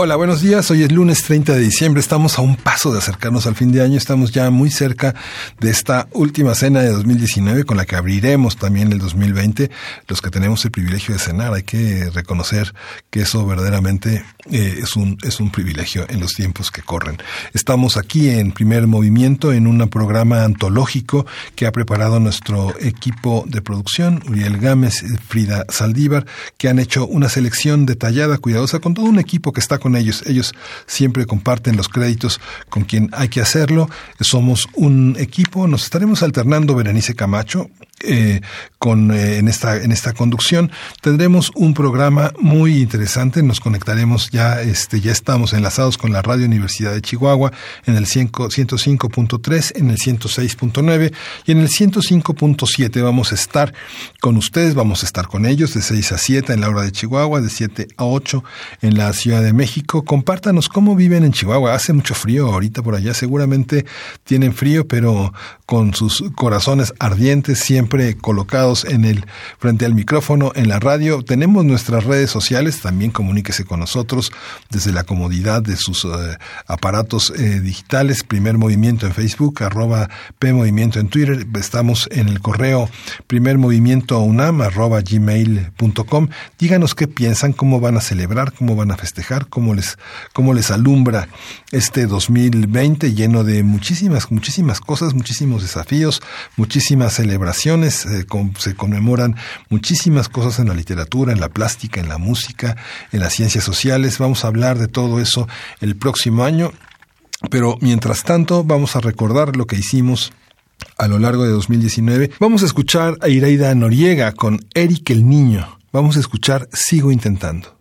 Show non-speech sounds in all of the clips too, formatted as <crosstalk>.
Hola, buenos días. Hoy es lunes 30 de diciembre. Estamos a un paso de acercarnos al fin de año. Estamos ya muy cerca de esta última cena de 2019 con la que abriremos también el 2020. Los que tenemos el privilegio de cenar, hay que reconocer que eso verdaderamente eh, es, un, es un privilegio en los tiempos que corren. Estamos aquí en primer movimiento en un programa antológico que ha preparado nuestro equipo de producción, Uriel Gámez, Frida Saldívar, que han hecho una selección detallada, cuidadosa, con todo un equipo que está con ellos. Ellos siempre comparten los créditos con quien hay que hacerlo. Somos un equipo, nos estaremos alternando Berenice Camacho eh, con eh, en esta en esta conducción. Tendremos un programa muy interesante. Nos conectaremos ya este ya estamos enlazados con la radio Universidad de Chihuahua en el 105.3 en el 106.9 y en el 105.7 vamos a estar con ustedes vamos a estar con ellos de 6 a 7 en la hora de Chihuahua de 7 a 8 en la Ciudad de México. Compártanos cómo viven en Chihuahua. Hace mucho frío ahorita por allá. Seguramente tienen frío pero con sus corazones ardientes siempre colocados en el frente al micrófono en la radio. Tenemos nuestras redes sociales, también comuníquese con nosotros desde la comodidad de sus eh, aparatos eh, digitales. Primer Movimiento en Facebook, arroba P Movimiento en Twitter. Estamos en el correo primer movimiento unam arroba gmail.com. Díganos qué piensan, cómo van a celebrar, cómo van a festejar, cómo les, cómo les alumbra este 2020 lleno de muchísimas, muchísimas cosas, muchísimos desafíos, muchísimas celebraciones eh, se conmemoran muchísimas cosas en la literatura, en la plástica, en la música, en las ciencias sociales. Vamos a hablar de todo eso el próximo año. Pero mientras tanto, vamos a recordar lo que hicimos a lo largo de 2019. Vamos a escuchar a Iraida Noriega con Eric el Niño. Vamos a escuchar Sigo Intentando.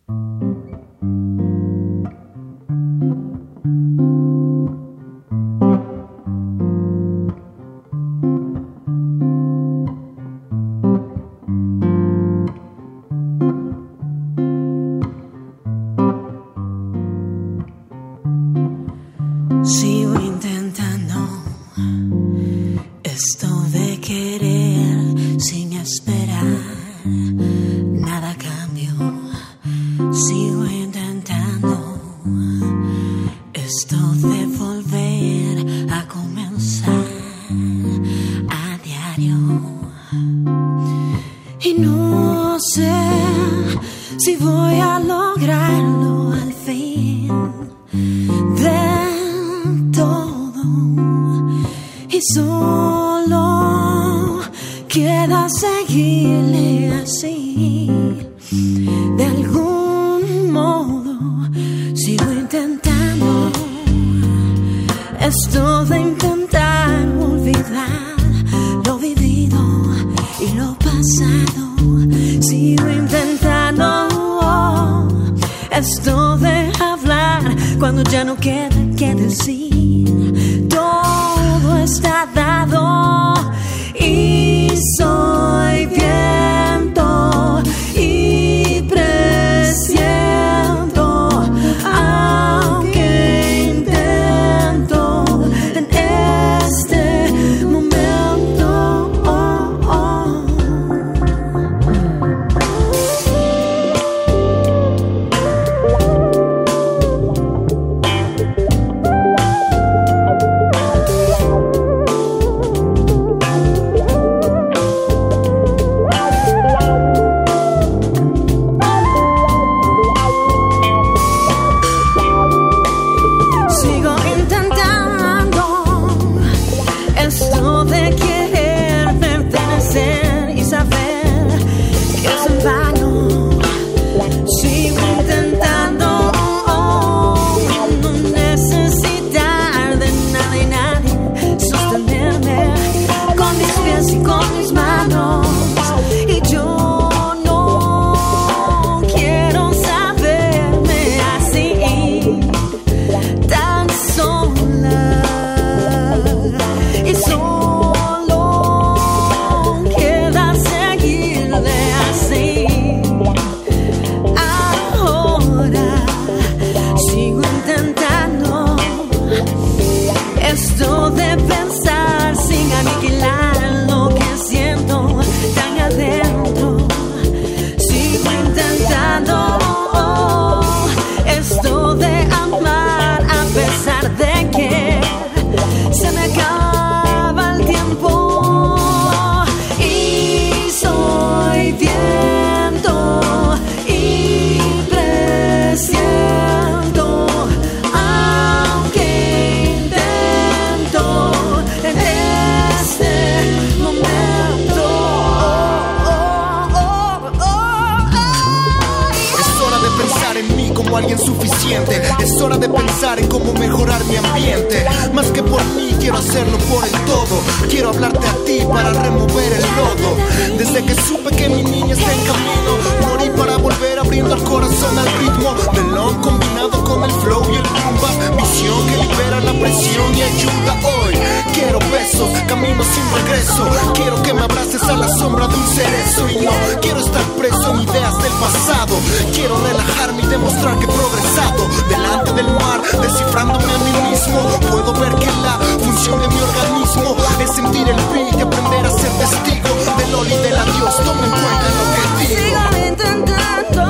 Mejorar mi ambiente. Más que por mí, quiero hacerlo por el todo. Quiero hablarte a ti para remover el lodo. Desde que supe que mi niña está en camino, morí para volver abriendo el corazón al ritmo del combinado con el flow y el rumba. Visión que libera la presión y ayuda hoy. Quiero besos, camino sin regreso. Quiero que me abraces a la sombra de un cerezo. Y no quiero estar preso en ideas del pasado. Quiero relajarme y demostrar que he progresado. Delante del mar, descifrándome a mí mismo. Puedo ver que la función de mi organismo es sentir el beat y aprender a ser testigo del ol y del adiós. Toma en cuenta lo que digo. Sigo intentando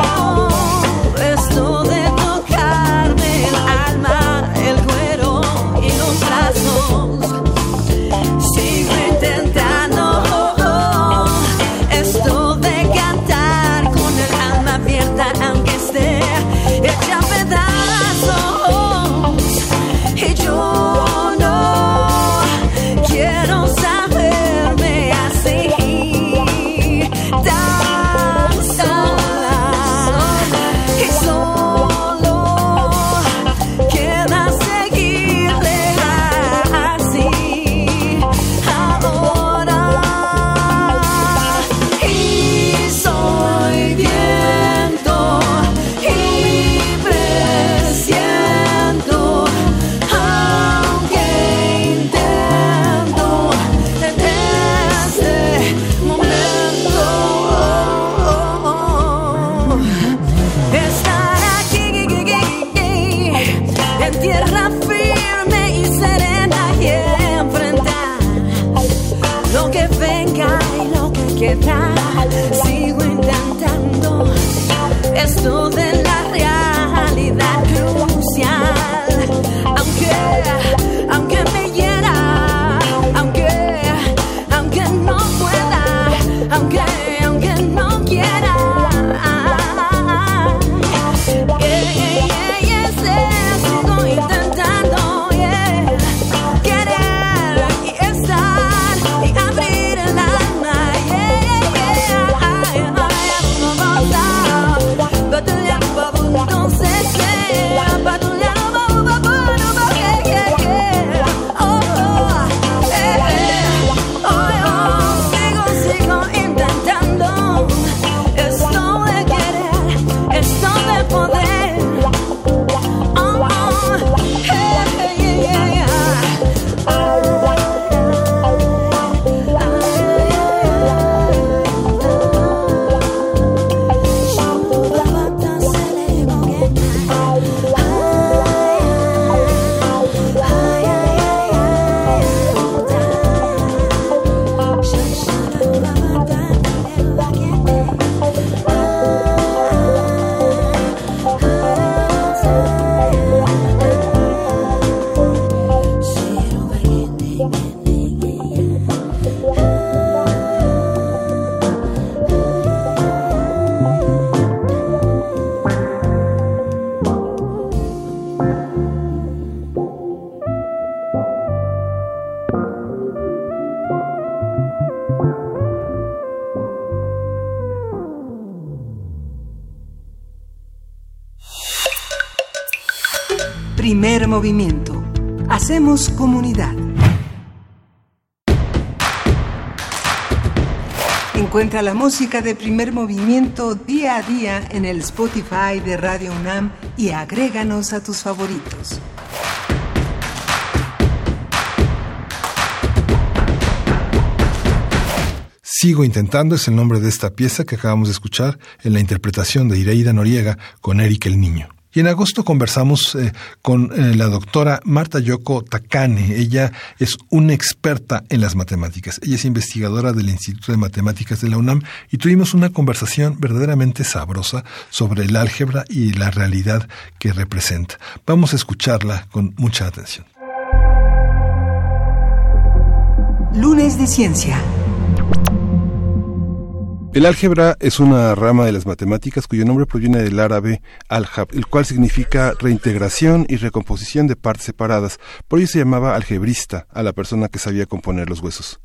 esto de tocarme el alma, el cuero y los brazos. Sigo movimiento. Hacemos comunidad. Encuentra la música de primer movimiento día a día en el Spotify de Radio UNAM y agréganos a tus favoritos. Sigo intentando es el nombre de esta pieza que acabamos de escuchar en la interpretación de Ireida Noriega con Eric el Niño. Y en agosto conversamos eh, con eh, la doctora Marta Yoko Takane. Ella es una experta en las matemáticas. Ella es investigadora del Instituto de Matemáticas de la UNAM y tuvimos una conversación verdaderamente sabrosa sobre el álgebra y la realidad que representa. Vamos a escucharla con mucha atención. Lunes de Ciencia. El álgebra es una rama de las matemáticas cuyo nombre proviene del árabe al-jab, el cual significa reintegración y recomposición de partes separadas. Por ello se llamaba algebrista a la persona que sabía componer los huesos.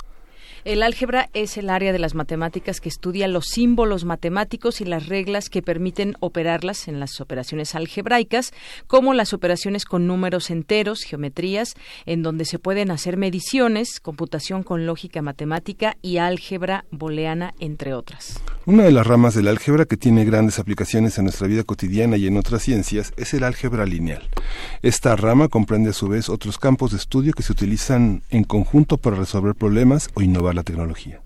El álgebra es el área de las matemáticas que estudia los símbolos matemáticos y las reglas que permiten operarlas en las operaciones algebraicas, como las operaciones con números enteros, geometrías, en donde se pueden hacer mediciones, computación con lógica matemática y álgebra booleana, entre otras. Una de las ramas del álgebra que tiene grandes aplicaciones en nuestra vida cotidiana y en otras ciencias es el álgebra lineal. Esta rama comprende a su vez otros campos de estudio que se utilizan en conjunto para resolver problemas o innovar la tecnología.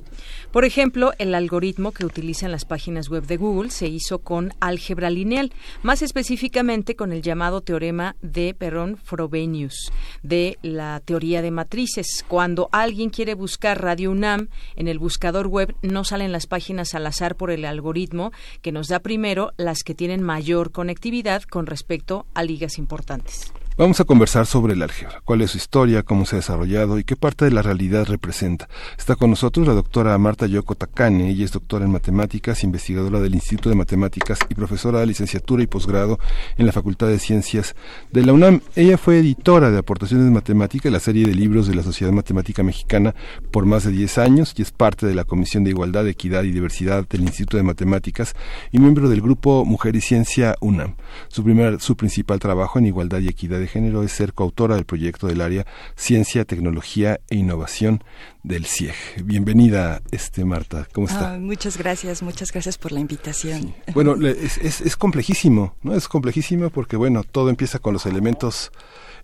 Por ejemplo, el algoritmo que utilizan las páginas web de Google se hizo con álgebra lineal, más específicamente con el llamado teorema de Perron-Frobenius de la teoría de matrices. Cuando alguien quiere buscar Radio UNAM en el buscador web, no salen las páginas al azar por el algoritmo que nos da primero las que tienen mayor conectividad con respecto a ligas importantes. Vamos a conversar sobre el álgebra, cuál es su historia, cómo se ha desarrollado y qué parte de la realidad representa. Está con nosotros la doctora Marta Yoko Takane, ella es doctora en matemáticas, investigadora del Instituto de Matemáticas y profesora de licenciatura y posgrado en la Facultad de Ciencias de la UNAM. Ella fue editora de Aportaciones de Matemática, la serie de libros de la Sociedad Matemática Mexicana por más de 10 años y es parte de la Comisión de Igualdad, Equidad y Diversidad del Instituto de Matemáticas y miembro del grupo Mujer y Ciencia UNAM. Su, primer, su principal trabajo en igualdad y equidad género es ser coautora del proyecto del área Ciencia, Tecnología e Innovación del CIEG. Bienvenida, este Marta, ¿cómo está? Muchas gracias, muchas gracias por la invitación. Bueno, es, es, complejísimo, ¿no? Es complejísimo porque, bueno, todo empieza con los elementos,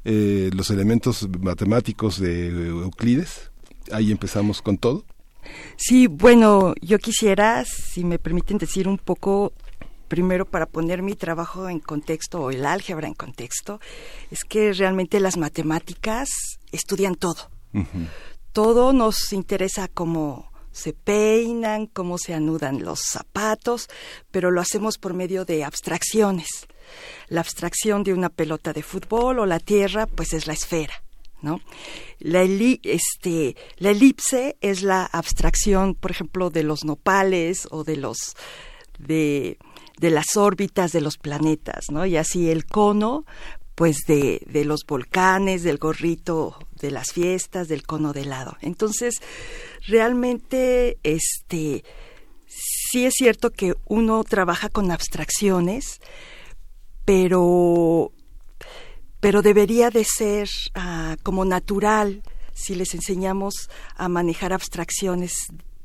eh, los elementos matemáticos de Euclides. Ahí empezamos con todo. Sí, bueno, yo quisiera, si me permiten decir un poco primero para poner mi trabajo en contexto o el álgebra en contexto, es que realmente las matemáticas estudian todo. Todo nos interesa cómo se peinan, cómo se anudan los zapatos, pero lo hacemos por medio de abstracciones. La abstracción de una pelota de fútbol o la tierra, pues es la esfera. ¿No? La, este, la elipse es la abstracción, por ejemplo, de los nopales o de los de de las órbitas de los planetas, ¿no? Y así el cono, pues de, de los volcanes, del gorrito de las fiestas, del cono de helado. Entonces, realmente, este, sí es cierto que uno trabaja con abstracciones, pero, pero debería de ser ah, como natural si les enseñamos a manejar abstracciones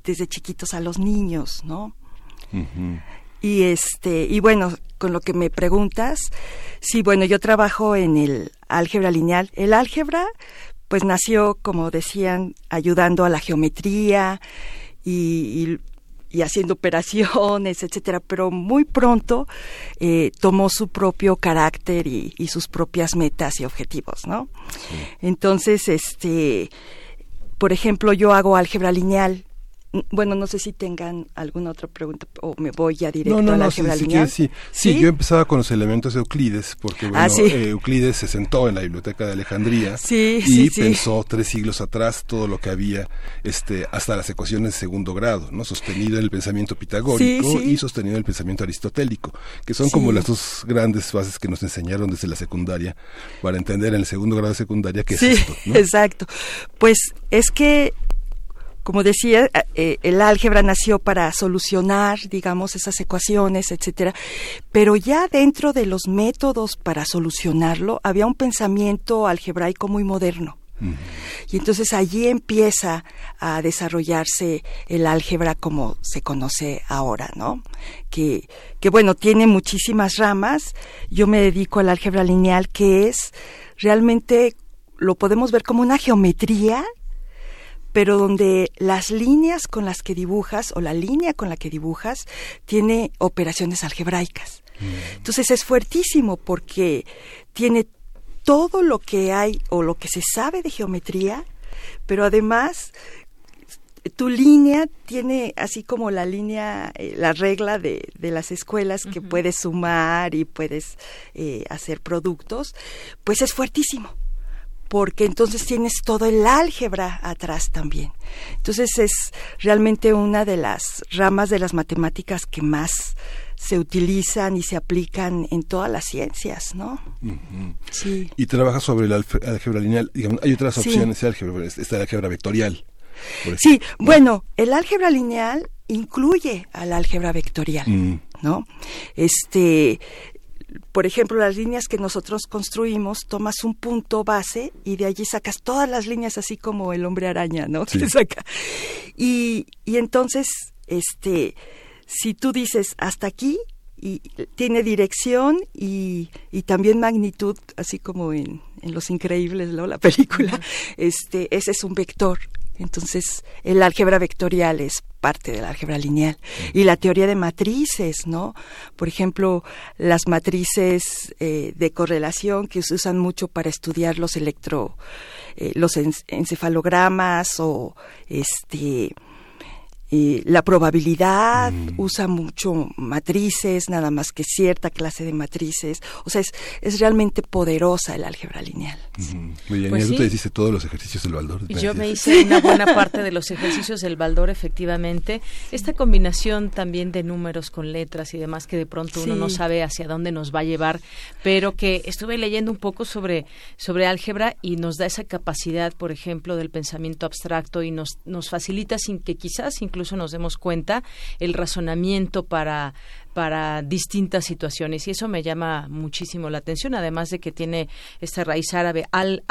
desde chiquitos a los niños, ¿no? Y este, y bueno, con lo que me preguntas, sí, bueno, yo trabajo en el álgebra lineal. El álgebra, pues nació, como decían, ayudando a la geometría y, y, haciendo operaciones, etcétera, pero muy pronto eh, tomó su propio carácter y, y, sus propias metas y objetivos, ¿no? Entonces, este, por ejemplo, yo hago álgebra lineal bueno, no sé si tengan alguna otra pregunta o me voy ya directo a la álgebra lineal. sí, sí. yo empezaba con los elementos de Euclides, porque bueno, ah, eh, Euclides se sentó en la biblioteca de Alejandría <laughs> y pensó tres siglos atrás todo lo que había este, hasta las ecuaciones de segundo grado, ¿no? sostenido en el pensamiento pitagórico y sostenido en el pensamiento aristotélico, que son como las dos grandes bases que nos enseñaron desde la secundaria para entender en el segundo grado de secundaria qué es esto. <laughs> Exacto. Pues es que como decía, eh, eh, el álgebra nació para solucionar, digamos, esas ecuaciones, etcétera, pero ya dentro de los métodos para solucionarlo había un pensamiento algebraico muy moderno. Y entonces allí empieza a desarrollarse el álgebra como se conoce ahora, ¿no? Que, que bueno, tiene muchísimas ramas. Yo me dedico al álgebra lineal, que es realmente lo podemos ver como una geometría pero donde las líneas con las que dibujas o la línea con la que dibujas tiene operaciones algebraicas. Mm. Entonces es fuertísimo porque tiene todo lo que hay o lo que se sabe de geometría, pero además tu línea tiene así como la línea, eh, la regla de, de las escuelas que puedes sumar y puedes eh, hacer productos, pues es fuertísimo porque entonces tienes todo el álgebra atrás también. Entonces es realmente una de las ramas de las matemáticas que más se utilizan y se aplican en todas las ciencias, ¿no? Sí. Y trabaja sobre el álgebra lineal. Digamos, hay otras opciones de álgebra. Está el álgebra vectorial. Sí, bueno, el álgebra lineal incluye al álgebra vectorial, Mm. ¿no? Este, por ejemplo, las líneas que nosotros construimos, tomas un punto base y de allí sacas todas las líneas así como el hombre araña, ¿no? <laughs> Sí. Que saca. Y, y entonces, este, si tú dices hasta aquí y tiene dirección y, y también magnitud, así como en, en Los Increíbles, ¿no? La película, este, ese es un vector. Entonces, el álgebra vectorial es parte del álgebra lineal. Y la teoría de matrices, ¿no? Por ejemplo, las matrices eh, de correlación que se usan mucho para estudiar los electro, eh, los en- encefalogramas o este eh, la probabilidad usa mucho matrices, nada más que cierta clase de matrices. O sea, es, es realmente poderosa el álgebra lineal. Muy bien, Pues y tú sí. te hiciste todos los ejercicios del Baldor. Y Yo me hice una buena <laughs> parte de los ejercicios del Baldor, efectivamente. Esta combinación también de números con letras y demás que de pronto uno Sí. no sabe hacia dónde nos va a llevar, pero que estuve leyendo un poco sobre, sobre álgebra y nos da esa capacidad, por ejemplo, del pensamiento abstracto y nos, nos facilita sin que quizás incluso nos demos cuenta el razonamiento para para distintas situaciones y eso me llama muchísimo la atención además de que tiene esta raíz árabe al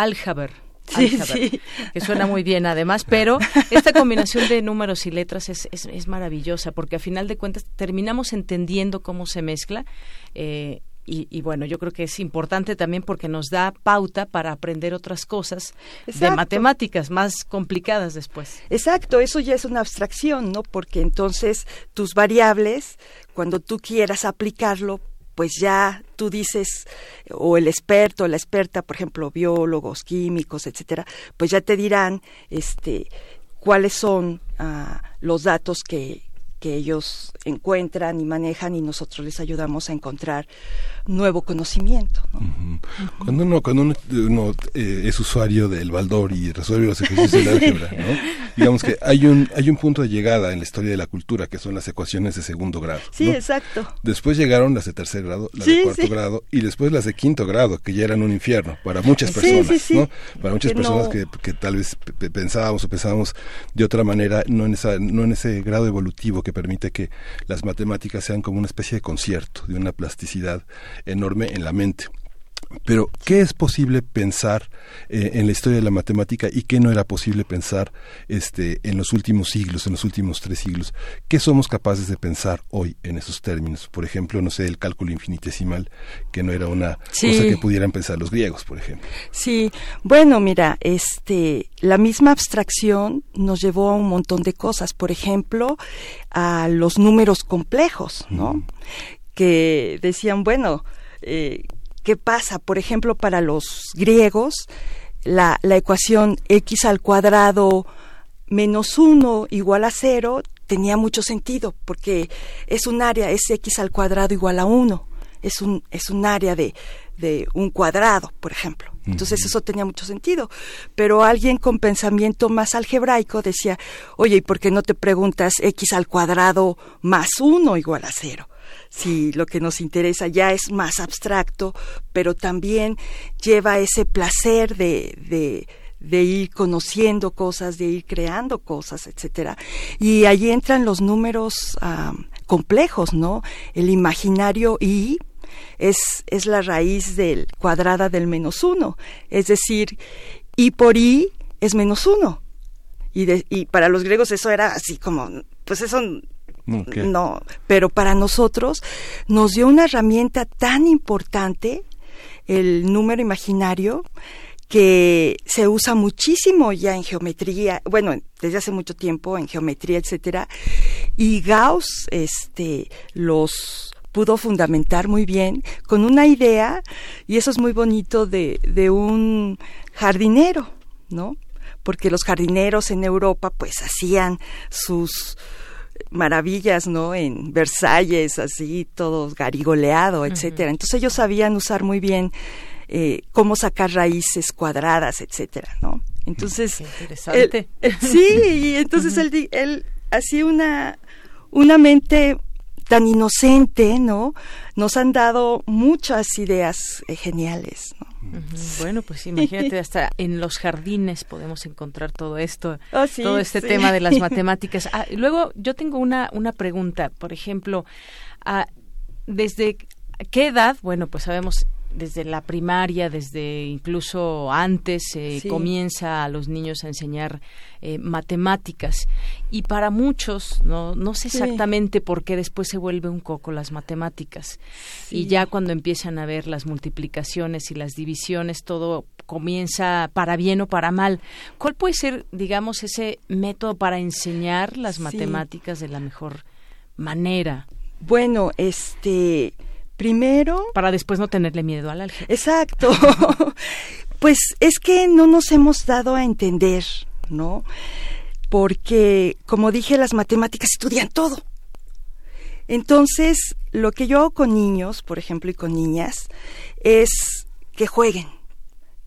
Sí, áljaber, sí. que suena muy bien además, pero esta combinación de números y letras es, es, es maravillosa porque a final de cuentas terminamos entendiendo cómo se mezcla eh, y, y bueno, yo creo que es importante también porque nos da pauta para aprender otras cosas de matemáticas más complicadas después. Exacto, eso ya es una abstracción, ¿no? Porque entonces tus variables, cuando tú quieras aplicarlo, pues ya tú dices, o el experto, la experta, por ejemplo, biólogos, químicos, etcétera, pues ya te dirán, este, cuáles son ah, los datos que, que ellos encuentran y manejan y nosotros les ayudamos a encontrar nuevo conocimiento. ¿no? Cuando uno, cuando uno, uno, eh, es usuario del Baldor y resuelve los ejercicios del álgebra, ¿no? digamos que hay un, hay un punto de llegada en la historia de la cultura que son las ecuaciones de segundo grado. Sí, ¿no? exacto. Después llegaron las de tercer grado, las Sí, de cuarto sí. grado y después las de quinto grado, que ya eran un infierno para muchas personas, sí, sí. ¿no? Para muchas Que personas que, que tal vez pensábamos o pensábamos de otra manera, no en, esa, no en ese grado evolutivo que permite que las matemáticas sean como una especie de concierto, de una plasticidad enorme en la mente. Pero, ¿qué es posible pensar eh, en la historia de la matemática y qué no era posible pensar este, en los últimos siglos, en los últimos tres siglos? ¿Qué somos capaces de pensar hoy en esos términos? Por ejemplo, no sé, el cálculo infinitesimal, que no era una Sí. cosa que pudieran pensar los griegos, por ejemplo. Sí, bueno, mira, este, la misma abstracción nos llevó a un montón de cosas, por ejemplo, a los números complejos, ¿no? Que decían, bueno, eh, ¿qué pasa? Por ejemplo, para los griegos, la, la ecuación x al cuadrado menos 1 igual a 0 tenía mucho sentido, porque es un área, es x al cuadrado igual a 1, es un, es un área de, de un cuadrado, por ejemplo. Entonces eso tenía mucho sentido. Pero alguien con pensamiento más algebraico decía, oye, ¿y por qué no te preguntas x al cuadrado más 1 igual a 0? Si lo que nos interesa ya es más abstracto, pero también lleva ese placer de, de, de ir conociendo cosas, de ir creando cosas, etcétera. Y allí entran los números ah, complejos, ¿no? El imaginario y es, es la raíz del cuadrada del menos uno. Es decir, y por i es menos uno. Y, de- y para los griegos eso era así como, pues eso No, pero para nosotros nos dio una herramienta tan importante, el número imaginario, que se usa muchísimo ya en geometría, bueno, desde hace mucho tiempo en geometría, etcétera, y Gauss este los pudo fundamentar muy bien con una idea, y eso es muy bonito de, de un jardinero, ¿no? Porque los jardineros en Europa pues hacían sus maravillas, ¿no? En Versalles, así, todo garigoleado, etcétera. Entonces ellos sabían usar muy bien eh, cómo sacar raíces cuadradas, etcétera, ¿no? Entonces, Qué interesante. él- sí, y entonces él, di- él hacía una, una mente tan inocente, ¿no? Nos han dado muchas ideas eh, geniales, ¿no? Bueno, pues imagínate, <laughs> hasta en los jardines podemos encontrar todo esto, Oh, todo este tema de las <laughs> matemáticas. Ah, luego, yo tengo una, una pregunta, por ejemplo, ah, ¿desde qué edad? Bueno, pues sabemos desde la primaria, desde incluso antes, Sí. comienza a los niños a enseñar eh, matemáticas. Y para muchos, no, no sé Sí. exactamente por qué después se vuelve un coco las matemáticas. Y ya cuando empiezan a ver las multiplicaciones y las divisiones, todo comienza para bien o para mal. ¿Cuál puede ser, digamos, ese método para enseñar las matemáticas de la mejor manera? Bueno, este, primero, Para después no tenerle miedo al álgebra. exacto. <laughs> <laughs> pues es que no nos hemos dado a entender, ¿no? Porque, como dije, las matemáticas estudian todo. Entonces, lo que yo hago con niños, por ejemplo, y con niñas, es que jueguen,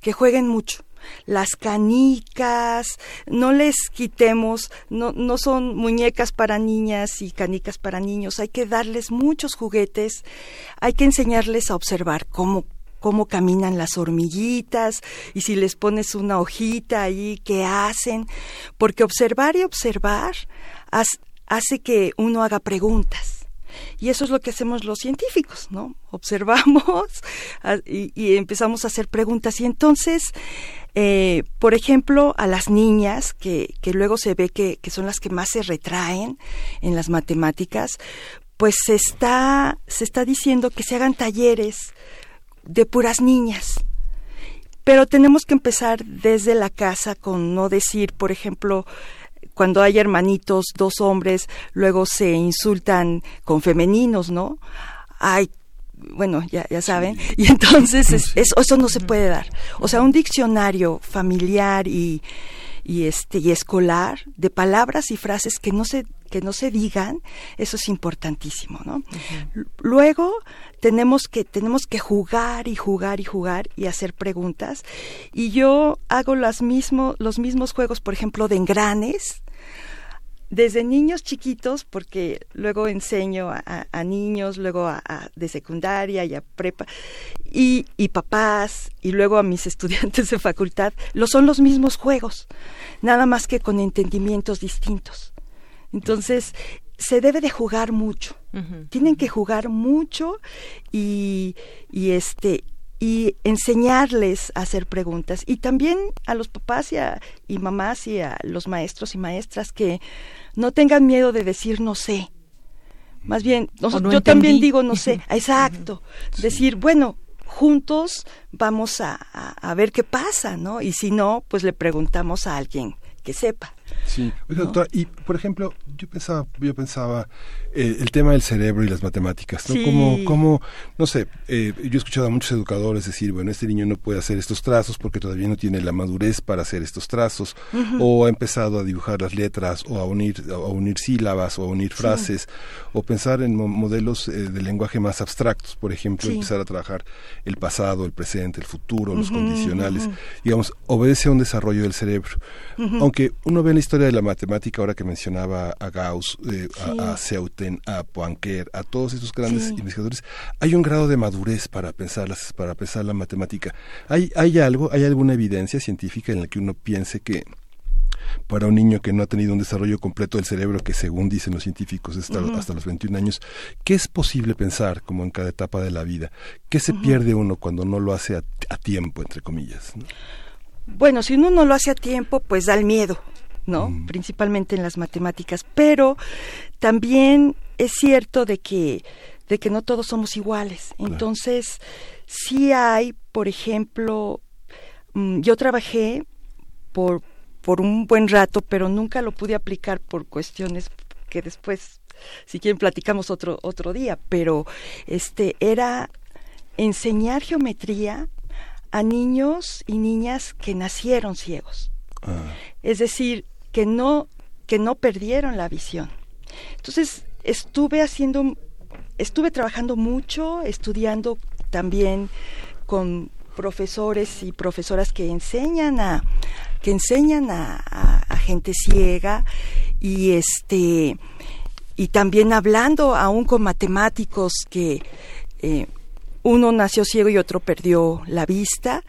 que jueguen mucho. Las canicas, no les quitemos, no, no son muñecas para niñas y canicas para niños, hay que darles muchos juguetes, hay que enseñarles a observar cómo cómo caminan las hormiguitas y si les pones una hojita ahí, qué hacen, porque observar y observar hace que uno haga preguntas. Y eso es lo que hacemos los científicos, ¿no? Observamos <laughs> y empezamos a hacer preguntas. Y entonces, eh, por ejemplo, a las niñas, que, que luego se ve que, que son las que más se retraen en las matemáticas, pues se está, se está diciendo que se hagan talleres de puras niñas. Pero tenemos que empezar desde la casa con no decir, por ejemplo, cuando hay hermanitos, dos hombres, luego se insultan con femeninos, ¿no? Ay, bueno, ya, ya saben. Y entonces es- es- eso no se puede dar. O sea, un diccionario familiar y, y este y escolar de palabras y frases que no se que no se digan, eso es importantísimo, ¿no? Luego tenemos que tenemos que jugar y jugar y jugar y hacer preguntas y yo hago las mismo, los mismos juegos, por ejemplo, de engranes desde niños chiquitos, porque luego enseño a, a- a niños, luego a, a- de secundaria y a prepa, y, y papás, y luego a mis <laughs> estudiantes de facultad, lo son los mismos juegos, nada más que con entendimientos distintos. Entonces, se debe de jugar mucho. Tienen que jugar mucho y, y este y enseñarles a hacer preguntas y también a los papás y, a, y mamás y a los maestros y maestras que no tengan miedo de decir no sé. Más bien, no yo también digo no sé, <laughs> exacto. Decir, bueno, juntos vamos a, a- a ver qué pasa, ¿no? Y si no, pues le preguntamos a alguien que sepa. Sí, Oiga, doctora, y por ejemplo, yo pensaba, yo pensaba eh, el tema del cerebro y las matemáticas, ¿no? Sí. Como, como, no sé, eh, yo he escuchado a muchos educadores decir, bueno, este niño no puede hacer estos trazos porque todavía no tiene la madurez para hacer estos trazos, o ha empezado a dibujar las letras, o a unir, a unir sílabas, o a unir frases, o pensar en mo- modelos eh, de lenguaje más abstractos, por ejemplo, Sí. empezar a trabajar el pasado, el presente, el futuro, los condicionales, digamos, obedece a un desarrollo del cerebro. Aunque uno ve en la historia de la matemática, ahora que mencionaba a Gauss, eh, Sí. a, a Seuten, a Poincaré, a todos estos grandes Sí. investigadores, hay un grado de madurez para pensar las, para pensar la matemática. ¿Hay, hay algo, hay alguna evidencia científica en la que uno piense que para un niño que no ha tenido un desarrollo completo del cerebro, que según dicen los científicos hasta, hasta los 21 años, ¿qué es posible pensar como en cada etapa de la vida? ¿Qué se pierde uno cuando no lo hace a, a tiempo, entre comillas? ¿no? Bueno, si uno no lo hace a tiempo, pues da el miedo, ¿no? Mm. Principalmente en las matemáticas, pero también es cierto de que de que no todos somos iguales. Claro. Entonces, sí hay, por ejemplo, mm, yo trabajé por por un buen rato, pero nunca lo pude aplicar por cuestiones que después si quieren platicamos otro otro día, pero este era enseñar geometría a niños y niñas que nacieron ciegos, Ah, es decir, que no que no perdieron la visión. Entonces, estuve haciendo estuve trabajando mucho, estudiando también con profesores y profesoras que enseñan a que enseñan a, gente ciega y este y también hablando aún con matemáticos que eh, uno nació ciego y otro perdió la vista,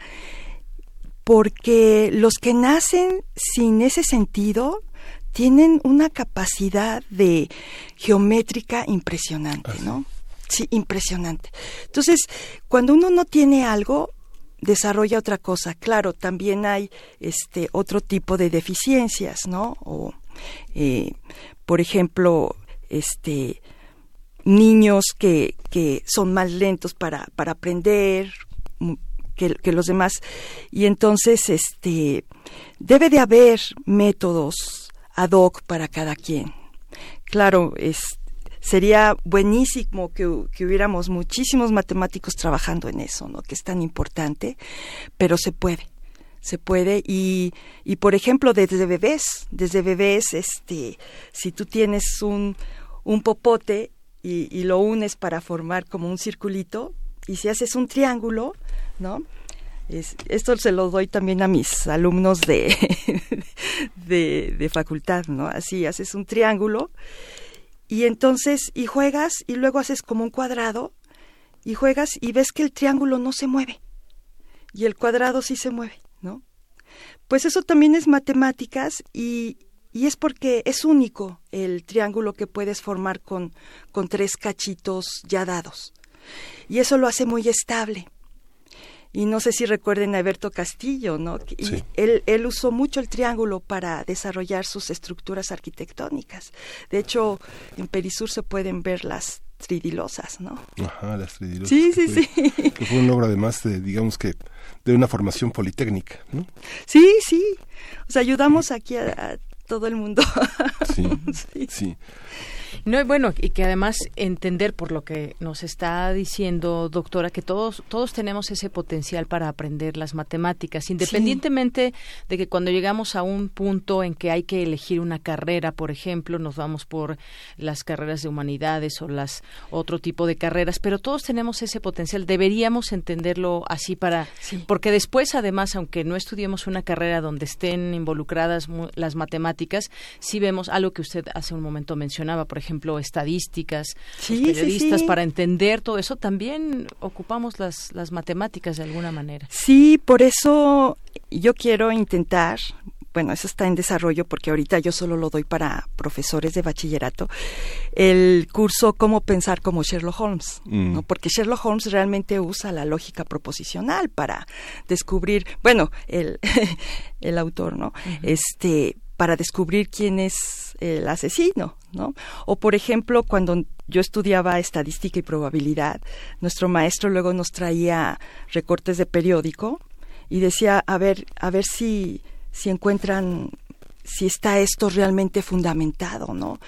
porque los que nacen sin ese sentido tienen una capacidad de geométrica impresionante, ¿no? Sí, impresionante. Entonces, cuando uno no tiene algo, desarrolla otra cosa. Claro, también hay este otro tipo de deficiencias, ¿no? O, eh, por ejemplo, este niños que, que son más lentos para, para aprender que, que, los demás. Y entonces este debe de haber métodos ad hoc para cada quien. Claro es sería buenísimo que, que, hubiéramos muchísimos matemáticos trabajando en eso, ¿no? Que es tan importante, pero se puede, se puede. Y, y por ejemplo desde bebés, desde bebés, este, si tú tienes un, un popote y, y lo unes para formar como un circulito y si haces un triángulo, ¿no? Es, esto se lo doy también a mis alumnos de, <laughs> de, de, facultad, ¿no? Así haces un triángulo y entonces, y juegas y luego haces como un cuadrado y juegas y ves que el triángulo no se mueve y el cuadrado sí se mueve, ¿no? Pues eso también es matemáticas y, y es porque es único el triángulo que puedes formar con, con tres cachitos ya dados. Y eso lo hace muy estable y no sé si recuerden a Alberto Castillo, ¿no? Y sí. él, él usó mucho el triángulo para desarrollar sus estructuras arquitectónicas. De hecho, en Perisur se pueden ver las tridilosas, ¿no? Ajá, las tridilosas. Sí, sí, fue, sí. Que fue un logro además de, digamos que, de una formación politécnica, ¿no? Sí, sí. O sea, ayudamos aquí a, a todo el mundo. Sí, <laughs> sí. sí. No, y bueno, y que además entender por lo que nos está diciendo, doctora, que todos, todos tenemos ese potencial para aprender las matemáticas, independientemente sí. de que cuando llegamos a un punto en que hay que elegir una carrera, por ejemplo, nos vamos por las carreras de humanidades o las otro tipo de carreras, pero todos tenemos ese potencial. Deberíamos entenderlo así para, sí. porque después, además, aunque no estudiemos una carrera donde estén involucradas las matemáticas, sí vemos algo que usted hace un momento mencionaba, por ejemplo, estadísticas, sí, los periodistas, sí, sí. para entender todo eso, también ocupamos las, las matemáticas de alguna manera. Sí, por eso yo quiero intentar, bueno, eso está en desarrollo porque ahorita yo solo lo doy para profesores de bachillerato, el curso Cómo pensar como Sherlock Holmes, mm. ¿no? porque Sherlock Holmes realmente usa la lógica proposicional para descubrir, bueno, el, <laughs> el autor, ¿no? Uh -huh. Este, para descubrir quién es el asesino, ¿no? O por ejemplo, cuando yo estudiaba estadística y probabilidad, nuestro maestro luego nos traía recortes de periódico y decía, a ver, a ver si si encuentran si está esto realmente fundamentado, ¿no?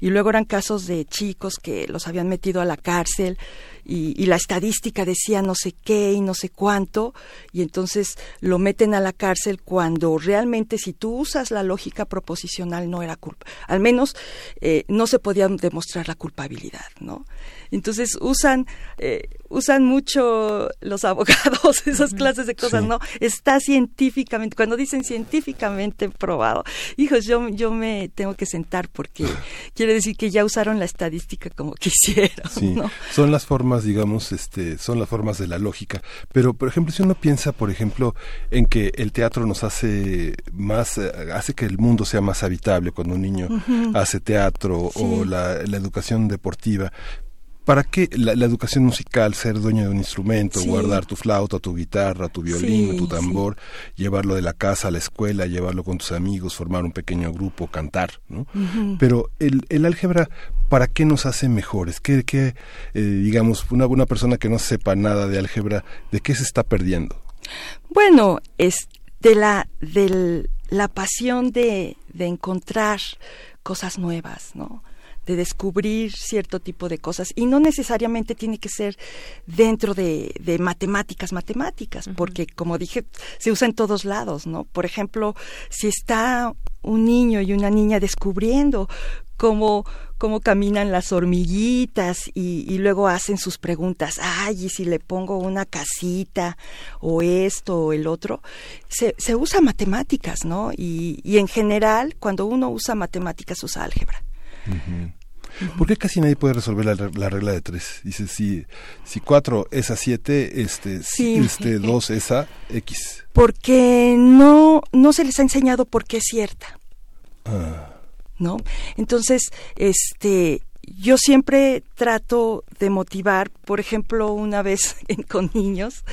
Y luego eran casos de chicos que los habían metido a la cárcel y, la estadística decía no sé qué y no sé cuánto, y entonces lo meten a la cárcel cuando realmente si tú usas la lógica proposicional no era culpa, al menos eh, no se podía demostrar la culpabilidad, ¿no? Entonces usan eh, usan mucho los <laughs> abogados esas clases de cosas, sí. ¿no? Está científicamente, cuando dicen científicamente probado, hijos, yo, yo me tengo que sentar porque <laughs> quiere decir que ya usaron la estadística como quisieron, sí. ¿no? Son las formas, digamos, este, son las formas de la lógica. Pero, por ejemplo, si uno piensa, por ejemplo, en que el teatro nos hace más, hace que el mundo sea más habitable cuando un niño uh -huh. hace teatro sí. o la, la educación deportiva, ¿Para qué la, la, educación musical, ser dueño de un instrumento, sí. guardar tu flauta, tu guitarra, tu violín, sí, tu tambor, sí. llevarlo de la casa a la escuela, llevarlo con tus amigos, formar un pequeño grupo, cantar, ¿no? Uh -huh. Pero el, el, álgebra, ¿para qué nos hace mejores? ¿Qué, qué eh, digamos, una, una persona que no sepa nada de álgebra, ¿de qué se está perdiendo? Bueno, es de la, de la pasión de, de encontrar cosas nuevas, ¿no? De descubrir cierto tipo de cosas y no necesariamente tiene que ser dentro de, de matemáticas matemáticas uh -huh. porque como dije se usa en todos lados no por ejemplo si está un niño y una niña descubriendo cómo cómo caminan las hormiguitas y, y, luego hacen sus preguntas, ay, y si le pongo una casita o esto o el otro, se, se usa matemáticas, ¿no? Y, y en general, cuando uno usa matemáticas, usa álgebra. Uh -huh. ¿Por qué casi nadie puede resolver la, la regla de tres? Dice, si, si cuatro es a siete, este, Sí. este dos es a X. Porque no, no se les ha enseñado por qué es cierta. ¿No? Entonces, este, yo siempre trato de motivar, por ejemplo, una vez <laughs> en- con niños,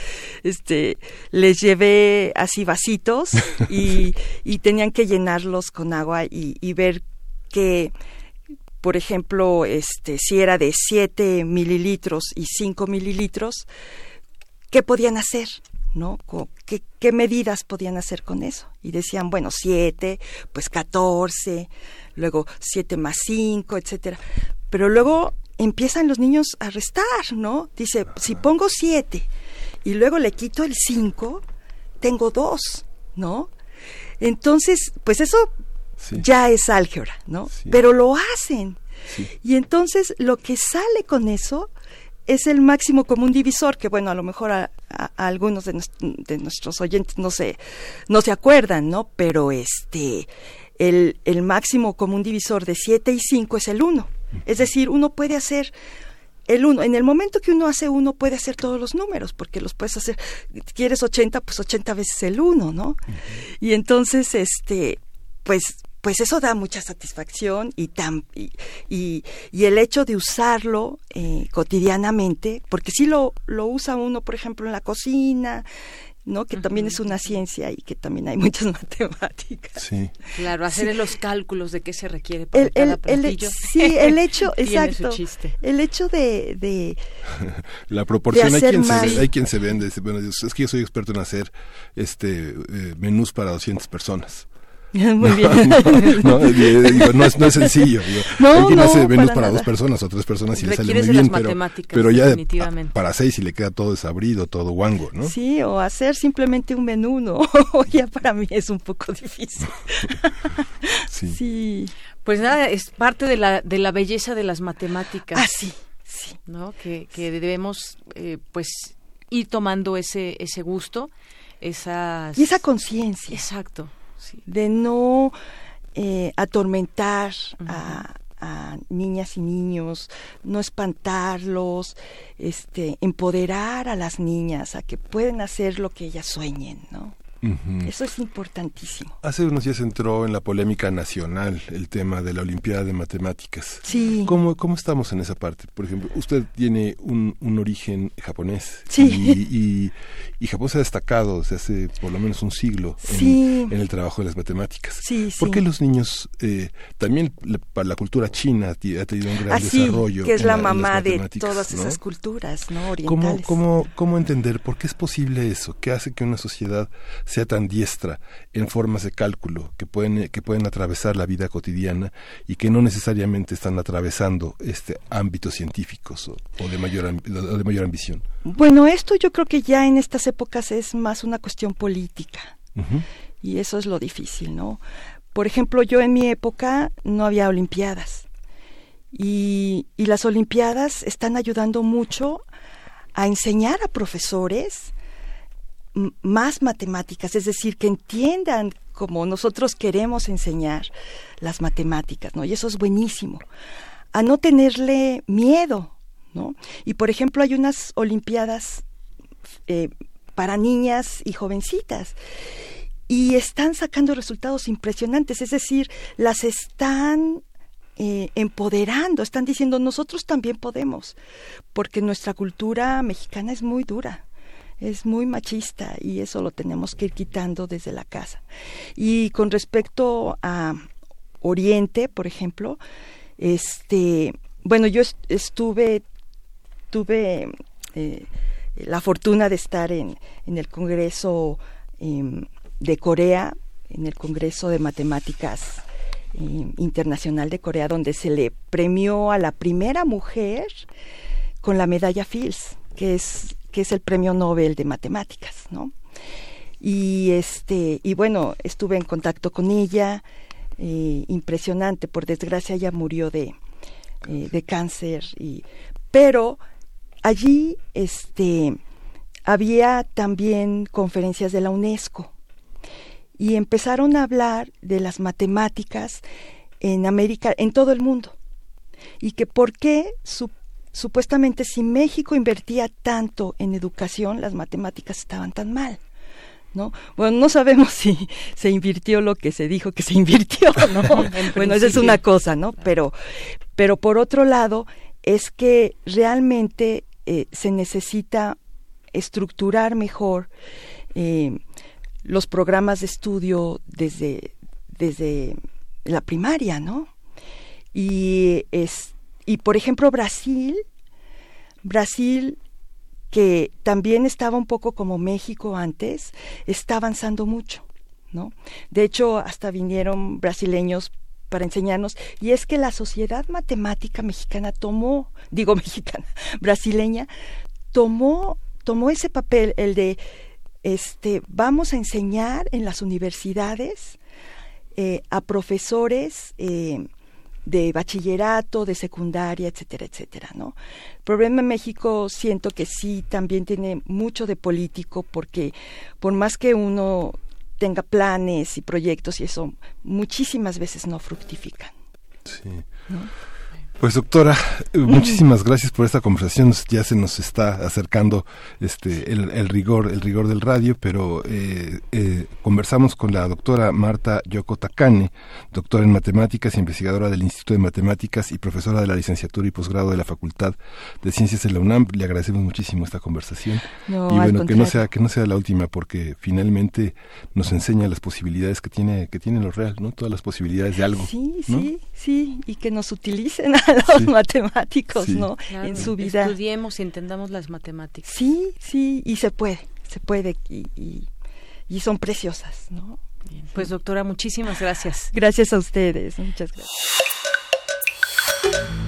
este, les llevé así vasitos <laughs> y, y tenían que llenarlos con agua y, y ver que, por ejemplo, este, si era de 7 mililitros y 5 mililitros, ¿qué podían hacer? ¿No? ¿Qué, qué medidas podían hacer con eso? Y decían, bueno, 7, pues 14, luego 7 más 5, etcétera. Pero luego empiezan los niños a restar, ¿no? Dice, si pongo 7 y luego le quito el 5, tengo 2, ¿no? Entonces, pues eso Sí. ya es álgebra, ¿no? Sí. Pero lo hacen. Sí. Y entonces lo que sale con eso es el máximo común divisor, que bueno, a lo mejor a, a- a algunos de nuestros oyentes no se, no se acuerdan, ¿no? Pero este, el, el máximo común divisor de 7 y 5 es el 1. Es decir, uno puede hacer el 1. En el momento que uno hace 1 puede hacer todos los números, porque los puedes hacer, quieres 80, pues 80 veces el 1, ¿no? Y entonces, este, pues pues eso da mucha satisfacción y, tan, y, y, y el hecho de usarlo eh, cotidianamente, porque si lo, lo usa uno, por ejemplo, en la cocina, ¿no? que también es una ciencia y que también hay muchas <laughs> matemáticas. Sí. Claro, hacer los cálculos de qué se requiere para El, cada el, sí, el hecho, <laughs> exacto. El hecho de, de <laughs> La proporción, De hay quien, se, hay quien se vende, dice, bueno, es que yo soy experto en hacer este eh, menús para 200 personas. <laughs> muy bien. <laughs> no, no, digo, no es, no es sencillo. digo, <laughs> no, hace menús para para, dos personas o tres personas y le sale muy bien, pero, pero ya a- para seis y le queda todo desabrido, todo guango, ¿no? Sí, o hacer simplemente un menú, ¿no? ya para mí es un poco difícil. Sí. sí. Pues nada, es parte de la, de la belleza de las matemáticas. Ah, sí, sí. ¿no? Que, que debemos, eh, pues, ir tomando ese, ese gusto, esas... Y esa conciencia. Exacto, sí. de no eh, atormentar a, a niñas y niños, no espantarlos, este, empoderar a las niñas a que pueden hacer lo que ellas sueñen, ¿no? Ujú. Eso es importantísimo. Hace unos días entró en la polémica nacional el tema de la Olimpiada de Matemáticas. Sí. ¿Cómo, ¿Cómo estamos en esa parte? Por ejemplo, usted tiene un, un origen japonés Sí. y, y, y Japón se ha destacado desde hace por lo menos un siglo en, Sí. en el trabajo de las matemáticas. Sí, ¿Por sí. qué los niños, eh, también la, para la cultura china ha tenido un gran Así, desarrollo? que es la las mamá de todas ¿no? esas culturas, ¿no? ¿Cómo, Orientales. cómo, ¿Cómo entender por qué es posible eso? ¿Qué hace que una sociedad sea tan diestra en formas de cálculo que pueden, que pueden atravesar la vida cotidiana y que no necesariamente están atravesando este ámbitos científicos o, o de, mayor, o de mayor ambición? Bueno, esto yo creo que ya en estas épocas es más una cuestión política. Y eso es lo difícil, ¿no? Por ejemplo, yo en mi época no había Olimpiadas. Y, y las Olimpiadas están ayudando mucho a enseñar a profesores más matemáticas, es decir, que entiendan como nosotros queremos enseñar las matemáticas, ¿no? Y eso es buenísimo. A no tenerle miedo, ¿no? Y por ejemplo, hay unas Olimpiadas eh, para niñas y jovencitas y están sacando resultados impresionantes, es decir, las están eh, empoderando, están diciendo nosotros también podemos, porque nuestra cultura mexicana es muy dura, es muy machista y eso lo tenemos que ir quitando desde la casa. Y con respecto a Oriente, por ejemplo, este, bueno, yo est- estuve, tuve eh, la fortuna de estar en, en el Congreso em, de Corea, en el Congreso de Matemáticas em, Internacional de Corea, donde se le premió a la primera mujer con la medalla Fields, que es, que es el premio Nobel de Matemáticas, ¿no? Y este, y bueno, estuve en contacto con ella, eh, impresionante, por desgracia ella murió de, eh, de cáncer, y, pero allí este, había también conferencias de la UNESCO y empezaron a hablar de las matemáticas en América, en todo el mundo. y que por qué supuestamente si México invertía tanto en educación, las matemáticas estaban tan mal. ¿No? Bueno, no sabemos <laughs> si se invirtió lo que se dijo que se invirtió, ¿no? <laughs> bueno, esa es una cosa, ¿no? Pero, pero por otro lado, es que realmente eh, se necesita estructurar mejor eh, los programas de estudio desde, desde la primaria, ¿no? Y, es, y por ejemplo, Brasil, Brasil que también estaba un poco como México antes, está avanzando mucho, ¿no? De hecho, hasta vinieron brasileños para enseñarnos, y es que la sociedad matemática mexicana tomó, <laughs> digo mexicana, brasileña, tomó, tomó ese papel, el de este, vamos a enseñar en las universidades eh, a profesores eh, de bachillerato, de secundaria, etcétera, etcétera, ¿no? El problema en México siento que sí también tiene mucho de político porque por más que uno tenga planes y proyectos y eso, muchísimas veces no fructifican. Sí. Pues doctora, muchísimas gracias por esta conversación. Ya se nos está acercando este el, rigor el rigor del radio, pero eh, eh, conversamos con la doctora Marta Yoko Takane, doctora en matemáticas y investigadora del Instituto de Matemáticas y profesora de la licenciatura y posgrado de la Facultad de Ciencias de la UNAM. Le agradecemos muchísimo esta conversación y bueno que no sea que no sea la última porque finalmente nos enseña las posibilidades que tiene que tiene lo real, no todas las posibilidades de algo. Sí, sí, sí y que nos utilicen <laughs> los matemáticos, ¿no? en su vida. Estudiemos y entendamos las matemáticas. Sí, sí, y se puede, se puede y, y, son preciosas, ¿no? Pues doctora, muchísimas gracias. Gracias a ustedes, muchas gracias.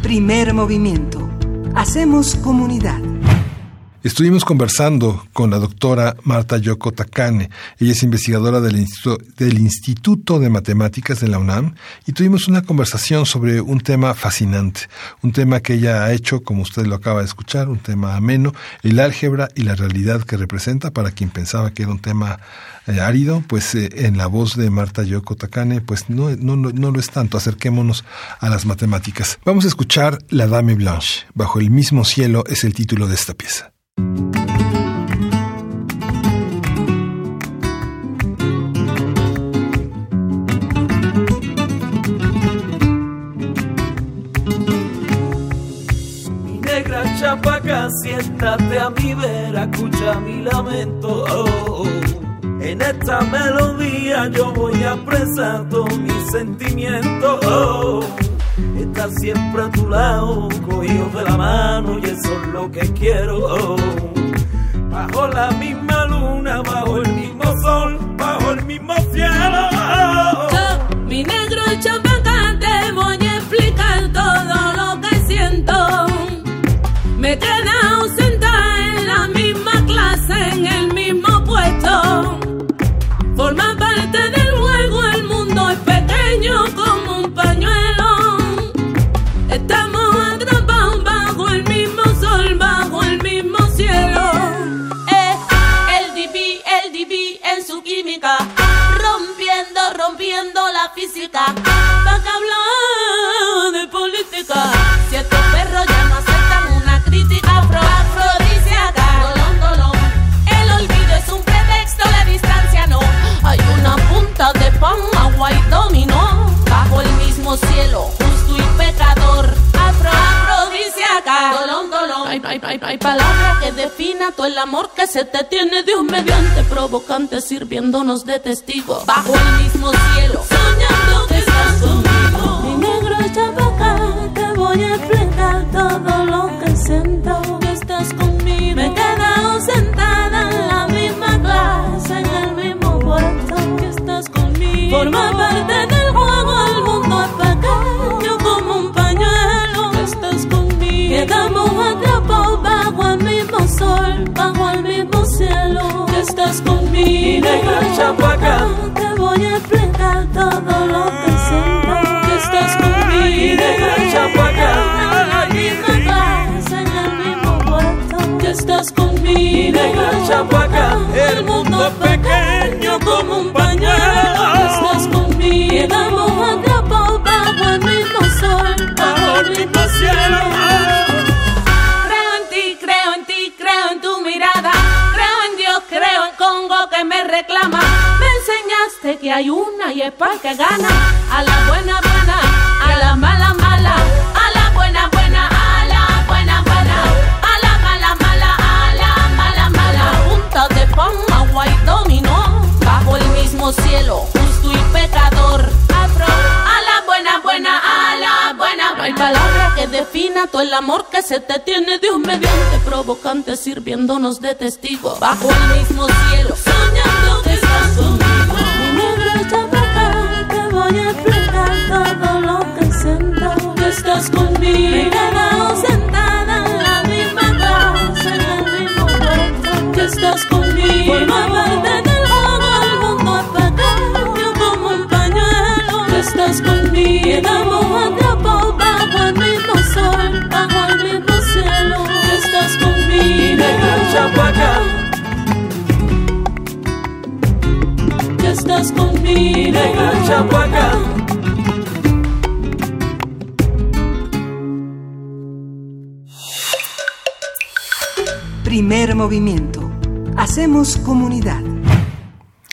Primer movimiento. Hacemos comunidad. Estuvimos conversando con la doctora Marta Yoko Takane. Ella es investigadora del Instituto, del Instituto de Matemáticas de la UNAM y tuvimos una conversación sobre un tema fascinante, un tema que ella ha hecho, como usted lo acaba de escuchar, un tema ameno, el álgebra y la realidad que representa para quien pensaba que era un tema eh, árido, pues eh, en la voz de Marta Yoko Takane, pues no, no, no lo es tanto. Acerquémonos a las matemáticas. Vamos a escuchar La Dame Blanche. Bajo el mismo cielo es el título de esta pieza. Mi negra chapaca, siéntate a mi vera, escucha mi lamento. Oh, En esta melodía yo voy todos mis sentimientos. Oh, Está siempre a tu lado, cogido de la mano y eso es lo que quiero. Bajo la misma luna, bajo el mismo sol, bajo el mismo cielo. Mi negro champán, Para que hablar de política, si estos perros ya no aceptan una crítica afro afrodisíaca. Dolón, dolón. El olvido es un pretexto, la distancia no. Hay una punta de pan, agua y dominó. Bajo el mismo cielo, justo y pecador. Afro, afrodisíaca. Dolón, dolón. Hay, hay, hay, hay palabras que defina todo el amor que se te tiene Dios mediante provocante sirviéndonos de testigo. Bajo el mismo cielo, soñando estás conmigo. Mi negra chapaca. Te voy a explicar todo lo que siento. Que estás conmigo. Mi negra chapaca. Misma clase, en el mismo puesto. Que estás conmigo. Mi negra chapaca. El mundo es pequeño como un pañuelo. Que estás conmigo. Atrapados bajo el mismo sol, bajo el mismo cielo. Reclama. Me enseñaste que hay una y es para que gana. A la buena, buena, a la mala, mala. A la buena, buena, a la buena, buena. A la mala, mala, a la mala, mala. Punta de pan, agua y dominó. Bajo el mismo cielo, justo y pecador. Afro, a la buena, buena, a la buena. No hay palabra defina todo el amor que se te tiene un mediante provocante sirviéndonos de testigo. Bajo el mismo cielo, soñando que estás conmigo. Mi para acá, te voy a explicar todo lo que siento. Que estás conmigo. Me he quedado sentada en la misma casa, en el mismo cuarto. Que estás conmigo. Forma parte del Chapaca, Que estás conmigo. chapaca. Primer movimiento. Hacemos comunidad.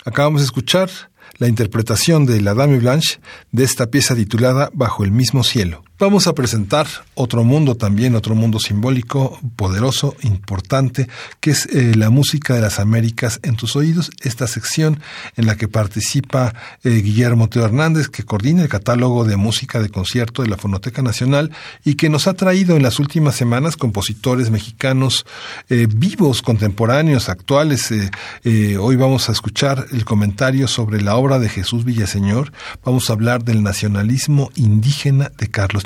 Acabamos de escuchar la interpretación de la Dame Blanche de esta pieza titulada Bajo el mismo cielo. Vamos a presentar otro mundo también, otro mundo simbólico, poderoso, importante, que es eh, la música de las Américas en tus oídos, esta sección en la que participa eh, Guillermo Teo Hernández, que coordina el catálogo de música de concierto de la Fonoteca Nacional y que nos ha traído en las últimas semanas compositores mexicanos eh, vivos, contemporáneos, actuales. Hoy vamos a escuchar el comentario sobre la obra de Jesús Villaseñor. Vamos a hablar del nacionalismo indígena de Carlos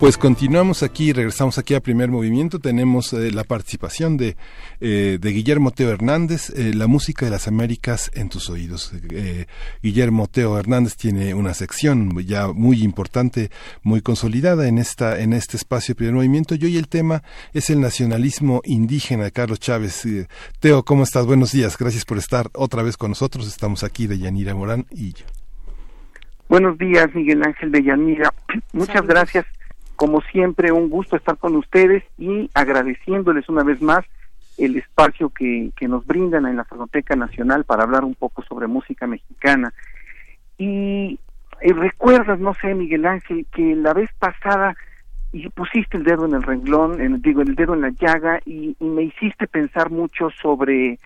Pues continuamos aquí, regresamos aquí a primer movimiento. Tenemos eh, la participación de, eh, de Guillermo Teo Hernández, eh, la música de las Américas en tus oídos. Eh, Guillermo Teo Hernández tiene una sección ya muy importante, muy consolidada en esta en este espacio de primer movimiento. Y hoy el tema es el nacionalismo indígena de Carlos Chávez. Eh, Teo, ¿cómo estás? Buenos días. Gracias por estar otra vez con nosotros. Estamos aquí de Yanira Morán y yo. Buenos días, Miguel Ángel de Yanira. <clears throat> Muchas Saludos. gracias. Como siempre, un gusto estar con ustedes y agradeciéndoles una vez más el espacio que, que nos brindan en la Fonoteca Nacional para hablar un poco sobre música mexicana. Y, eh, recuerdas, no sé, Miguel Ángel, que la vez pasada y pusiste el dedo en el renglón, en- digo, el dedo en la llaga y, y me hiciste pensar mucho sobre,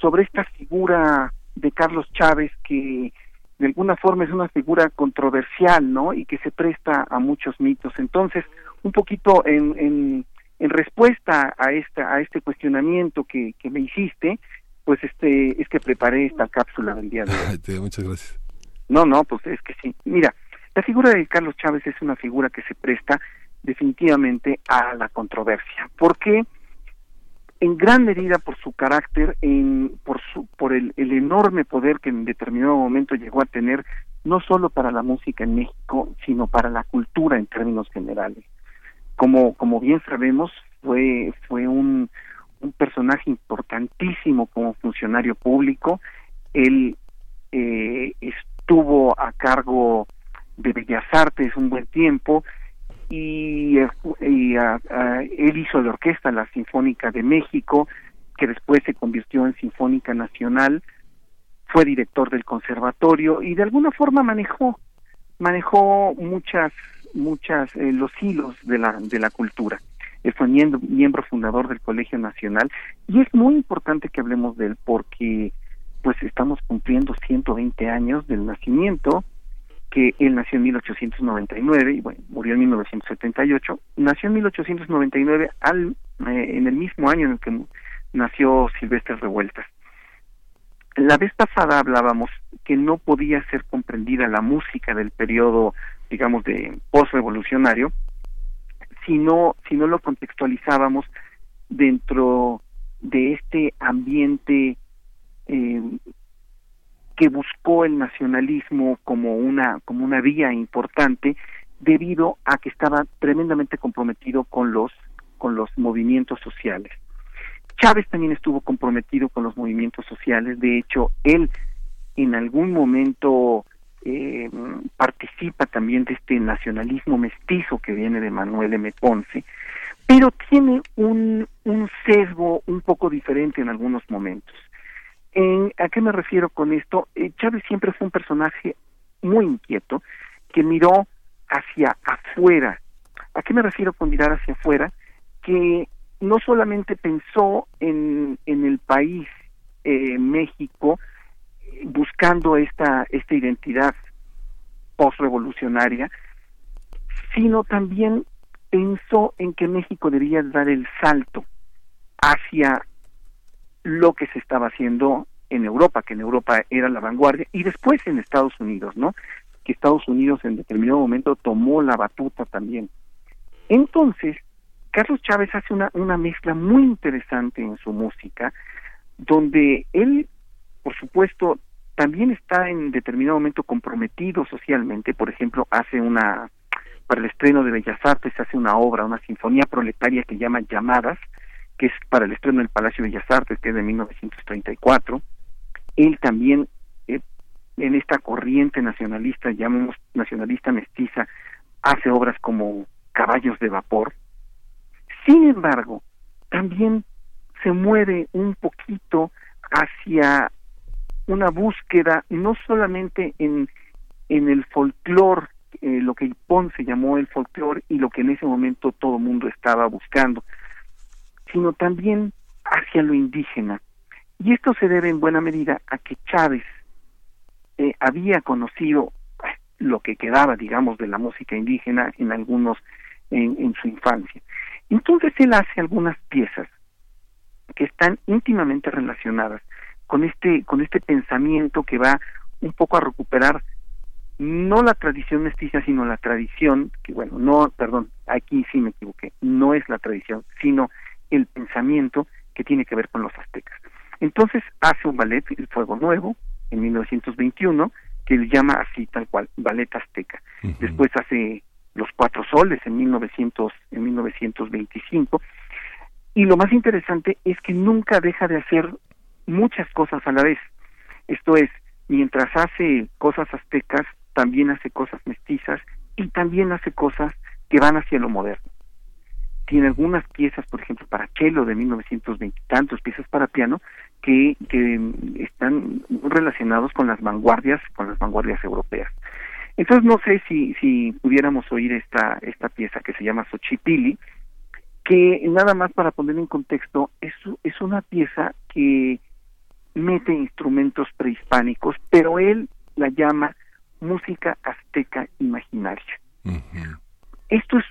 sobre esta figura de Carlos Chávez que de alguna forma es una figura controversial, ¿no? Y que se presta a muchos mitos. Entonces, un poquito en, en, en respuesta a esta a este cuestionamiento que, que me hiciste, pues este es que preparé esta cápsula del día de hoy. Muchas gracias. No, no, pues es que sí. Mira, la figura de Carlos Chávez es una figura que se presta definitivamente a la controversia. ¿Por qué? En gran medida por su carácter, en, por, su, por el, el enorme poder que en determinado momento llegó a tener, no solo para la música en México, sino para la cultura en términos generales. Como, como bien sabemos, fue, fue un, un personaje importantísimo como funcionario público. Él eh, estuvo a cargo de Bellas Artes un buen tiempo y, y, ah, él hizo la orquesta la Sinfónica de México que después se convirtió en Sinfónica Nacional fue director del conservatorio y de alguna forma manejó manejó muchas muchas eh, los hilos de la de la cultura. Él fue miembro, miembro fundador del Colegio Nacional y es muy importante que hablemos de él porque pues estamos cumpliendo 120 años del nacimiento que él nació en 1899 y bueno, murió en 1978. Nació en 1899 al, eh, en el mismo año en el que nació Silvestre Revueltas. La vez pasada hablábamos que no podía ser comprendida la música del periodo, digamos, de postrevolucionario, si no, si no lo contextualizábamos dentro de este ambiente eh, que buscó el nacionalismo como una como una vía importante debido a que estaba tremendamente comprometido con los con los movimientos sociales. Chávez también estuvo comprometido con los movimientos sociales, de hecho, él en algún momento eh, participa también de este nacionalismo mestizo que viene de Manuel M. Ponce, pero tiene un, un sesgo un poco diferente en algunos momentos. En, ¿A qué me refiero con esto? Eh, Chávez siempre fue un personaje muy inquieto que miró hacia afuera. ¿A qué me refiero con mirar hacia afuera? Que no solamente pensó en, en el país eh, México buscando esta, esta identidad postrevolucionaria, sino también pensó en que México debía dar el salto hacia lo que se estaba haciendo en Europa, que en Europa era la vanguardia, y después en Estados Unidos, ¿no? Que Estados Unidos en determinado momento tomó la batuta también. Entonces, Carlos Chávez hace una, una mezcla muy interesante en su música, donde él, por supuesto, también está en determinado momento comprometido socialmente, por ejemplo, hace una, para el estreno de Bellas Artes, hace una obra, una sinfonía proletaria que llama Llamadas, que es para el estreno del Palacio de Bellas Artes, que es de 1934. Él también, eh, en esta corriente nacionalista, llamamos nacionalista mestiza, hace obras como Caballos de Vapor. Sin embargo, también se mueve un poquito hacia una búsqueda no solamente en, en el folclore, eh, lo que Ponce llamó el folclore y lo que en ese momento todo el mundo estaba buscando, sino también hacia lo indígena. Y esto se debe en buena medida a que Chávez eh, había conocido eh, lo que quedaba, digamos, de la música indígena en algunos, en, en su infancia. Entonces él hace algunas piezas que están íntimamente relacionadas con este, con este pensamiento que va un poco a recuperar no la tradición mestiza, sino la tradición, que bueno, no, perdón, aquí sí me equivoqué, no es la tradición, sino el pensamiento que tiene que ver con los aztecas. Entonces hace un ballet, El Fuego Nuevo, en 1921, que él llama así tal cual, Ballet Azteca. Después hace Los Cuatro Soles en, 1900, en 1925. Y lo más interesante es que nunca deja de hacer muchas cosas a la vez. Esto es, mientras hace cosas aztecas, también hace cosas mestizas y también hace cosas que van hacia lo moderno. Tiene algunas piezas, por ejemplo, para cello de 1920 y tantos, piezas para piano, que, que están relacionados con las vanguardias, con las vanguardias europeas. Entonces no sé si, si pudiéramos oír esta, esta pieza que se llama Xochipili, que nada más para poner en contexto, es, es una pieza que mete instrumentos prehispánicos, pero él la llama música azteca imaginaria. Esto es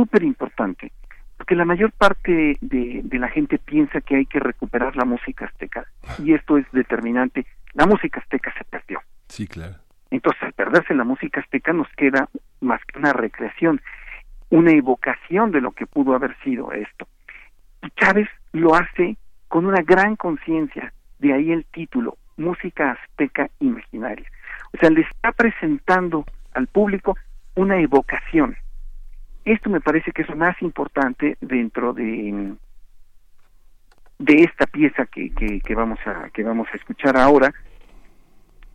súper importante, porque la mayor parte de, de, la gente piensa que hay que recuperar la música azteca, y esto es determinante. La música azteca se perdió. Sí, claro. Entonces, al perderse la música azteca nos queda más que una recreación, una evocación de lo que pudo haber sido esto. Y Chávez lo hace con una gran conciencia, de ahí el título, Música Azteca Imaginaria. O sea, le está presentando al público una evocación. Esto me parece que es lo más importante dentro de de esta pieza que, que, vamos a que vamos a escuchar ahora.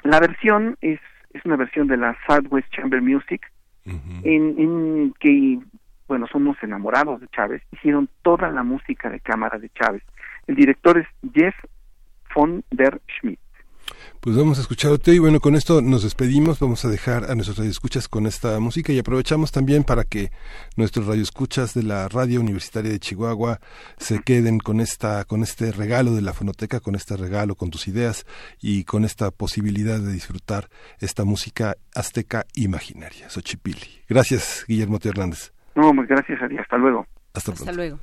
La versión es es una versión de la Southwest Chamber Music en, en que bueno somos enamorados de Chávez hicieron toda la música de cámara de Chávez el director es Jeff von der Schmidt. Pues vamos a escuchar a y bueno, con esto nos despedimos, vamos a dejar a nuestros radioescuchas con esta música y aprovechamos también para que nuestros radioescuchas de la Radio Universitaria de Chihuahua se queden con esta con este regalo de la fonoteca, con este regalo con tus ideas y con esta posibilidad de disfrutar esta música azteca imaginaria, Xochipili. Gracias, Guillermo T. Hernández. No, gracias a ti, hasta luego. Hasta, hasta luego.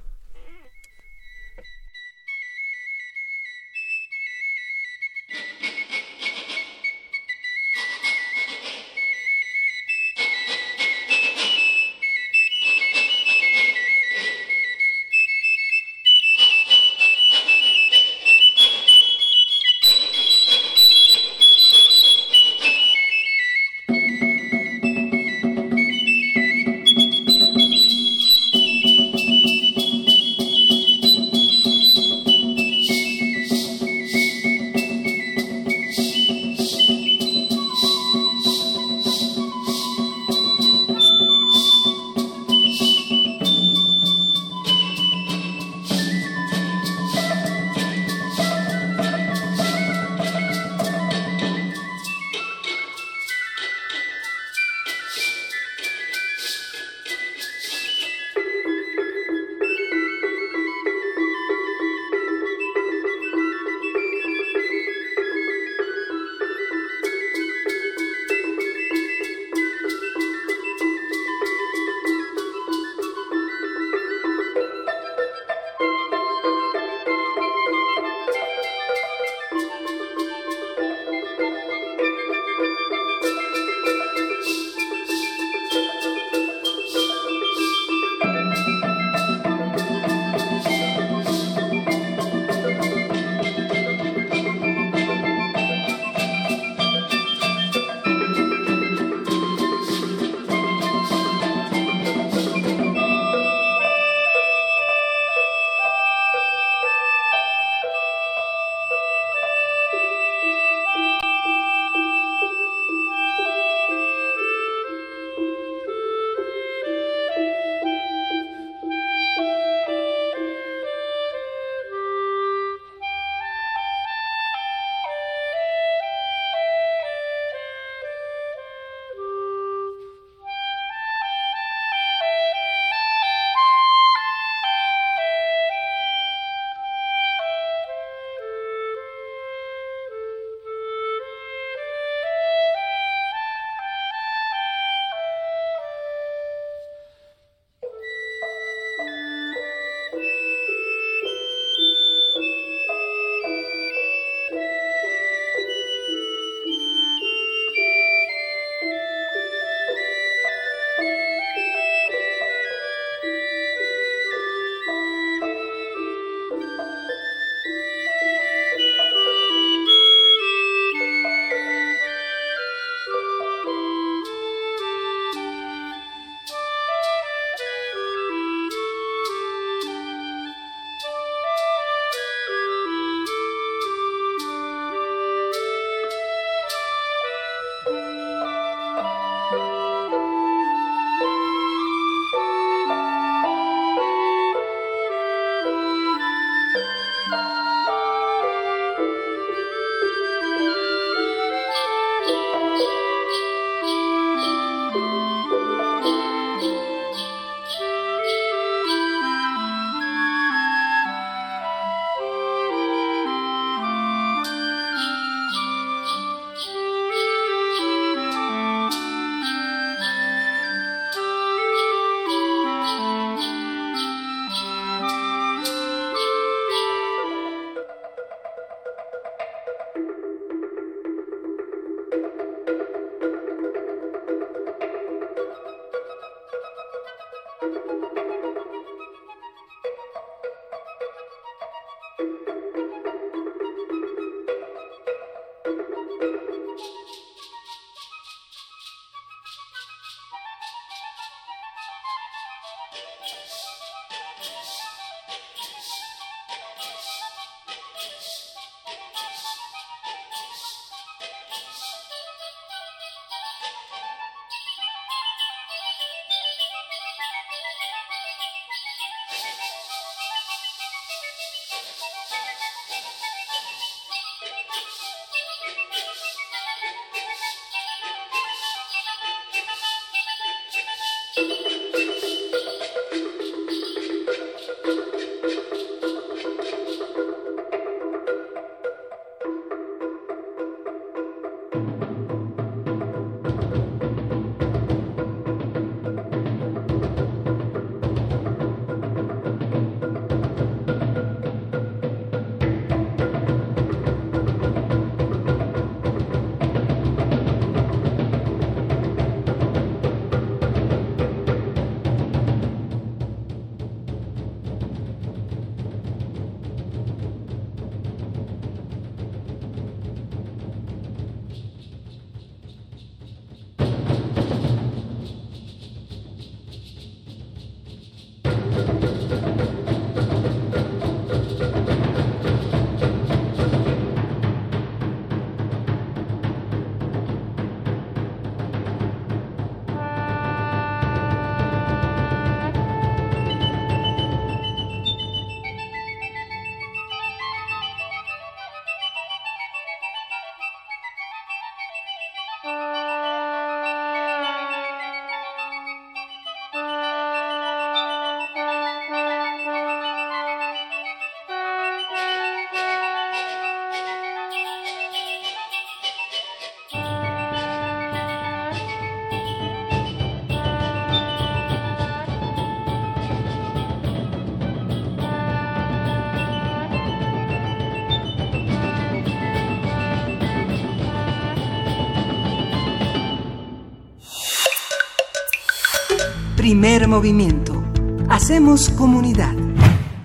Primer movimiento. Hacemos comunidad.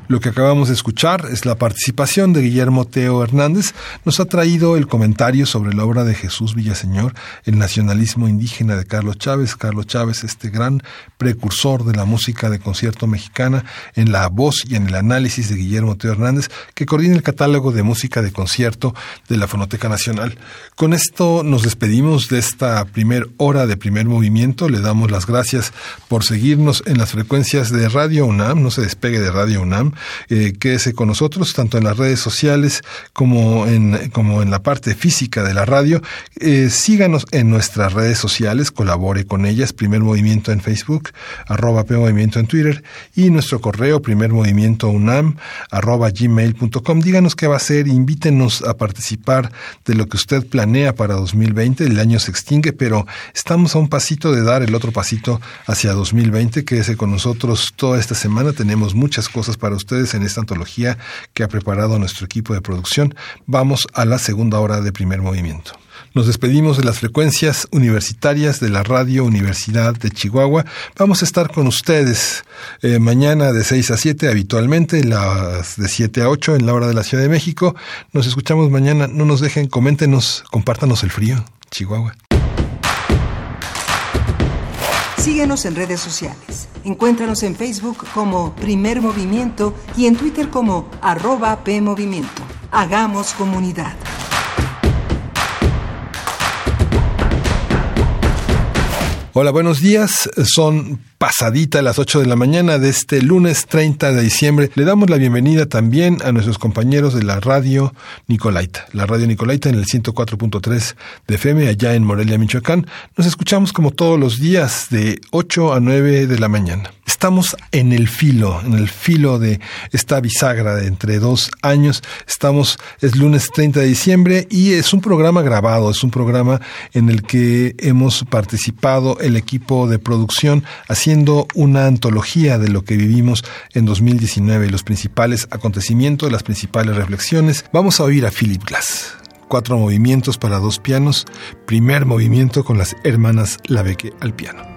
Lo que acabamos de escuchar es la participación de Guillermo Teo Hernández. Nos ha traído el comentario sobre la obra de Jesús Villaseñor, el nacionalismo indígena de Carlos Chávez. Carlos Chávez, este gran precursor de la música de concierto mexicana, en la voz y en el análisis de Guillermo Teo Hernández, que coordina el catálogo de música de concierto de la Fonoteca Nacional. Con esto nos despedimos de esta primer hora de primer movimiento. Le damos las gracias por seguirnos en las frecuencias de Radio UNAM. No se despegue de Radio UNAM eh, quédese con nosotros, tanto en las redes sociales como en, como en la parte física de la radio. Eh, síganos en nuestras redes sociales, colabore con ellas, Primer Movimiento en Facebook, arroba P Movimiento en Twitter y nuestro correo Primer Movimiento UNAM, arroba gmail.com. Díganos qué va a hacer, invítenos a participar de lo que usted planea para 2020. El año se extingue, pero estamos a un pasito de dar el otro pasito hacia 2020. Quédese con nosotros toda esta semana. Tenemos muchas cosas para ustedes en esta antología que ha preparado nuestro equipo de producción. Vamos a la segunda hora de primer movimiento. Nos despedimos de las frecuencias universitarias de la Radio Universidad de Chihuahua. Vamos a estar con ustedes eh, mañana de 6 a 7 habitualmente, las de 7 a 8 en la hora de la Ciudad de México. Nos escuchamos mañana. No nos dejen, coméntenos, compártanos el frío. Chihuahua. Síguenos en redes sociales. Encuéntranos en Facebook como Primer Movimiento y en Twitter como arroba PMovimiento. Hagamos comunidad. Hola, buenos días. Son pasadita a las 8 de la mañana de este lunes 30 de diciembre. Le damos la bienvenida también a nuestros compañeros de la radio Nicolaita. La radio Nicolaita en el 104.3 de FM allá en Morelia, Michoacán. Nos escuchamos como todos los días de 8 a 9 de la mañana. Estamos en el filo, en el filo de esta bisagra de entre dos años. Estamos, es lunes 30 de diciembre y es un programa grabado, es un programa en el que hemos participado el equipo de producción haciendo una antología de lo que vivimos en 2019, los principales acontecimientos, las principales reflexiones. Vamos a oír a Philip Glass. Cuatro movimientos para dos pianos. Primer movimiento con las hermanas Laveque al piano.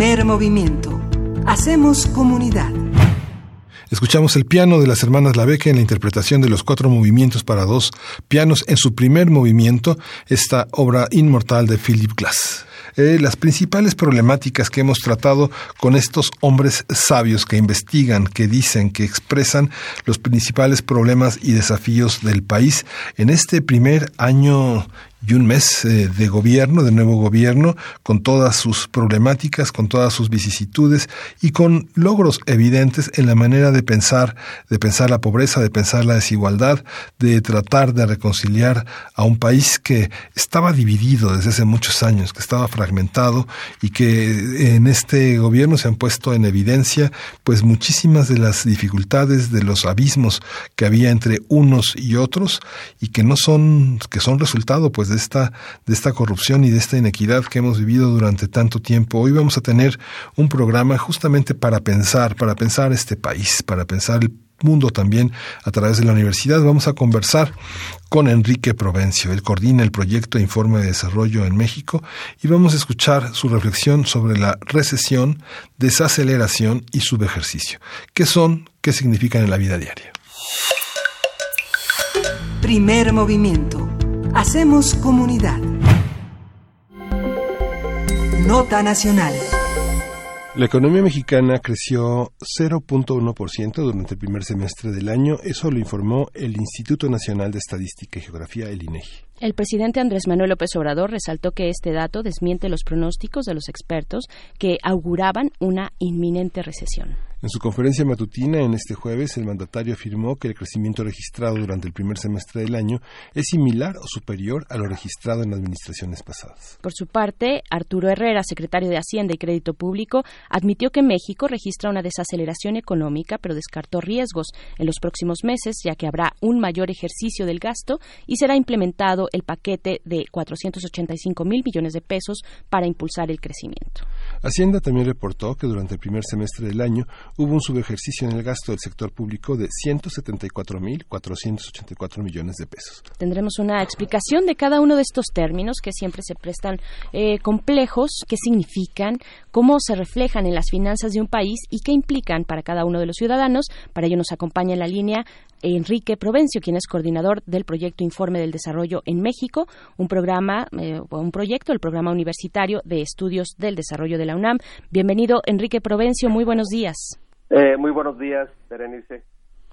Primer movimiento. Hacemos comunidad. Escuchamos el piano de las hermanas Labeque en la interpretación de los cuatro movimientos para dos pianos en su primer movimiento, esta obra inmortal de Philip Glass. Eh, las principales problemáticas que hemos tratado con estos hombres sabios que investigan, que dicen, que expresan los principales problemas y desafíos del país. En este primer año y un mes eh, de gobierno, de nuevo gobierno, con todas sus problemáticas, con todas sus vicisitudes y con logros evidentes en la manera de pensar, de pensar la pobreza, de pensar la desigualdad, de tratar de reconciliar a un país que estaba dividido desde hace muchos años, que estaba fragmentado y que en este gobierno se han puesto en evidencia pues muchísimas de las dificultades, de los abismos que había entre unos y otros y que no son, que son resultado pues de esta, de esta corrupción y de esta inequidad que hemos vivido durante tanto tiempo. Hoy vamos a tener un programa justamente para pensar, para pensar este país, para pensar el mundo también a través de la universidad. Vamos a conversar con Enrique Provencio. Él coordina el proyecto Informe de Desarrollo en México y vamos a escuchar su reflexión sobre la recesión, desaceleración y subejercicio. ¿Qué son? ¿Qué significan en la vida diaria? Primer movimiento. Hacemos comunidad. Nota Nacional. La economía mexicana creció 0.1% durante el primer semestre del año, eso lo informó el Instituto Nacional de Estadística y Geografía, el INEGI. El presidente Andrés Manuel López Obrador resaltó que este dato desmiente los pronósticos de los expertos que auguraban una inminente recesión. En su conferencia matutina en este jueves, el mandatario afirmó que el crecimiento registrado durante el primer semestre del año es similar o superior a lo registrado en administraciones pasadas. Por su parte, Arturo Herrera, secretario de Hacienda y Crédito Público, admitió que México registra una desaceleración económica, pero descartó riesgos en los próximos meses, ya que habrá un mayor ejercicio del gasto y será implementado el paquete de 485 mil millones de pesos para impulsar el crecimiento. Hacienda también reportó que durante el primer semestre del año hubo un subejercicio en el gasto del sector público de 174.484 millones de pesos. Tendremos una explicación de cada uno de estos términos que siempre se prestan eh, complejos, qué significan, cómo se reflejan en las finanzas de un país y qué implican para cada uno de los ciudadanos. Para ello nos acompaña en la línea Enrique Provencio, quien es coordinador del proyecto Informe del Desarrollo en México, un programa, eh, un proyecto, el programa universitario de estudios del desarrollo de la UNAM. Bienvenido, Enrique Provencio, muy buenos días. Eh, muy buenos días, Berenice.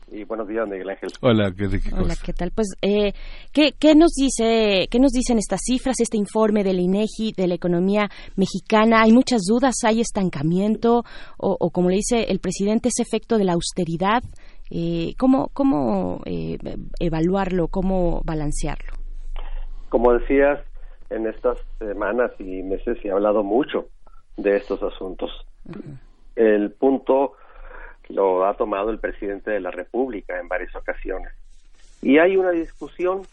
Y buenos días, Miguel Ángel. Hola, ¿qué, Hola, ¿qué tal? Pues, eh, ¿qué, ¿qué, nos dice, qué nos dicen estas cifras, este informe del INEGI de la economía mexicana? Hay muchas dudas, hay estancamiento o, o como le dice el presidente, ese efecto de la austeridad. Eh, ¿Cómo, cómo eh, evaluarlo, cómo balancearlo? Como decías, en estas semanas y meses se ha hablado mucho de estos asuntos. El punto lo ha tomado el presidente de la República en varias ocasiones. Y hay una discusión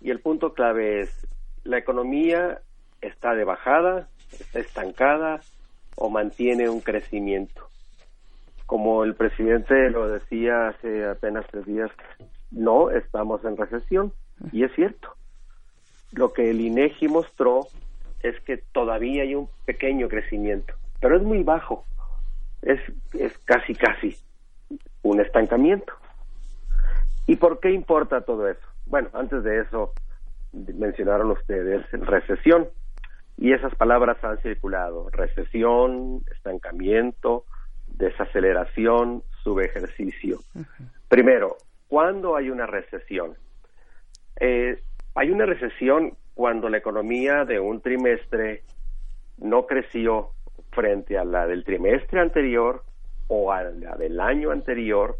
y el punto clave es, ¿la economía está de bajada, está estancada o mantiene un crecimiento? Como el presidente lo decía hace apenas tres días, no estamos en recesión y es cierto. Lo que el INEGI mostró es que todavía hay un pequeño crecimiento, pero es muy bajo es, es casi, casi un estancamiento. ¿Y por qué importa todo eso? Bueno, antes de eso mencionaron ustedes recesión y esas palabras han circulado, recesión, estancamiento, desaceleración, subejercicio. Primero, ¿cuándo hay una recesión? Eh, hay una recesión cuando la economía de un trimestre no creció frente a la del trimestre anterior o a la del año anterior,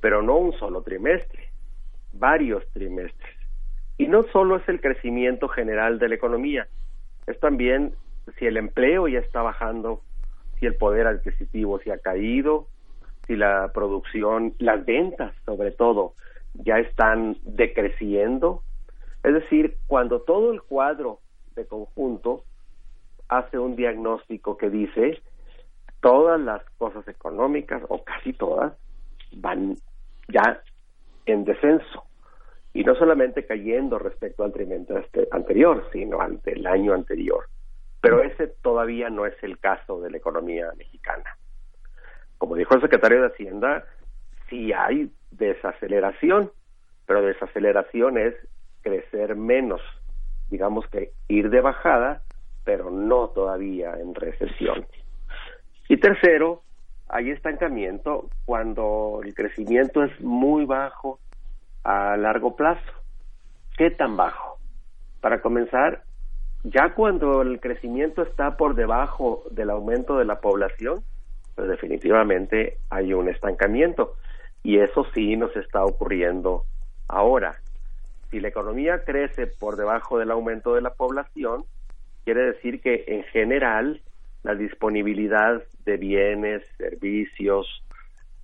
pero no un solo trimestre, varios trimestres. Y no solo es el crecimiento general de la economía, es también si el empleo ya está bajando, si el poder adquisitivo se ha caído, si la producción, las ventas sobre todo, ya están decreciendo. Es decir, cuando todo el cuadro de conjunto hace un diagnóstico que dice todas las cosas económicas o casi todas van ya en descenso y no solamente cayendo respecto al trimestre anterior, sino ante el año anterior. Pero ese todavía no es el caso de la economía mexicana. Como dijo el secretario de Hacienda, sí hay desaceleración, pero desaceleración es crecer menos, digamos que ir de bajada, pero no todavía en recesión. Y tercero, hay estancamiento cuando el crecimiento es muy bajo a largo plazo. ¿Qué tan bajo? Para comenzar, ya cuando el crecimiento está por debajo del aumento de la población, pues definitivamente hay un estancamiento. Y eso sí nos está ocurriendo ahora. Si la economía crece por debajo del aumento de la población, quiere decir que en general la disponibilidad de bienes, servicios,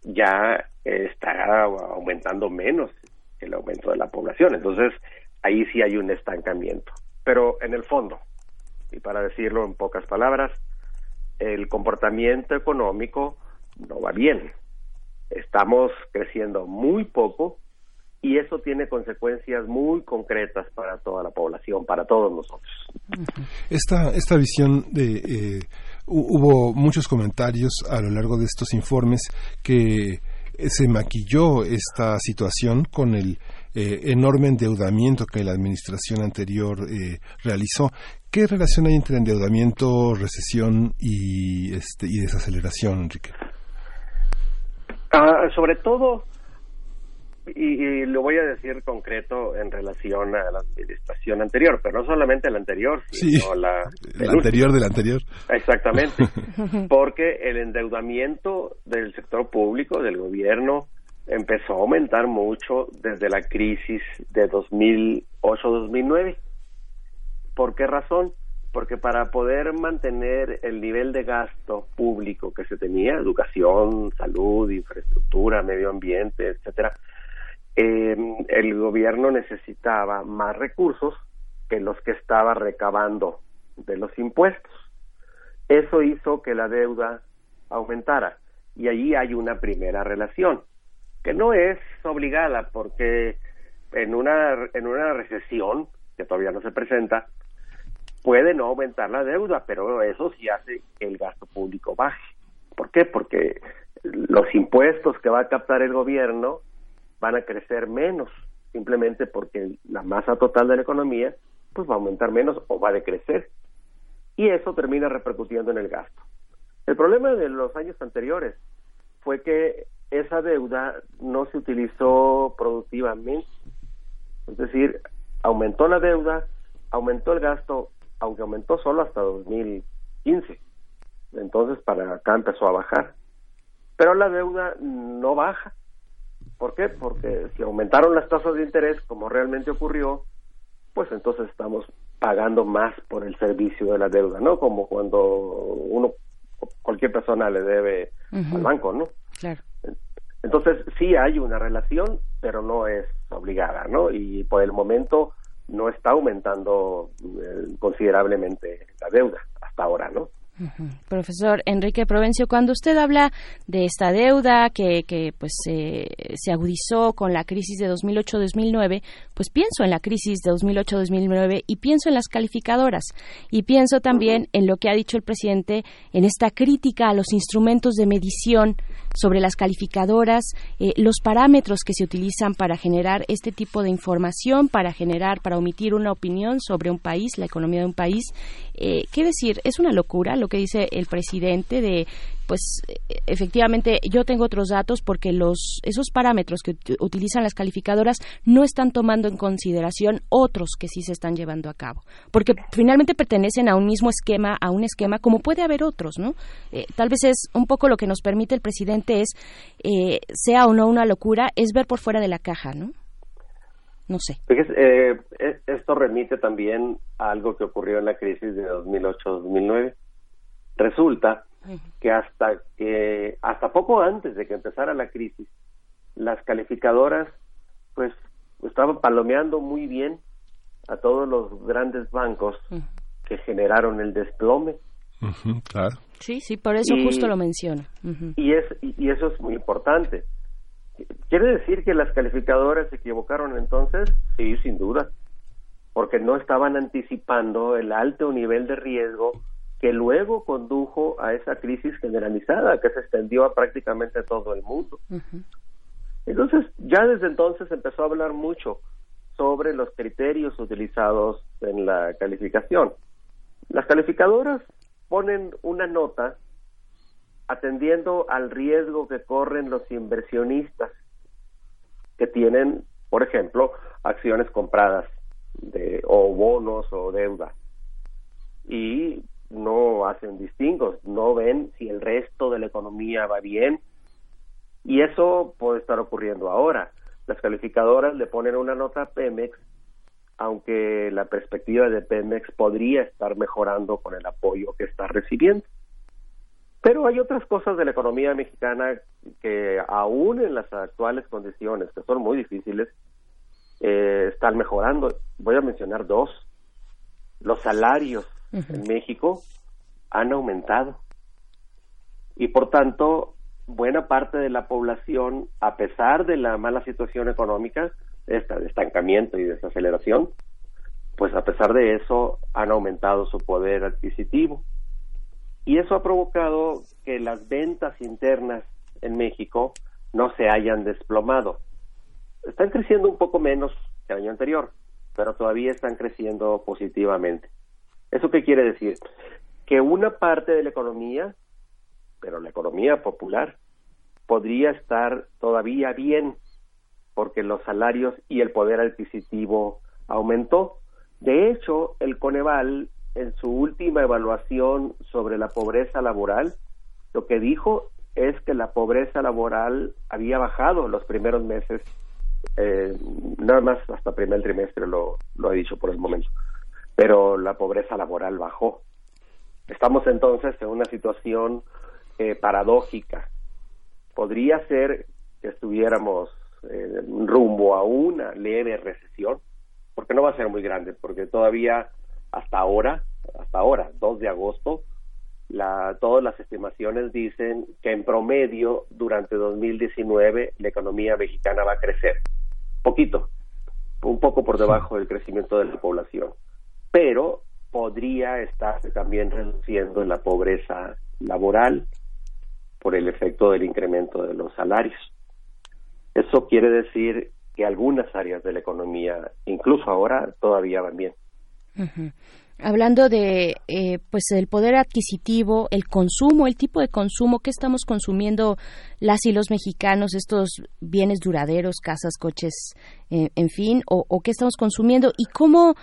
ya está aumentando menos que el aumento de la población. Entonces, ahí sí hay un estancamiento. Pero en el fondo, y para decirlo en pocas palabras, el comportamiento económico no va bien. Estamos creciendo muy poco y eso tiene consecuencias muy concretas para toda la población, para todos nosotros. Esta, esta visión de... Eh, hubo muchos comentarios a lo largo de estos informes que se maquilló esta situación con el eh, enorme endeudamiento que la administración anterior eh, realizó. ¿Qué relación hay entre endeudamiento, recesión y, este, y desaceleración, Enrique? Ah, sobre todo, y, lo voy a decir concreto en relación a la administración anterior, pero no solamente la anterior, sino la, anterior de la anterior. Exactamente, <laughs> porque el endeudamiento del sector público, del gobierno, empezó a aumentar mucho desde la crisis de 2008-2009. ¿Por qué razón? Porque para poder mantener el nivel de gasto público que se tenía, educación, salud, infraestructura, medio ambiente, etcétera, eh, el gobierno necesitaba más recursos que los que estaba recabando de los impuestos. Eso hizo que la deuda aumentara y allí hay una primera relación que no es obligada porque en una en una recesión que todavía no se presenta puede no aumentar la deuda, pero eso sí hace que el gasto público baje. ¿Por qué? Porque los impuestos que va a captar el gobierno van a crecer menos, simplemente porque la masa total de la economía pues va a aumentar menos o va a decrecer. Y eso termina repercutiendo en el gasto. El problema de los años anteriores fue que esa deuda no se utilizó productivamente. Es decir, aumentó la deuda, aumentó el gasto, aunque aumentó solo hasta 2015. Entonces para acá empezó a bajar. Pero la deuda no baja. ¿Por qué? Porque si aumentaron las tasas de interés, como realmente ocurrió, pues entonces estamos pagando más por el servicio de la deuda, ¿no? Como cuando uno, cualquier persona le debe al banco, ¿no? Claro. Entonces sí hay una relación, pero no es obligada, ¿no? Y por el momento no está aumentando eh, considerablemente la deuda hasta ahora, ¿no? Profesor Enrique Provencio, cuando usted habla de esta deuda que, que pues se agudizó con la crisis de 2008-2009, pues pienso en la crisis de 2008-2009 y pienso en las calificadoras y pienso también en lo que ha dicho el presidente en esta crítica a los instrumentos de medición sobre las calificadoras, eh, los parámetros que se utilizan para generar este tipo de información, para generar, para omitir una opinión sobre un país, la economía de un país. Eh, ¿Qué decir? Es una locura lo que dice el presidente de pues efectivamente yo tengo otros datos porque los esos parámetros que utilizan las calificadoras no están tomando en consideración otros que sí se están llevando a cabo porque finalmente pertenecen a un mismo esquema a un esquema como puede haber otros no eh, tal vez es un poco lo que nos permite el presidente es eh, sea o no una locura es ver por fuera de la caja no no sé. Eh, esto remite también a algo que ocurrió en la crisis de 2008-2009. Resulta que hasta que hasta poco antes de que empezara la crisis las calificadoras pues estaban palomeando muy bien a todos los grandes bancos que generaron el desplome. Claro. Sí sí por eso justo lo menciona. Y es y eso es muy importante quiere decir que las calificadoras se equivocaron entonces sí sin duda porque no estaban anticipando el alto nivel de riesgo que luego condujo a esa crisis generalizada que se extendió a prácticamente todo el mundo. Entonces, ya desde entonces empezó a hablar mucho sobre los criterios utilizados en la calificación. Las calificadoras ponen una nota atendiendo al riesgo que corren los inversionistas que tienen, por ejemplo, acciones compradas de, o bonos o deuda. Y no hacen distingos, no ven si el resto de la economía va bien. Y eso puede estar ocurriendo ahora. Las calificadoras le ponen una nota a Pemex, aunque la perspectiva de Pemex podría estar mejorando con el apoyo que está recibiendo. Pero hay otras cosas de la economía mexicana que aún en las actuales condiciones, que son muy difíciles, eh, están mejorando. Voy a mencionar dos. Los salarios en México han aumentado. Y por tanto, buena parte de la población, a pesar de la mala situación económica, esta, de estancamiento y desaceleración, pues a pesar de eso han aumentado su poder adquisitivo. Eso ha provocado que las ventas internas en México no se hayan desplomado. Están creciendo un poco menos que el año anterior, pero todavía están creciendo positivamente. ¿Eso qué quiere decir? Que una parte de la economía, pero la economía popular, podría estar todavía bien porque los salarios y el poder adquisitivo aumentó. De hecho, el Coneval, en su última evaluación sobre la pobreza laboral, lo que dijo es que la pobreza laboral había bajado los primeros meses, eh, nada más hasta primer trimestre lo, lo he dicho por el momento pero la pobreza laboral bajó. Estamos entonces en una situación eh, paradójica. Podría ser que estuviéramos eh, rumbo a una leve recesión, porque no va a ser muy grande, porque todavía hasta ahora, hasta ahora, 2 de agosto, la, todas las estimaciones dicen que en promedio durante 2019 la economía mexicana va a crecer, poquito, un poco por debajo del crecimiento de la población pero podría estar también reduciendo la pobreza laboral por el efecto del incremento de los salarios. Eso quiere decir que algunas áreas de la economía, incluso ahora, todavía van bien. Hablando de eh, pues el poder adquisitivo, el consumo, el tipo de consumo que estamos consumiendo las y los mexicanos, estos bienes duraderos, casas, coches, eh, en fin, o, qué estamos consumiendo y cómo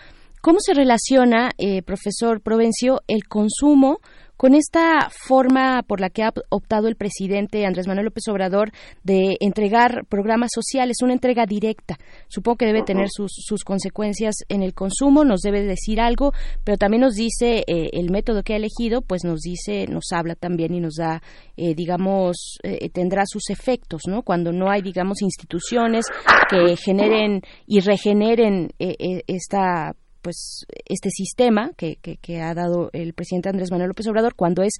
¿Cómo se relaciona, eh, profesor Provencio, el consumo con esta forma por la que ha optado el presidente Andrés Manuel López Obrador de entregar programas sociales, una entrega directa? Supongo que debe tener sus, consecuencias en el consumo, nos debe decir algo, pero también nos dice eh, el método que ha elegido, pues nos dice, nos habla también y nos da, eh, digamos, tendrá sus efectos, ¿no? Cuando no hay, digamos, instituciones que generen y regeneren esta pues este sistema que, que, ha dado el presidente Andrés Manuel López Obrador cuando es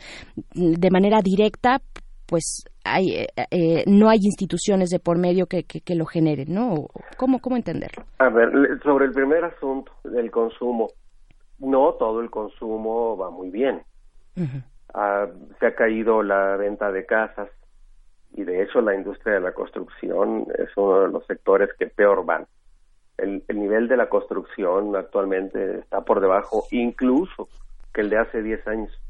de manera directa pues hay, eh, eh, no hay instituciones de por medio que, que, lo generen, ¿no? ¿Cómo, ¿Cómo entenderlo? A ver, sobre el primer asunto del consumo, no todo el consumo va muy bien. Ah, se ha caído la venta de casas y de hecho la industria de la construcción es uno de los sectores que peor van el, nivel de la construcción actualmente está por debajo incluso que el de hace 10 años.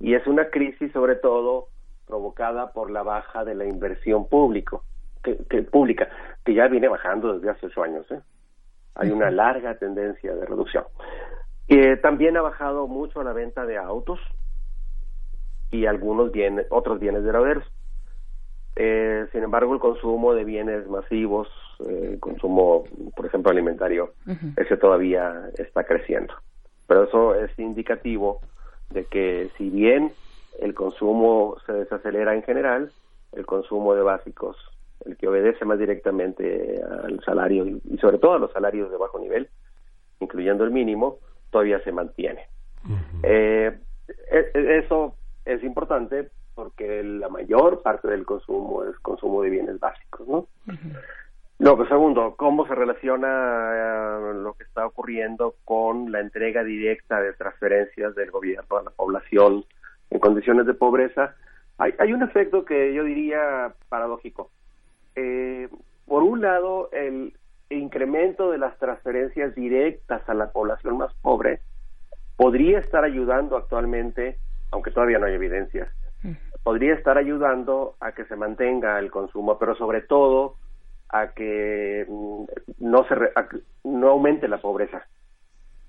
Y es una crisis sobre todo provocada por la baja de la inversión público, que, pública, que ya viene bajando desde hace ocho años. ¿eh? Hay una larga tendencia de reducción. que también ha bajado mucho la venta de autos y algunos bienes, otros bienes duraderos. Eh, sin embargo, el consumo de bienes masivos, eh, el consumo, por ejemplo, alimentario, ese todavía está creciendo. Pero eso es indicativo de que si bien el consumo se desacelera en general, el consumo de básicos, el que obedece más directamente al salario y sobre todo a los salarios de bajo nivel, incluyendo el mínimo, todavía se mantiene. eh, e, e, eso es importante porque la mayor parte del consumo es consumo de bienes básicos, ¿no? No, pues segundo, ¿cómo se relaciona eh, lo que está ocurriendo con la entrega directa de transferencias del gobierno a la población en condiciones de pobreza? Hay, hay un efecto que yo diría paradójico. Eh, por un lado, el incremento de las transferencias directas a la población más pobre podría estar ayudando actualmente, aunque todavía no hay evidencias, podría estar ayudando a que se mantenga el consumo, pero sobre todo a que mm, no se a que no aumente la pobreza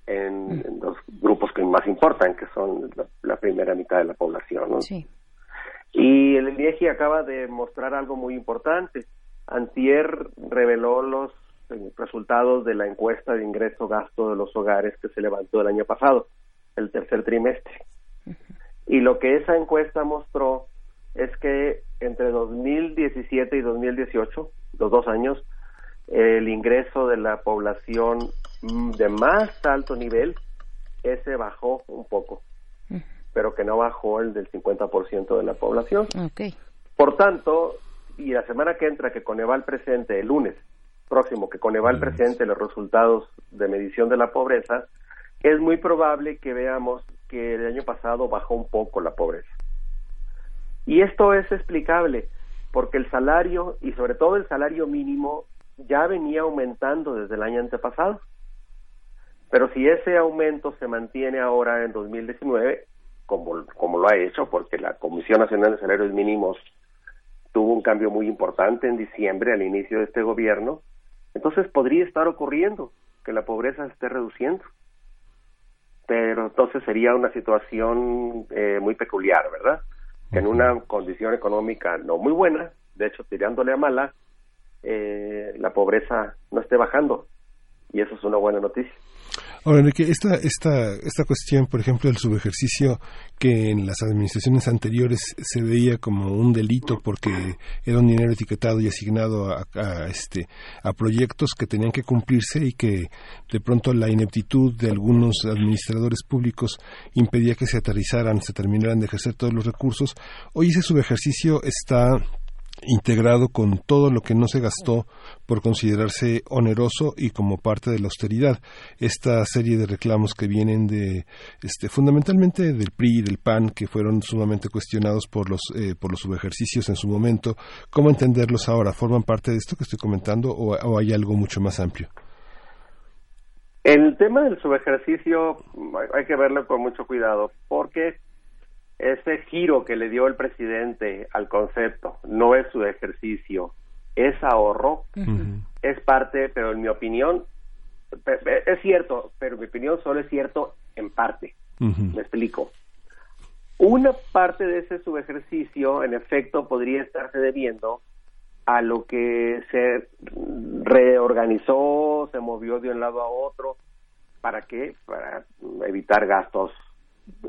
en, en los grupos que más importan, que son la, la primera mitad de la población. ¿no? Sí. Y el INEGI acaba de mostrar algo muy importante. Antier reveló los eh, resultados de la encuesta de ingreso-gasto de los hogares que se levantó el año pasado, el tercer trimestre. Y lo que esa encuesta mostró es que entre 2017 y 2018, los dos años, el ingreso de la población de más alto nivel, ese bajó un poco, pero que no bajó el del 50% de la población. Por tanto, y la semana que entra que Coneval presente, el lunes próximo, que Coneval presente los resultados de medición de la pobreza, es muy probable que veamos que el año pasado bajó un poco la pobreza. Y esto es explicable porque el salario y sobre todo el salario mínimo ya venía aumentando desde el año antepasado. Pero si ese aumento se mantiene ahora en 2019, como, como lo ha hecho, porque la Comisión Nacional de Salarios Mínimos tuvo un cambio muy importante en diciembre al inicio de este gobierno, entonces podría estar ocurriendo que la pobreza se esté reduciendo. Pero entonces sería una situación eh, muy peculiar, ¿verdad? Que en una condición económica no muy buena, de hecho tirándole a mala, eh, la pobreza no esté bajando. Y eso es una buena noticia. Ahora, Enrique, esta, esta, esta cuestión, por ejemplo, del subejercicio que en las administraciones anteriores se veía como un delito porque era un dinero etiquetado y asignado a, a, este, a proyectos que tenían que cumplirse y que de pronto la ineptitud de algunos administradores públicos impedía que se aterrizaran, se terminaran de ejercer todos los recursos. Hoy ese subejercicio está integrado con todo lo que no se gastó por considerarse oneroso y como parte de la austeridad. Esta serie de reclamos que vienen de, este, fundamentalmente del PRI y del PAN, que fueron sumamente cuestionados por los, eh, por los subejercicios en su momento, ¿cómo entenderlos ahora? ¿Forman parte de esto que estoy comentando o, o hay algo mucho más amplio? El tema del subejercicio hay que verlo con mucho cuidado, porque ese giro que le dio el presidente al concepto no es su ejercicio, es ahorro, es parte, pero en mi opinión, es cierto, pero en mi opinión solo es cierto en parte. Me explico. Una parte de ese subejercicio, en efecto, podría estarse debiendo a lo que se reorganizó, se movió de un lado a otro. ¿Para qué? Para evitar gastos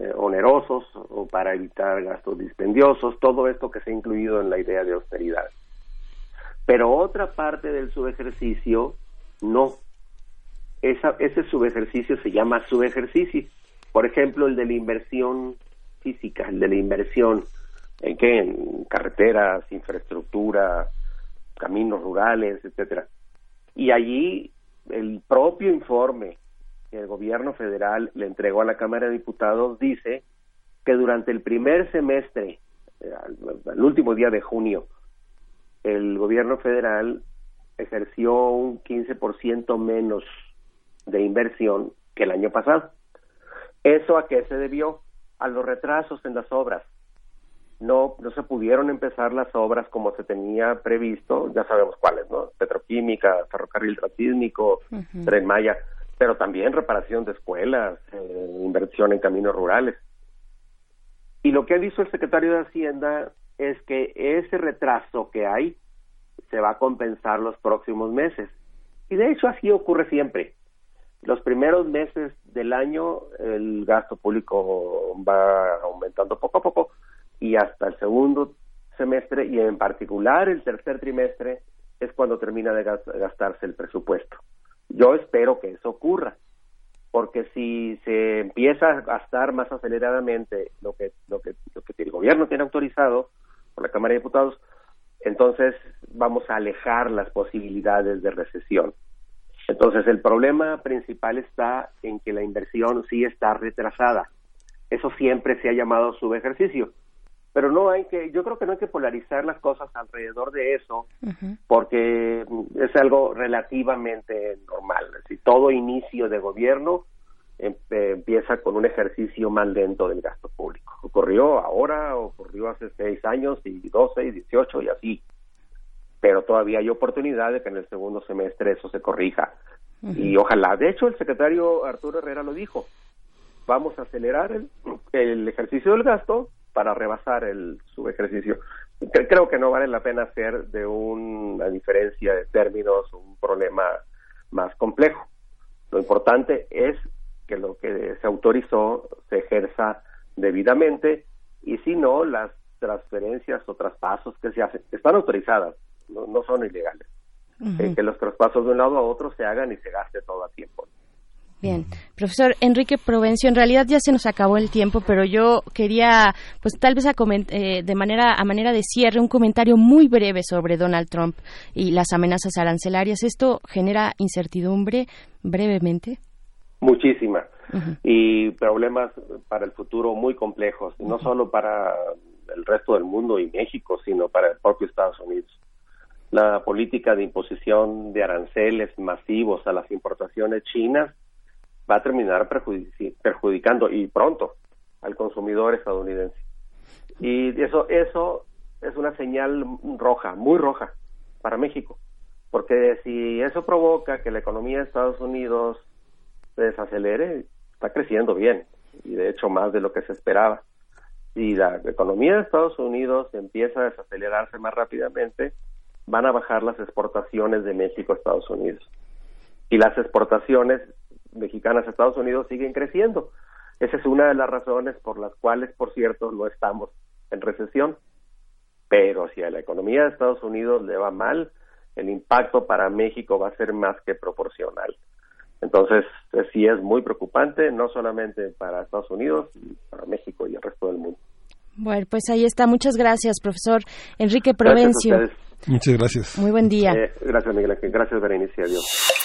eh, onerosos o para evitar gastos dispendiosos, todo esto que se ha incluido en la idea de austeridad. Pero otra parte del subejercicio, no. Esa, ese subejercicio se llama subejercicio. Por ejemplo, el de la inversión física, el de la inversión en qué, en carreteras, infraestructura, caminos rurales, etcétera. Y allí el propio informe que el gobierno federal le entregó a la Cámara de Diputados dice que durante el primer semestre, eh, el último día de junio, el gobierno federal ejerció un 15% menos de inversión que el año pasado. ¿Eso a qué se debió? A los retrasos en las obras. No, no se pudieron empezar las obras como se tenía previsto, ya sabemos cuáles, ¿no? Petroquímica, ferrocarril transísmico, Tren Maya pero también reparación de escuelas, eh, inversión en caminos rurales. Y lo que ha dicho el secretario de Hacienda es que ese retraso que hay se va a compensar los próximos meses. Y de hecho así ocurre siempre. Los primeros meses del año el gasto público va aumentando poco a poco y hasta el segundo semestre y en particular el tercer trimestre es cuando termina de gastarse el presupuesto. Yo espero que eso ocurra, porque si se empieza a gastar más aceleradamente lo que, lo que, lo que el gobierno tiene autorizado por la Cámara de Diputados, entonces vamos a alejar las posibilidades de recesión. Entonces el problema principal está en que la inversión sí está retrasada. Eso siempre se ha llamado subejercicio. Pero no hay que, yo creo que no hay que polarizar las cosas alrededor de eso, porque es algo relativamente normal. Si todo inicio de gobierno em, eh, empieza con un ejercicio más lento del gasto público. Ocurrió ahora, ocurrió hace seis años y doce y dieciocho y así pero todavía hay oportunidad de que en el segundo semestre eso se corrija. Y ojalá, de hecho el secretario Arturo Herrera lo dijo, vamos a acelerar el, el ejercicio del gasto para rebasar el subejercicio. Creo que no vale la pena hacer de una diferencia de términos un problema más complejo. Lo importante es que lo que se autorizó se ejerza debidamente y si no, las transferencias o traspasos que se hacen están autorizadas no, son ilegales. Eh, que los traspasos de un lado a otro se hagan y se gaste todo a tiempo. Bien, profesor Enrique Provencio, en realidad ya se nos acabó el tiempo, pero yo quería, pues tal vez a eh, de manera a manera de cierre un comentario muy breve sobre Donald Trump y las amenazas arancelarias. ¿Esto genera incertidumbre brevemente? Muchísima. Y problemas para el futuro muy complejos, no solo para el resto del mundo y México, sino para el propio Estados Unidos. La política de imposición de aranceles masivos a las importaciones chinas va a terminar perjudicando y pronto al consumidor estadounidense. Y eso eso es una señal roja, muy roja para México, porque si eso provoca que la economía de Estados Unidos se desacelere, está creciendo bien y de hecho más de lo que se esperaba. Si la economía de Estados Unidos empieza a desacelerarse más rápidamente, van a bajar las exportaciones de México a Estados Unidos. Y las exportaciones mexicanas a Estados Unidos siguen creciendo. Esa es una de las razones por las cuales, por cierto, no estamos en recesión. Pero si a la economía de Estados Unidos le va mal, el impacto para México va a ser más que proporcional. Entonces, sí es muy preocupante, no solamente para Estados Unidos, para México y el resto del mundo. Bueno, pues ahí está. Muchas gracias, profesor Enrique Provencio. Muchas gracias. Muy buen día. Eh, gracias, Miguel Ángel. Gracias, Berenice. Adiós.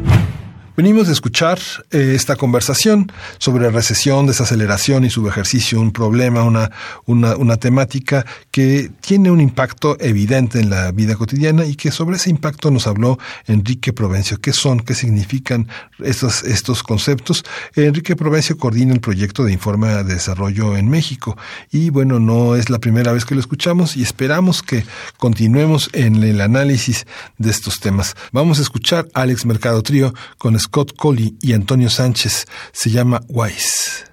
Venimos a escuchar eh, esta conversación sobre recesión, desaceleración y subejercicio, un problema, una, una, una, temática que tiene un impacto evidente en la vida cotidiana y que sobre ese impacto nos habló Enrique Provencio. ¿Qué son? ¿Qué significan estos, estos conceptos? Enrique Provencio coordina el proyecto de informe de desarrollo en México y bueno, no es la primera vez que lo escuchamos y esperamos que continuemos en el análisis de estos temas. Vamos a escuchar a Alex Mercado Trío con Scott Colley y Antonio Sánchez. Se llama Wise.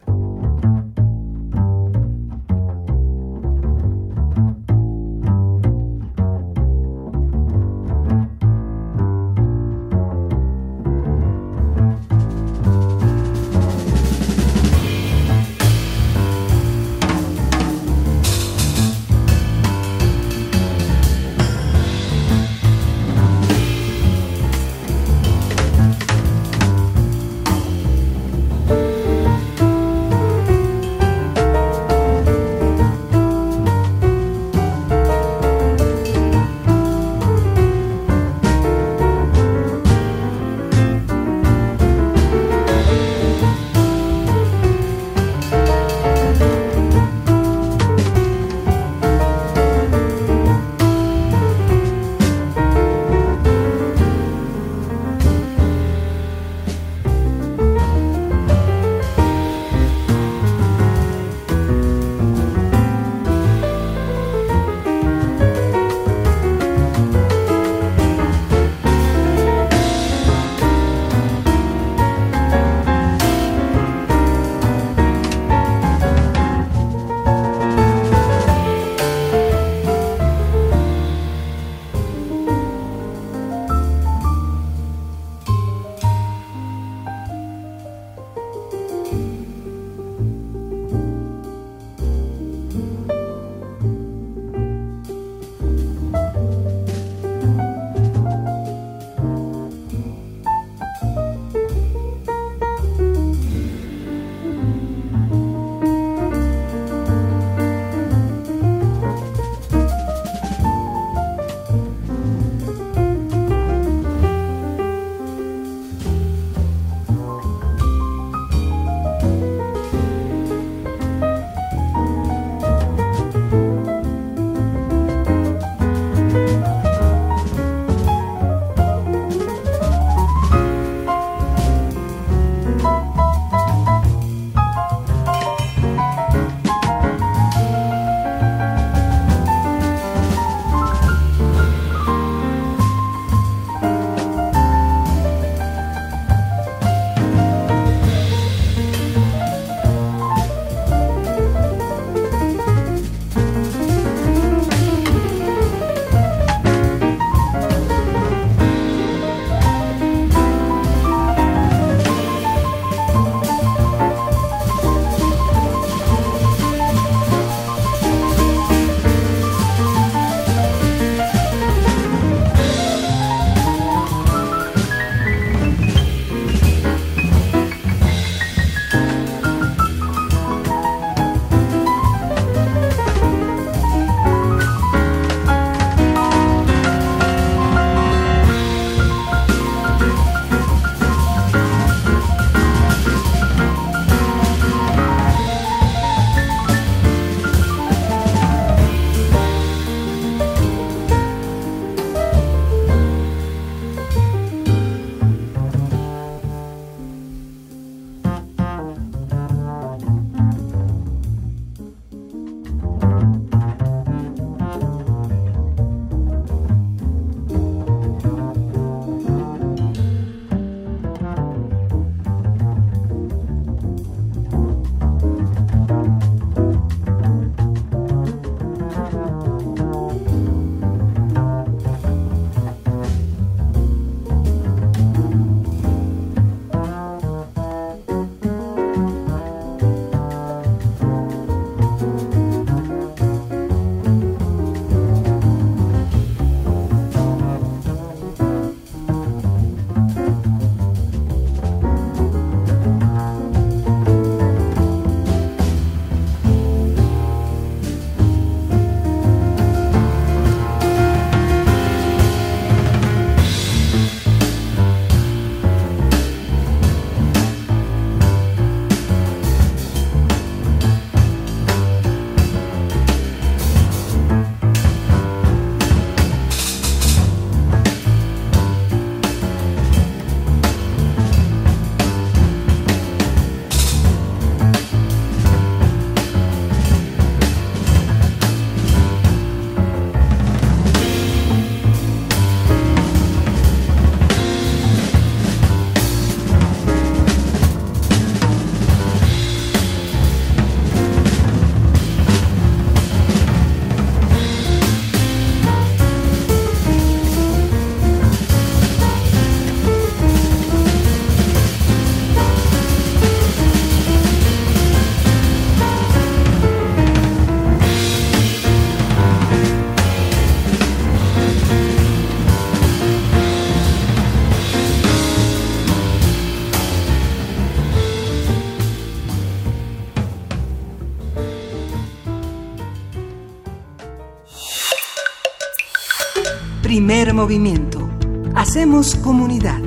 Movimiento. Hacemos comunidad.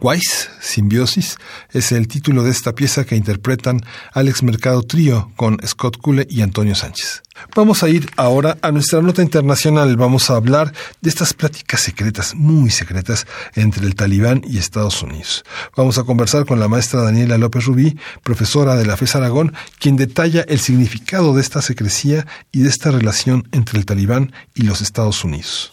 Wise, Simbiosis, es el título de esta pieza que interpretan Alex Mercado Trío con Scott Cule y Antonio Sánchez. Vamos a ir ahora a nuestra nota internacional. Vamos a hablar de estas pláticas secretas, muy secretas, entre el talibán y Estados Unidos. Vamos a conversar con la maestra Daniela López Rubí, profesora de la FES Aragón, quien detalla el significado de esta secrecía y de esta relación entre el talibán y los Estados Unidos.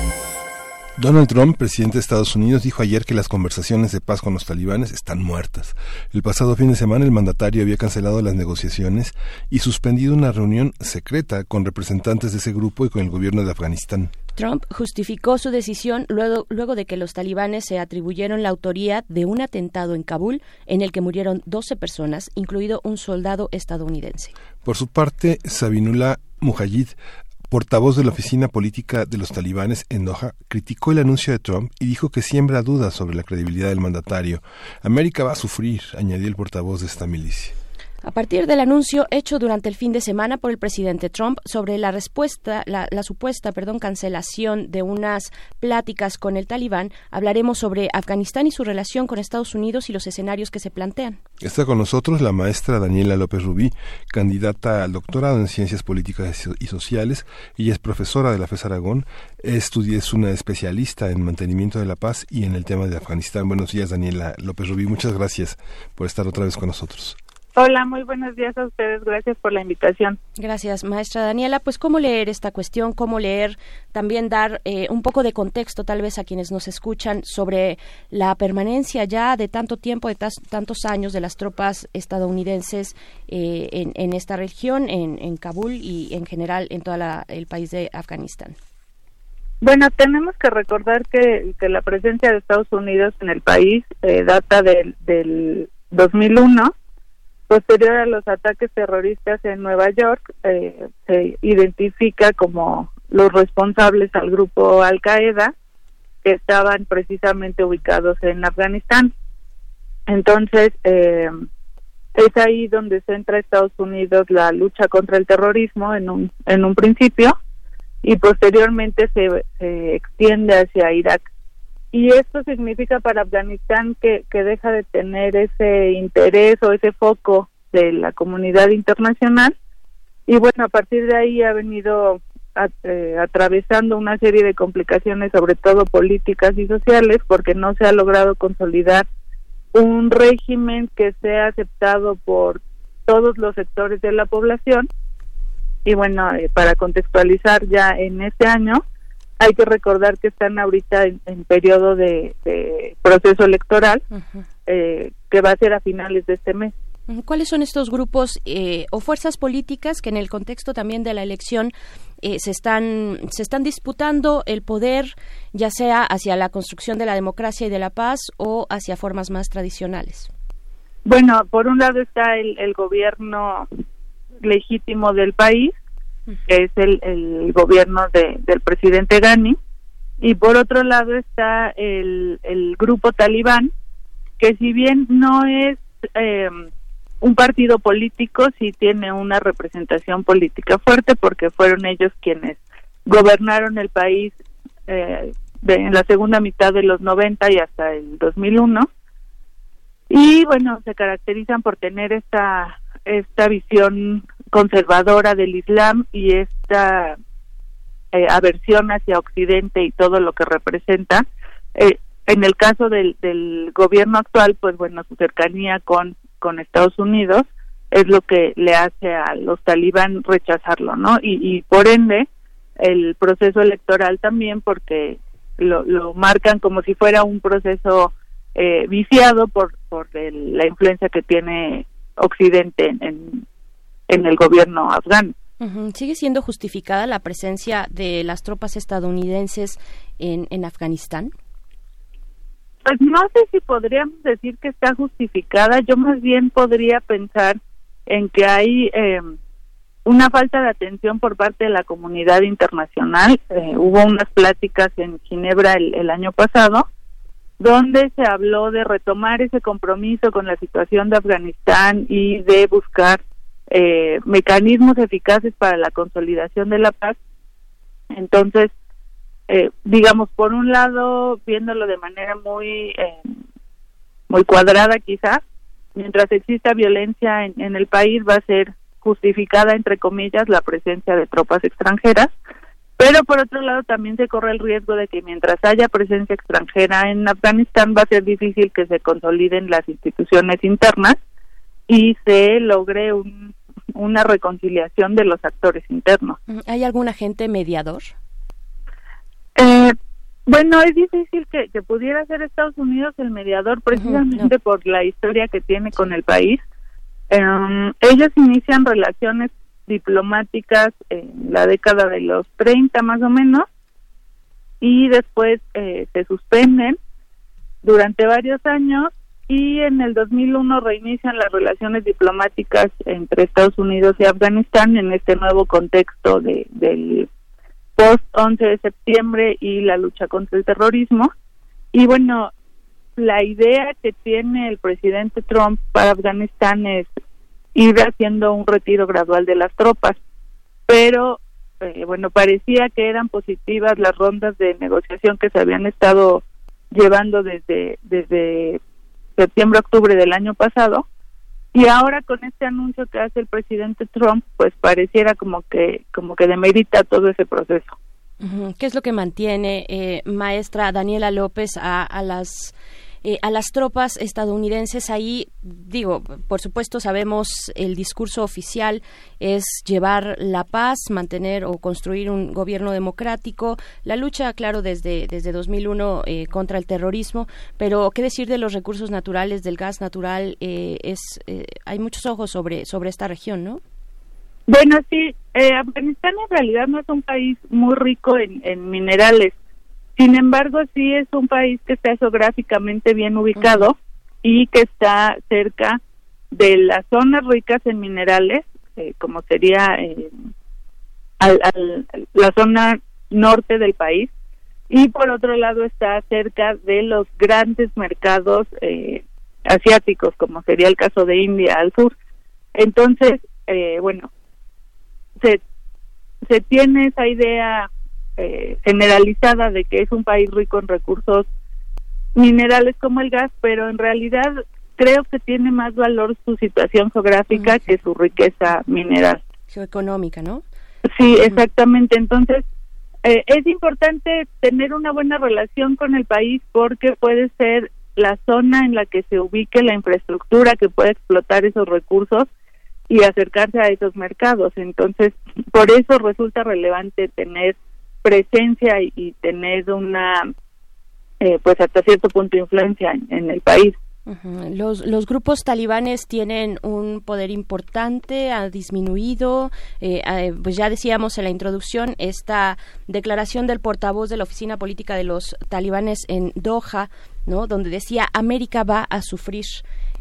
Donald Trump, presidente de Estados Unidos, dijo ayer que las conversaciones de paz con los talibanes están muertas. El pasado fin de semana el mandatario había cancelado las negociaciones y suspendido una reunión secreta con representantes de ese grupo y con el gobierno de Afganistán. Trump justificó su decisión luego, luego, de que los talibanes se atribuyeron la autoría de un atentado en Kabul en el que murieron 12 personas, incluido un soldado estadounidense. Por su parte, Sabinullah Mujahid, portavoz de la oficina política de los talibanes en Doha, criticó el anuncio de Trump y dijo que siembra dudas sobre la credibilidad del mandatario. América va a sufrir, añadió el portavoz de esta milicia. A partir del anuncio hecho durante el fin de semana por el presidente Trump sobre la respuesta, la, la, supuesta, perdón, cancelación de unas pláticas con el talibán, hablaremos sobre Afganistán y su relación con Estados Unidos y los escenarios que se plantean. Está con nosotros la maestra Daniela López Rubí, candidata al doctorado en Ciencias Políticas y Sociales. Ella es profesora de la FES Aragón, es una especialista en mantenimiento de la paz y en el tema de Afganistán. Buenos días, Daniela López Rubí. Muchas gracias por estar otra vez con nosotros. Hola, muy buenos días a ustedes. Gracias por la invitación. Gracias, maestra Daniela. Pues cómo leer esta cuestión, cómo leer, también dar eh, un poco de contexto tal vez a quienes nos escuchan sobre la permanencia ya de tanto tiempo, de tantos años de las tropas estadounidenses eh, en, en, esta región, en, en, Kabul y en general en todo el país de Afganistán. Bueno, tenemos que recordar que, que, la presencia de Estados Unidos en el país eh, data del, del 2001 Posterior a los ataques terroristas en Nueva York, eh, se identifica como los responsables al grupo Al Qaeda, que estaban precisamente ubicados en Afganistán. Entonces, eh, es ahí donde centra Estados Unidos la lucha contra el terrorismo en un, en un principio y posteriormente se, se extiende hacia Irak y esto significa para Afganistán que, que deja de tener ese interés o ese foco de la comunidad internacional. Y bueno a partir de ahí ha venido eh, atravesando una serie de complicaciones sobre todo políticas y sociales porque no se ha logrado consolidar un régimen que sea aceptado por todos los sectores de la población. Y bueno eh, para contextualizar ya en este año hay que recordar que están ahorita en, periodo de, proceso electoral eh, que va a ser a finales de este mes. ¿Cuáles son estos grupos eh, o fuerzas políticas que en el contexto también de la elección eh, se están se están disputando el poder, ya sea hacia la construcción de la democracia y de la paz o hacia formas más tradicionales? Bueno, por un lado está el, el gobierno legítimo del país, que es el, gobierno de, del presidente Ghani, y por otro lado está el, el grupo talibán, que si bien no es eh, un partido político, sí tiene una representación política fuerte, porque fueron ellos quienes gobernaron el país eh, de, en la segunda mitad de los 90 y hasta el 2001. Y bueno, se caracterizan por tener esta esta visión conservadora del Islam y esta eh, aversión hacia Occidente y todo lo que representa. Eh, en el caso del, del gobierno actual, pues bueno, su cercanía con, Estados Unidos es lo que le hace a los talibán rechazarlo, ¿no? Y, y por ende, el proceso electoral también, porque lo, lo marcan como si fuera un proceso eh, viciado por, por el, la influencia que tiene Occidente en, en el gobierno afgano. ¿Sigue siendo justificada la presencia de las tropas estadounidenses en, en Afganistán? Pues no sé si podríamos decir que está justificada. Yo más bien podría pensar en que hay eh, una falta de atención por parte de la comunidad internacional. Eh, hubo unas pláticas en Ginebra el, el año pasado donde se habló de retomar ese compromiso con la situación de Afganistán y de buscar eh, mecanismos eficaces para la consolidación de la paz. Entonces, eh, digamos, por un lado, viéndolo de manera muy, eh, muy cuadrada quizá, mientras exista violencia en, en el país va a ser justificada, entre comillas, la presencia de tropas extranjeras, pero por otro lado también se corre el riesgo de que mientras haya presencia extranjera en Afganistán va a ser difícil que se consoliden las instituciones internas y se logre un, una reconciliación de los actores internos. ¿Hay algún agente mediador? Eh, bueno, es difícil que, que, pudiera ser Estados Unidos el mediador precisamente uh -huh, no. por la historia que tiene con el país. Um, ellos inician relaciones diplomáticas en la década de los 30 más o menos y después eh, se suspenden durante varios años y en el 2001 reinician las relaciones diplomáticas entre Estados Unidos y Afganistán en este nuevo contexto de, del post 11 de septiembre y la lucha contra el terrorismo. Y bueno la idea que tiene el presidente Trump para Afganistán es ir haciendo un retiro gradual de las tropas. Pero eh, bueno parecía que eran positivas las rondas de negociación que se habían estado llevando desde desde septiembre octubre del año pasado y ahora con este anuncio que hace el presidente Trump pues pareciera como que como que demerita todo ese proceso. ¿Qué es lo que mantiene, eh, maestra Daniela López, a, a las eh, a las tropas estadounidenses ahí, digo, por supuesto sabemos el discurso oficial es llevar la paz, mantener o construir un gobierno democrático, la lucha, claro, desde, desde 2001 eh, contra el terrorismo, pero qué decir de los recursos naturales, del gas natural, eh, es, eh, hay muchos ojos sobre, sobre esta región, ¿no? Bueno, sí, eh, Afganistán en realidad no es un país muy rico en, en minerales. Sin embargo, sí es un país que está geográficamente bien ubicado y que está cerca de las zonas ricas en minerales, eh, como sería eh, al, al, la zona norte del país, y por otro lado está cerca de los grandes mercados eh, asiáticos, como sería el caso de India al sur. Entonces, eh, bueno, se, se tiene esa idea eh, generalizada de que es un país rico en recursos minerales como el gas, pero en realidad creo que tiene más valor su situación geográfica uh -huh. que su riqueza mineral. Geoeconómica, ¿no? Sí, exactamente. Entonces, eh, es importante tener una buena relación con el país porque puede ser la zona en la que se ubique la infraestructura que puede explotar esos recursos y acercarse a esos mercados. Entonces, por eso resulta relevante tener presencia y, tener una, eh, pues hasta cierto punto, influencia en, el país. Los, los grupos talibanes tienen un poder importante, ha disminuido. Eh, pues ya decíamos en la introducción esta declaración del portavoz de la Oficina Política de los Talibanes en Doha, ¿no? donde decía América va a sufrir.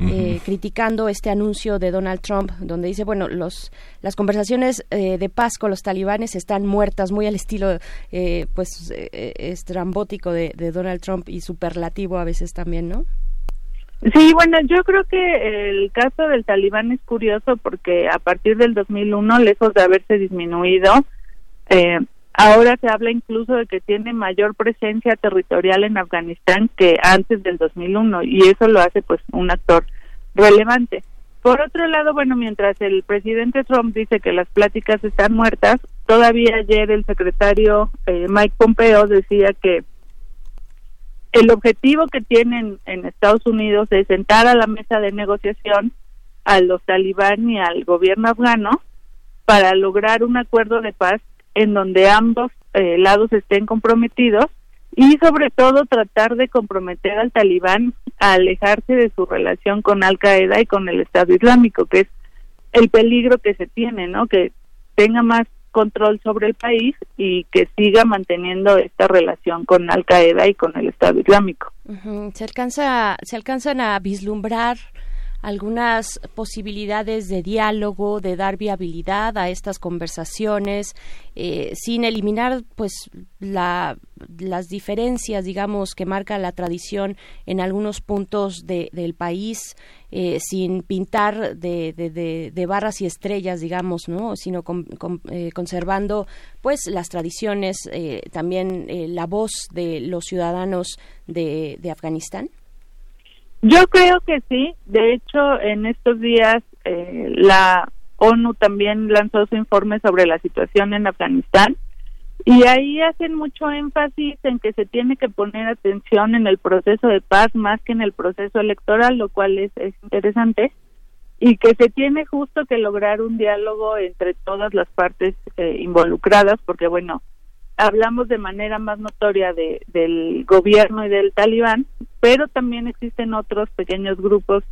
Uh -huh. eh, criticando este anuncio de Donald Trump, donde dice, bueno, los, las conversaciones eh, de paz con los talibanes están muertas, muy al estilo, eh, pues, estrambótico de, de Donald Trump y superlativo a veces también, ¿no? Sí, bueno, yo creo que el caso del talibán es curioso porque a partir del 2001, lejos de haberse disminuido, eh, ahora se habla incluso de que tiene mayor presencia territorial en Afganistán que antes del 2001 y eso lo hace pues un actor relevante. Por otro lado, bueno, mientras el presidente Trump dice que las pláticas están muertas, todavía ayer el secretario eh, Mike Pompeo decía que el objetivo que tienen en Estados Unidos es sentar a la mesa de negociación a los talibán y al gobierno afgano para lograr un acuerdo de paz en donde ambos eh, lados estén comprometidos y sobre todo tratar de comprometer al talibán a alejarse de su relación con Al Qaeda y con el Estado Islámico, que es el peligro que se tiene, ¿no? Que tenga más control sobre el país y que siga manteniendo esta relación con Al Qaeda y con el Estado Islámico. Uh. Se alcanza, se alcanzan a vislumbrar algunas posibilidades de diálogo, de dar viabilidad a estas conversaciones, eh, sin eliminar pues la, las diferencias, digamos, que marca la tradición en algunos puntos del país, eh, sin pintar de, de, barras y estrellas, digamos, ¿no? sino eh, conservando pues las tradiciones, también la voz de los ciudadanos de, de Afganistán. Yo creo que sí. De hecho, en estos días eh, la ONU también lanzó su informe sobre la situación en Afganistán y ahí hacen mucho énfasis en que se tiene que poner atención en el proceso de paz más que en el proceso electoral, lo cual es, interesante, y que se tiene justo que lograr un diálogo entre todas las partes eh, involucradas, porque bueno, hablamos de manera más notoria de, del gobierno y del talibán, pero también existen otros pequeños grupos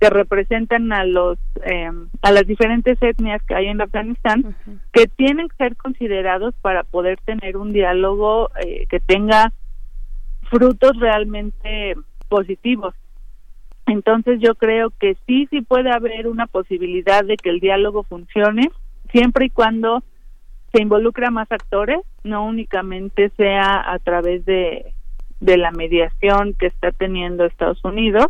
que representan a los eh, a las diferentes etnias que hay en Afganistán que tienen que ser considerados para poder tener un diálogo eh, que tenga frutos realmente positivos. Entonces yo creo que sí sí puede haber una posibilidad de que el diálogo funcione siempre y cuando se involucra más actores, no únicamente sea a través de, de la mediación que está teniendo Estados Unidos.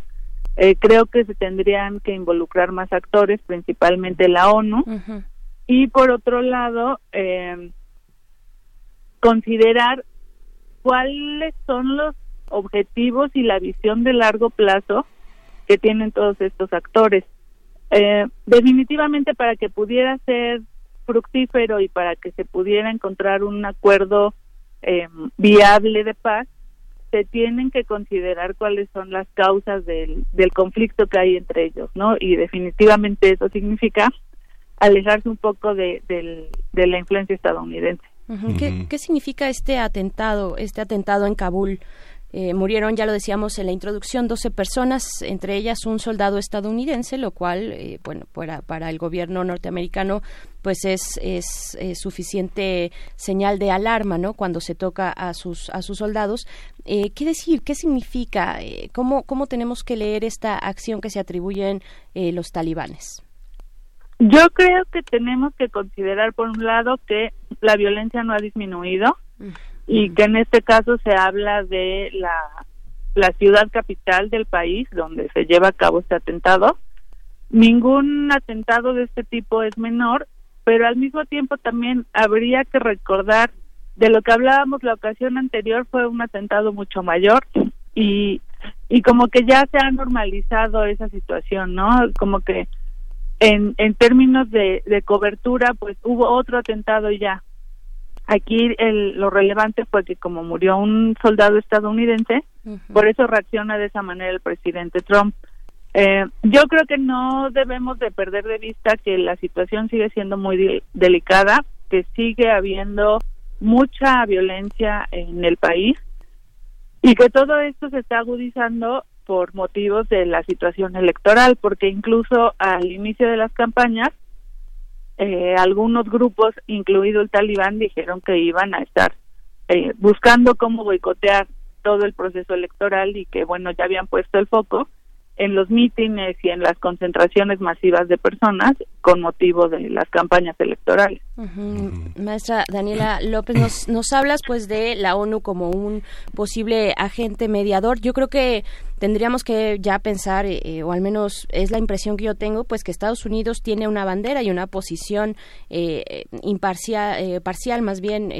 Eh, creo que se tendrían que involucrar más actores, principalmente la ONU. Y por otro lado, eh, considerar cuáles son los objetivos y la visión de largo plazo que tienen todos estos actores. Eh, definitivamente para que pudiera ser fructífero y para que se pudiera encontrar un acuerdo eh, viable de paz, se tienen que considerar cuáles son las causas del, del conflicto que hay entre ellos, ¿no? Y definitivamente eso significa alejarse un poco de, de la influencia estadounidense. ¿Qué, ¿Qué significa este atentado, este atentado en Kabul? Eh, murieron, ya lo decíamos en la introducción, 12 personas, entre ellas un soldado estadounidense, lo cual, eh, bueno, para, para el gobierno norteamericano, pues es, es, suficiente señal de alarma, ¿no? Cuando se toca a sus, a sus soldados. Eh, ¿Qué decir? ¿Qué significa? ¿cómo, ¿Cómo tenemos que leer esta acción que se atribuyen los talibanes? Yo creo que tenemos que considerar, por un lado, que la violencia no ha disminuido y que en este caso se habla de la, la ciudad capital del país donde se lleva a cabo este atentado. Ningún atentado de este tipo es menor, pero al mismo tiempo también habría que recordar de lo que hablábamos la ocasión anterior fue un atentado mucho mayor y y como que ya se ha normalizado esa situación, ¿no? Como que en, en términos de, de cobertura, pues hubo otro atentado ya, Aquí el, lo relevante fue que como murió un soldado estadounidense, por eso reacciona de esa manera el presidente Trump. Eh, yo creo que no debemos de perder de vista que la situación sigue siendo muy delicada, que sigue habiendo mucha violencia en el país y que todo esto se está agudizando por motivos de la situación electoral, porque incluso al inicio de las campañas eh, algunos grupos, incluido el talibán, dijeron que iban a estar eh, buscando cómo boicotear todo el proceso electoral y que, bueno, ya habían puesto el foco en los mítines y en las concentraciones masivas de personas con motivo de las campañas electorales. Maestra Daniela López, nos, nos hablas pues de la ONU como un posible agente mediador. Yo creo que tendríamos que ya pensar, eh, o al menos es la impresión que yo tengo, pues que Estados Unidos tiene una bandera y una posición eh, imparcial, eh, parcial más bien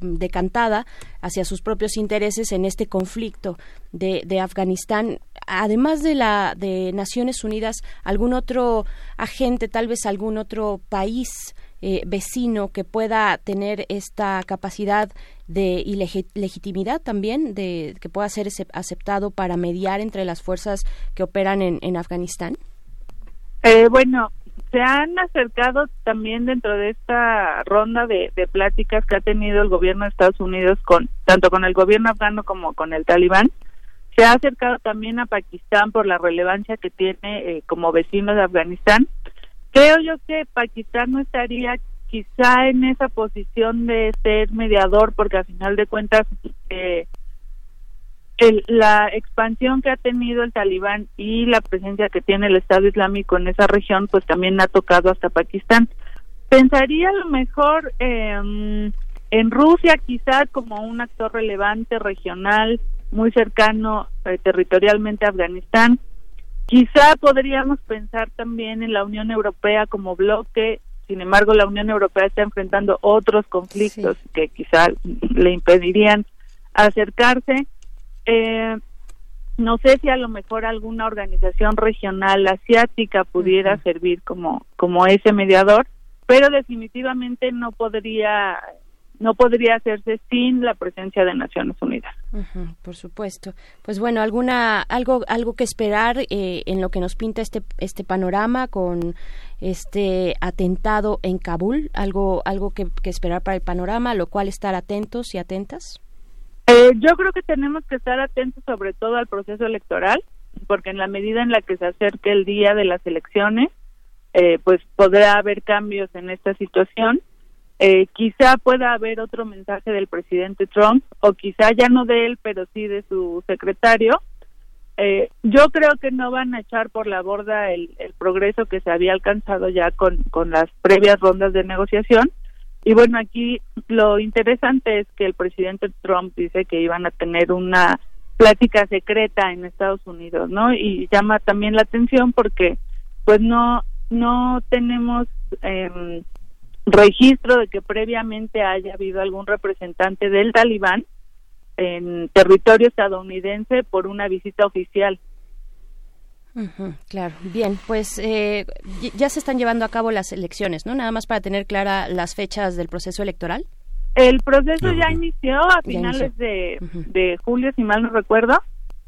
decantada hacia sus propios intereses en este conflicto de, de Afganistán. Además de la de Naciones Unidas, algún otro agente, tal vez algún otro país eh, vecino que pueda tener esta capacidad de y legitimidad también de que pueda ser aceptado para mediar entre las fuerzas que operan en, Afganistán? Eh, bueno, se han acercado también dentro de esta ronda de, de, pláticas que ha tenido el gobierno de Estados Unidos con tanto con el gobierno afgano como con el talibán. Se ha acercado también a Pakistán por la relevancia que tiene eh, como vecino de Afganistán Creo yo que Pakistán no estaría quizá en esa posición de ser mediador porque al final de cuentas eh, el- la expansión que ha tenido el talibán y la presencia que tiene el Estado Islámico en esa región, pues también ha tocado hasta Pakistán. Pensaría a lo mejor eh, en Rusia quizás como un actor relevante regional, muy cercano eh, territorialmente a Afganistán. Quizá podríamos pensar también en la Unión Europea como bloque, sin embargo la Unión Europea está enfrentando otros conflictos que quizá le impedirían acercarse. Eh, no sé si a lo mejor alguna organización regional asiática pudiera servir como como ese mediador, pero definitivamente no podría no podría hacerse sin la presencia de Naciones Unidas. Por supuesto. Pues bueno, alguna algo algo que esperar eh, en lo que nos pinta este este panorama con este atentado en Kabul, algo algo que, que esperar para el panorama, lo cual estar atentos y atentas. Eh, yo creo que tenemos que estar atentos sobre todo al proceso electoral, porque en la medida en la que se acerque el día de las elecciones, eh, pues podrá haber cambios en esta situación. Eh, quizá pueda haber otro mensaje del presidente Trump, o quizá ya no de él, pero sí de su secretario. Eh, yo creo que no van a echar por la borda el, el progreso que se había alcanzado ya con, con las previas rondas de negociación. Y bueno, aquí lo interesante es que el presidente Trump dice que iban a tener una plática secreta en Estados Unidos, ¿no? Y llama también la atención porque pues no no tenemos eh, registro de que previamente haya habido algún representante del talibán en territorio estadounidense por una visita oficial. Claro, bien, pues eh, ya se están llevando a cabo las elecciones, ¿no? Nada más para tener clara las fechas del proceso electoral. El proceso ya inició a Ya finales inició. de, de julio, si mal no recuerdo,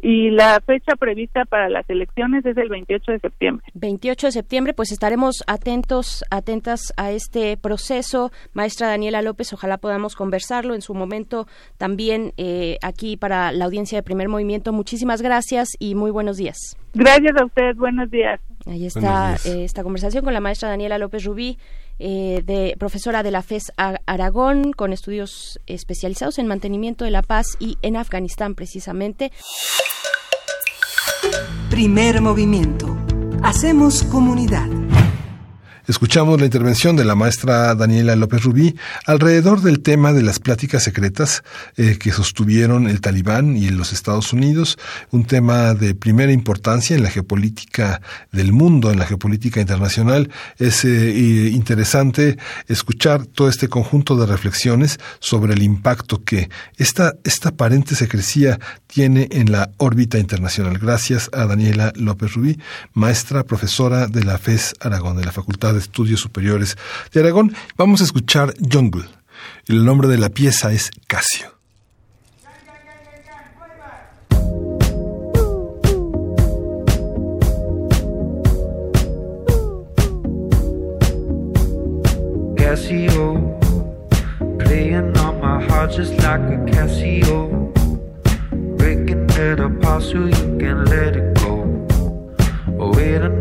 y la fecha prevista para las elecciones es el 28 de septiembre. 28 de septiembre, pues estaremos atentos, atentas a este proceso. Maestra Daniela López, ojalá podamos conversarlo en su momento también eh, aquí para la audiencia de Primer Movimiento. Muchísimas gracias y muy buenos días. Gracias a usted, buenos días. Ahí está días. eh, esta conversación con la maestra Daniela López Rubí, eh, de profesora de la FES Aragón, con estudios especializados en mantenimiento de la paz y en Afganistán precisamente. Primer movimiento. Hacemos comunidad. Escuchamos la intervención de la maestra Daniela López Rubí alrededor del tema de las pláticas secretas eh, que sostuvieron el talibán y los Estados Unidos, un tema de primera importancia en la geopolítica del mundo, en la geopolítica internacional. Es eh, y- interesante escuchar todo este conjunto de reflexiones sobre el impacto que esta, esta aparente secrecía tiene en la órbita internacional. Gracias a Daniela López Rubí, maestra profesora de la FES Aragón, de la Facultad de Estudios Superiores de Aragón. Vamos a escuchar Jungle. El nombre de la pieza es Casio. Casio, playing on my heart just like a Casio, breaking it apart so you can let it go. Oh,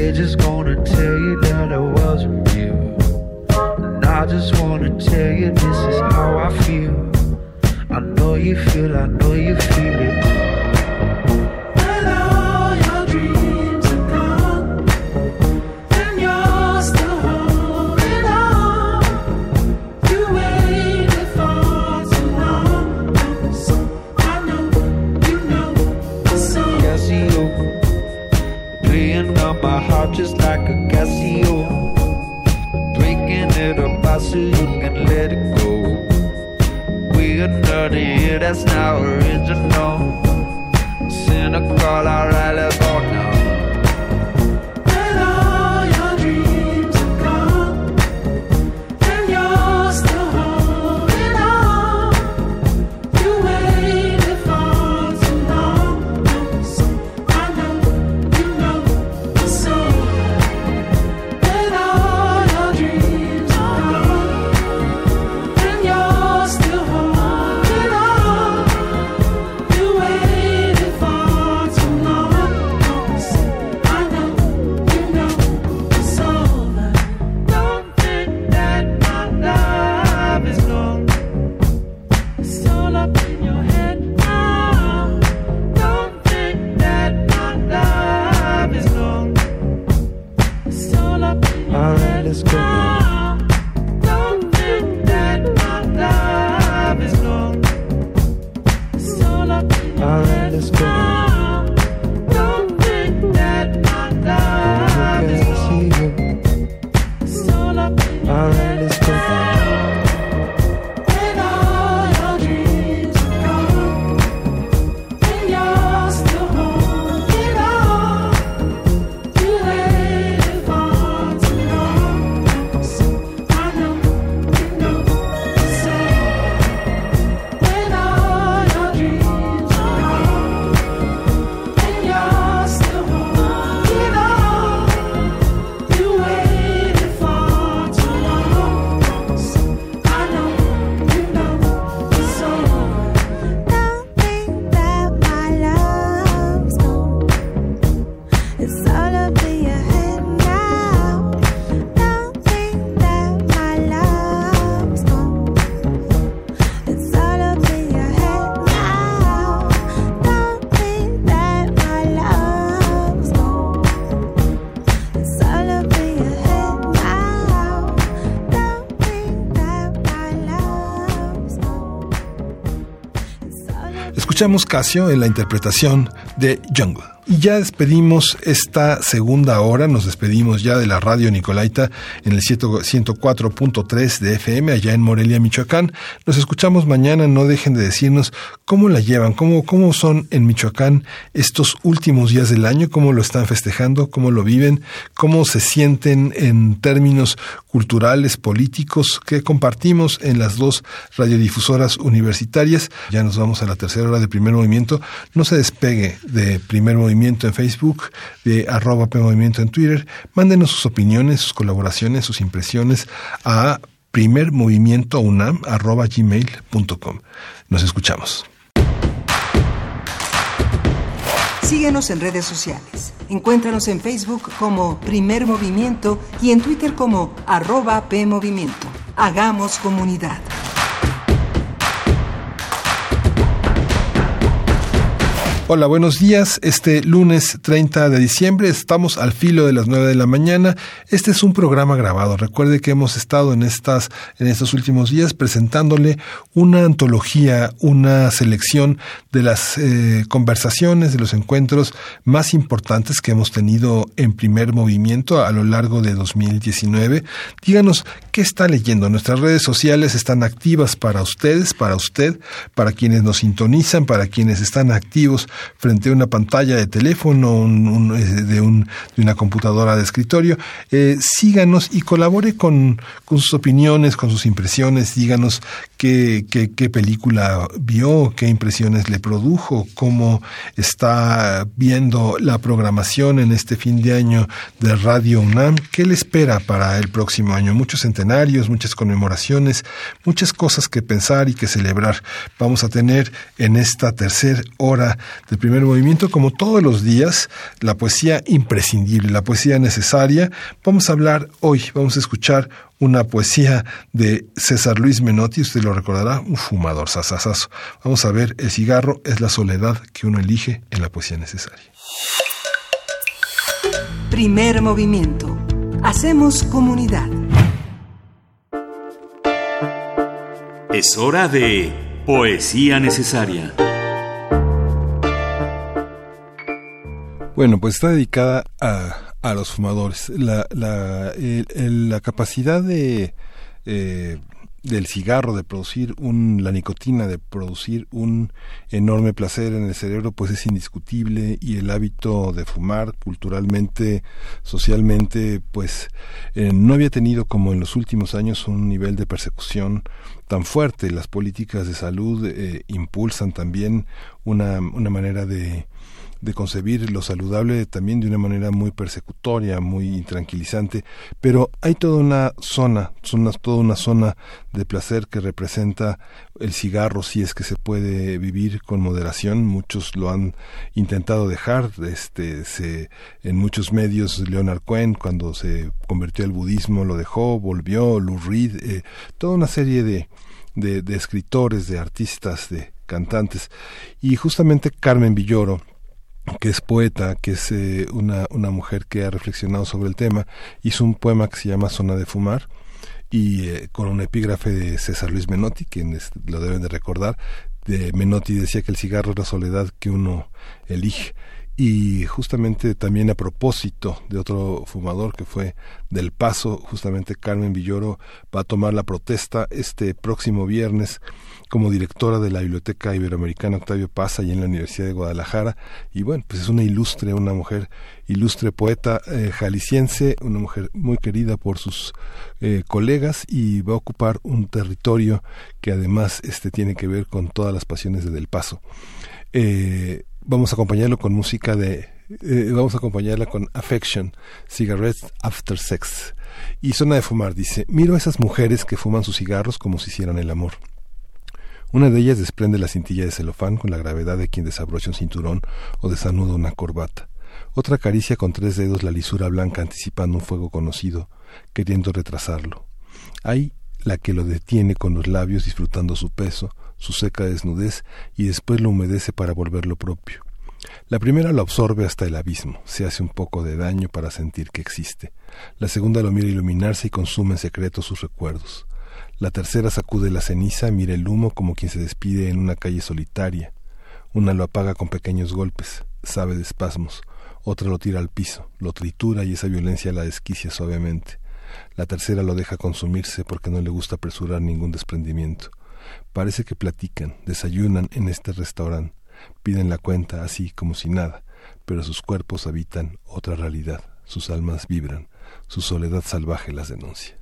They're just gonna tell you that I wasn't real. And I just wanna tell you this is how I feel. I know you feel, I know you feel it. Heart just like a Casio, breaking it apart so you can let it go. We another year that's not original. Cynical, alright, let's go now. Escuchamos Casio en la interpretación de Jungle. Y ya despedimos esta segunda hora, nos despedimos ya de la radio Nicolaita en el 104.3 de FM allá en Morelia, Michoacán. Nos escuchamos mañana, no dejen de decirnos cómo la llevan, cómo, cómo son en Michoacán estos últimos días del año, cómo lo están festejando, cómo lo viven, cómo se sienten en términos culturales, políticos que compartimos en las dos radiodifusoras universitarias. Ya nos vamos a la tercera hora de primer movimiento. No se despegue de primer movimiento en Facebook, de arroba Movimiento en Twitter. Mándenos sus opiniones, sus colaboraciones, sus impresiones a primermovimientounam.gmail.com. Nos escuchamos. Síguenos en redes sociales. Encuéntranos en Facebook como Primer Movimiento y en Twitter como arroba PMovimiento. Hagamos comunidad. Hola, buenos días. Este lunes 30 de diciembre estamos al filo de las 9 de la mañana. Este es un programa grabado. Recuerde que hemos estado en estas en estos últimos días presentándole una antología, una selección de las eh, conversaciones, de los encuentros más importantes que hemos tenido en primer movimiento a lo largo de 2019. Díganos qué está leyendo. Nuestras redes sociales están activas para ustedes, para usted, para quienes nos sintonizan, para quienes están activos frente a una pantalla de teléfono, eh, de, un, una computadora de escritorio. Eh, síganos y colabore con, sus opiniones, con sus impresiones. Díganos qué película vio, qué impresiones le produjo, cómo está viendo la programación en este fin de año de Radio UNAM, qué le espera para el próximo año. Muchos centenarios, muchas conmemoraciones, muchas cosas que pensar y que celebrar. Vamos a tener en esta tercera hora del primer movimiento, como todos los días, la poesía imprescindible, la poesía necesaria. Vamos a hablar hoy, vamos a escuchar una poesía de César Luis Menotti, usted lo recordará, un fumador sasasazo. Vamos a ver, el cigarro es la soledad que uno elige en la poesía necesaria. Primer movimiento. Hacemos comunidad. Es hora de poesía necesaria. Bueno, pues está dedicada a, a los fumadores. La, la, la capacidad de, eh, del cigarro de producir un, la nicotina, de producir un enorme placer en el cerebro, pues es indiscutible y el hábito de fumar culturalmente, socialmente, pues eh, no había tenido como en los últimos años un nivel de persecución tan fuerte. Las políticas de salud eh, impulsan también una, una manera de de concebir lo saludable también de una manera muy persecutoria, muy intranquilizante, pero hay toda una zona, toda una zona de placer que representa el cigarro si es que se puede vivir con moderación, muchos lo han intentado dejar, este se en muchos medios Leonard Cohen cuando se convirtió al budismo lo dejó, volvió, Lou Reed, eh, toda una serie de, de escritores, de artistas, de cantantes. Y justamente Carmen Villoro que es poeta, que es eh, una, una mujer que ha reflexionado sobre el tema, hizo un poema que se llama Zona de Fumar, y eh, con un epígrafe de César Luis Menotti, quienes lo deben de recordar, de Menotti decía que el cigarro es la soledad que uno elige. Y justamente también a propósito de otro fumador que fue del Paso, justamente Carmen Villoro va a tomar la protesta este próximo viernes como directora de la Biblioteca Iberoamericana Octavio Paz y en la Universidad de Guadalajara y bueno, pues es una ilustre, una mujer ilustre poeta eh, jalisciense, una mujer muy querida por sus eh, colegas y va a ocupar un territorio que además este tiene que ver con todas las pasiones de Del Paso. Eh, vamos a acompañarlo con música de eh, vamos a acompañarla con Affection, Cigarettes After Sex. Y Zona de Fumar dice, miro a esas mujeres que fuman sus cigarros como si hicieran el amor. Una de ellas desprende la cintilla de celofán con la gravedad de quien desabrocha un cinturón o desanuda una corbata. Otra acaricia con tres dedos la lisura blanca anticipando un fuego conocido, queriendo retrasarlo. Hay la que lo detiene con los labios disfrutando su peso, su seca desnudez y después lo humedece para volverlo propio. La primera lo absorbe hasta el abismo, se hace un poco de daño para sentir que existe. La segunda lo mira iluminarse y consume en secreto sus recuerdos. La tercera sacude la ceniza, mira el humo como quien se despide en una calle solitaria. Una lo apaga con pequeños golpes, sabe de espasmos. Otra lo tira al piso, lo tritura y esa violencia la desquicia suavemente. La tercera lo deja consumirse porque no le gusta apresurar ningún desprendimiento. Parece que platican, desayunan en este restaurante, piden la cuenta así como si nada, pero sus cuerpos habitan otra realidad, sus almas vibran, su soledad salvaje las denuncia.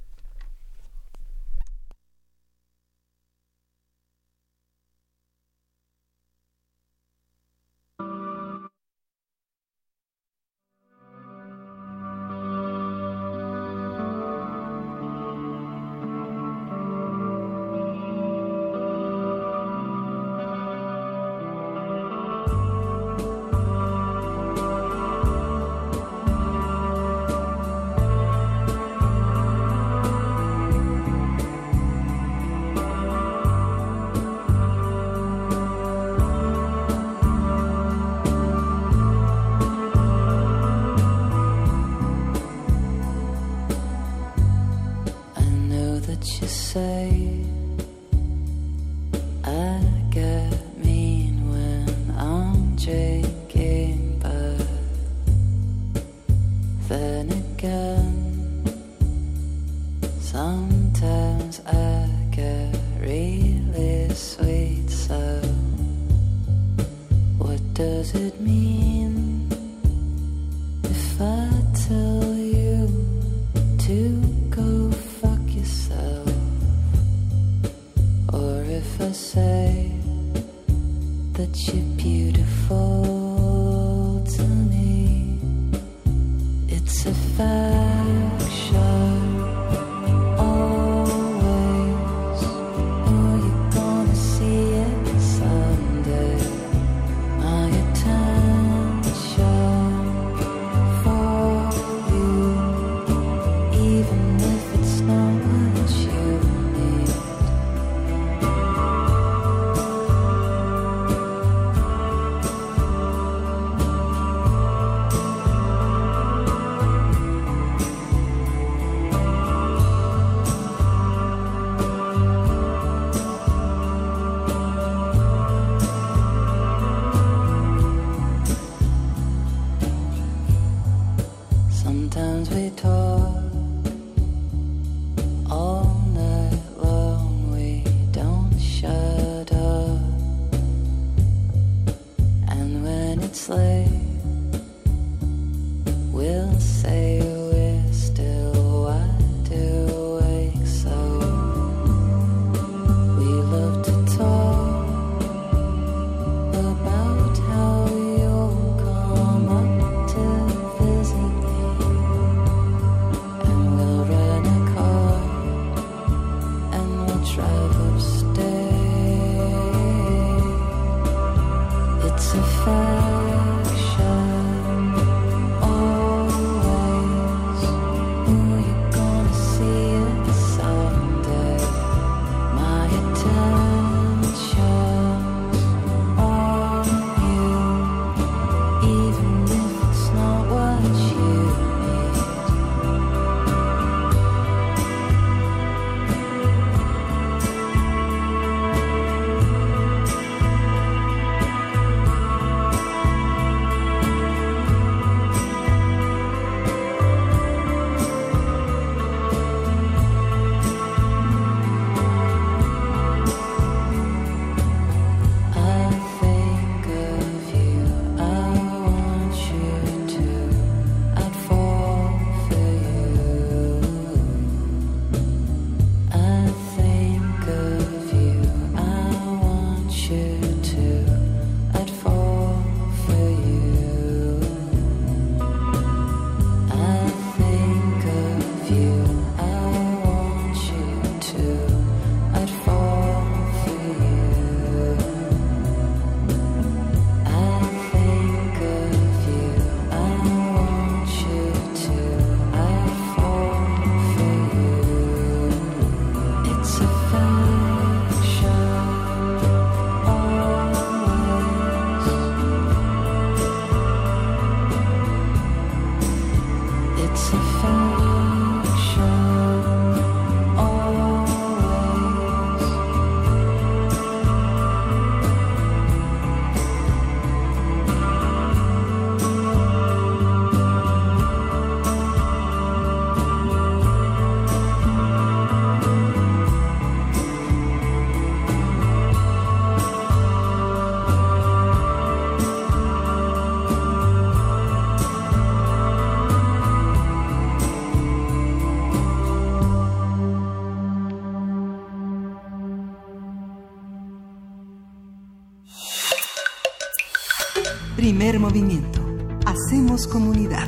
Movimiento. Hacemos comunidad.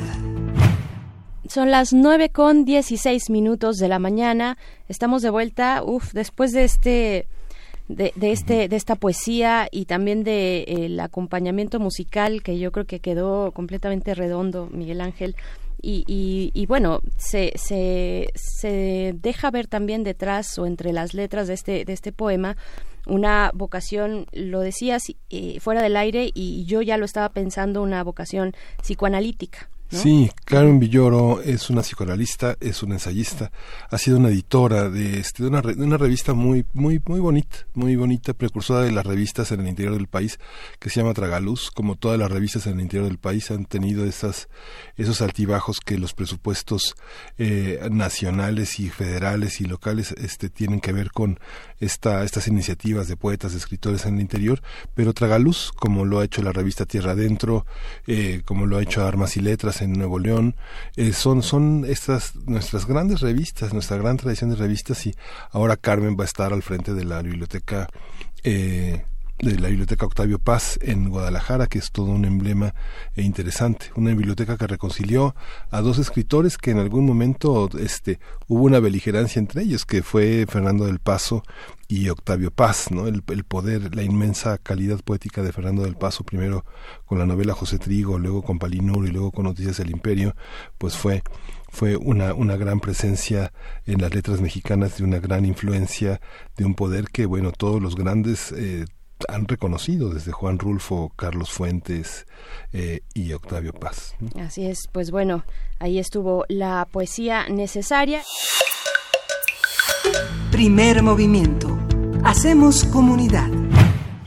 Son las nueve con 16 minutos de la mañana. Estamos de vuelta, uf, después de este de, de este de esta poesía y también de eh, el acompañamiento musical que yo creo que quedó completamente redondo, Miguel Ángel. Y, y, y bueno, se, se, se deja ver también detrás o entre las letras de este, de este poema una vocación, lo decías eh, fuera del aire y yo ya lo estaba pensando, una vocación psicoanalítica. Sí, Karen Villoro es una psicoanalista, es una ensayista, ha sido una editora de, este, de, una, de una revista muy, muy, muy bonita, muy bonita, precursora de las revistas en el interior del país, que se llama Tragaluz. Como todas las revistas en el interior del país han tenido esas, esos altibajos que los presupuestos eh, nacionales y federales y locales este, tienen que ver con esta, estas iniciativas de poetas, escritores en el interior, pero Tragaluz, como lo ha hecho la revista Tierra Adentro, eh, como lo ha hecho Armas y Letras en Nuevo León, eh, son, son estas nuestras grandes revistas, nuestra gran tradición de revistas y ahora Carmen va a estar al frente de la biblioteca eh, de la Biblioteca Octavio Paz en Guadalajara, que es todo un emblema e interesante. Una biblioteca que reconcilió a dos escritores que en algún momento este, hubo una beligerancia entre ellos, que fue Fernando del Paso y Octavio Paz, ¿no? El, el poder, la inmensa calidad poética de Fernando del Paso, primero con la novela José Trigo, luego con Palinuro y luego con Noticias del Imperio, pues fue fue una, una gran presencia en las letras mexicanas, de una gran influencia, de un poder que, bueno, todos los grandes eh, han reconocido, desde Juan Rulfo, Carlos Fuentes eh, y Octavio Paz. Así es, pues bueno, ahí estuvo la poesía necesaria. Primer movimiento. Hacemos comunidad.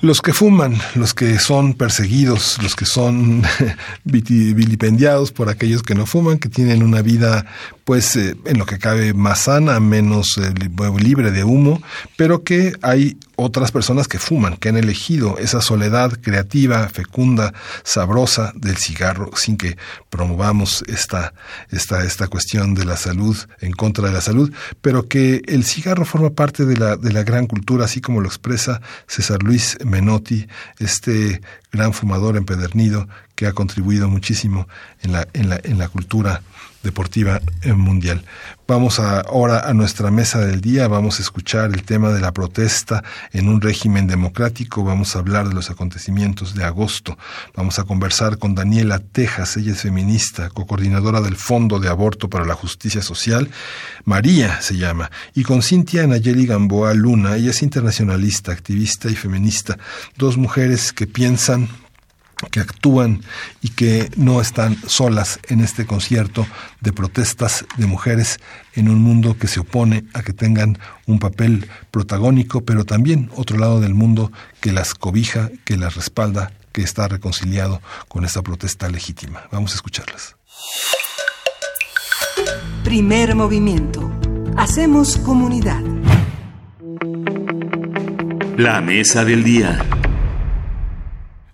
Los que fuman, los que son perseguidos, los que son <laughs> vilipendiados por aquellos que no fuman, que tienen una vida, pues, eh, en lo que cabe más sana, menos eh, li- libre de humo, pero que hay otras personas que fuman, que han elegido esa soledad creativa, fecunda, sabrosa del cigarro, sin que promovamos esta, esta, esta cuestión de la salud, en contra de la salud, pero que el cigarro forma parte de la, de la gran cultura, así como lo expresa César Luis Menotti, este gran fumador empedernido que ha contribuido muchísimo en la, en la, en la cultura deportiva eh, mundial. Vamos ahora a nuestra mesa del día, vamos a escuchar el tema de la protesta en un régimen democrático, vamos a hablar de los acontecimientos de agosto, vamos a conversar con Daniela Tejas, ella es feminista, cocoordinadora del Fondo de Aborto para la Justicia Social, María se llama, y con Cintia Nayeli Gamboa Luna, ella es internacionalista, activista y feminista, dos mujeres que piensan que actúan y que no están solas en este concierto de protestas de mujeres en un mundo que se opone a que tengan un papel protagónico, pero también otro lado del mundo que las cobija, que las respalda, que está reconciliado con esta protesta legítima. Vamos a escucharlas. Primer movimiento. Hacemos comunidad. La mesa del día.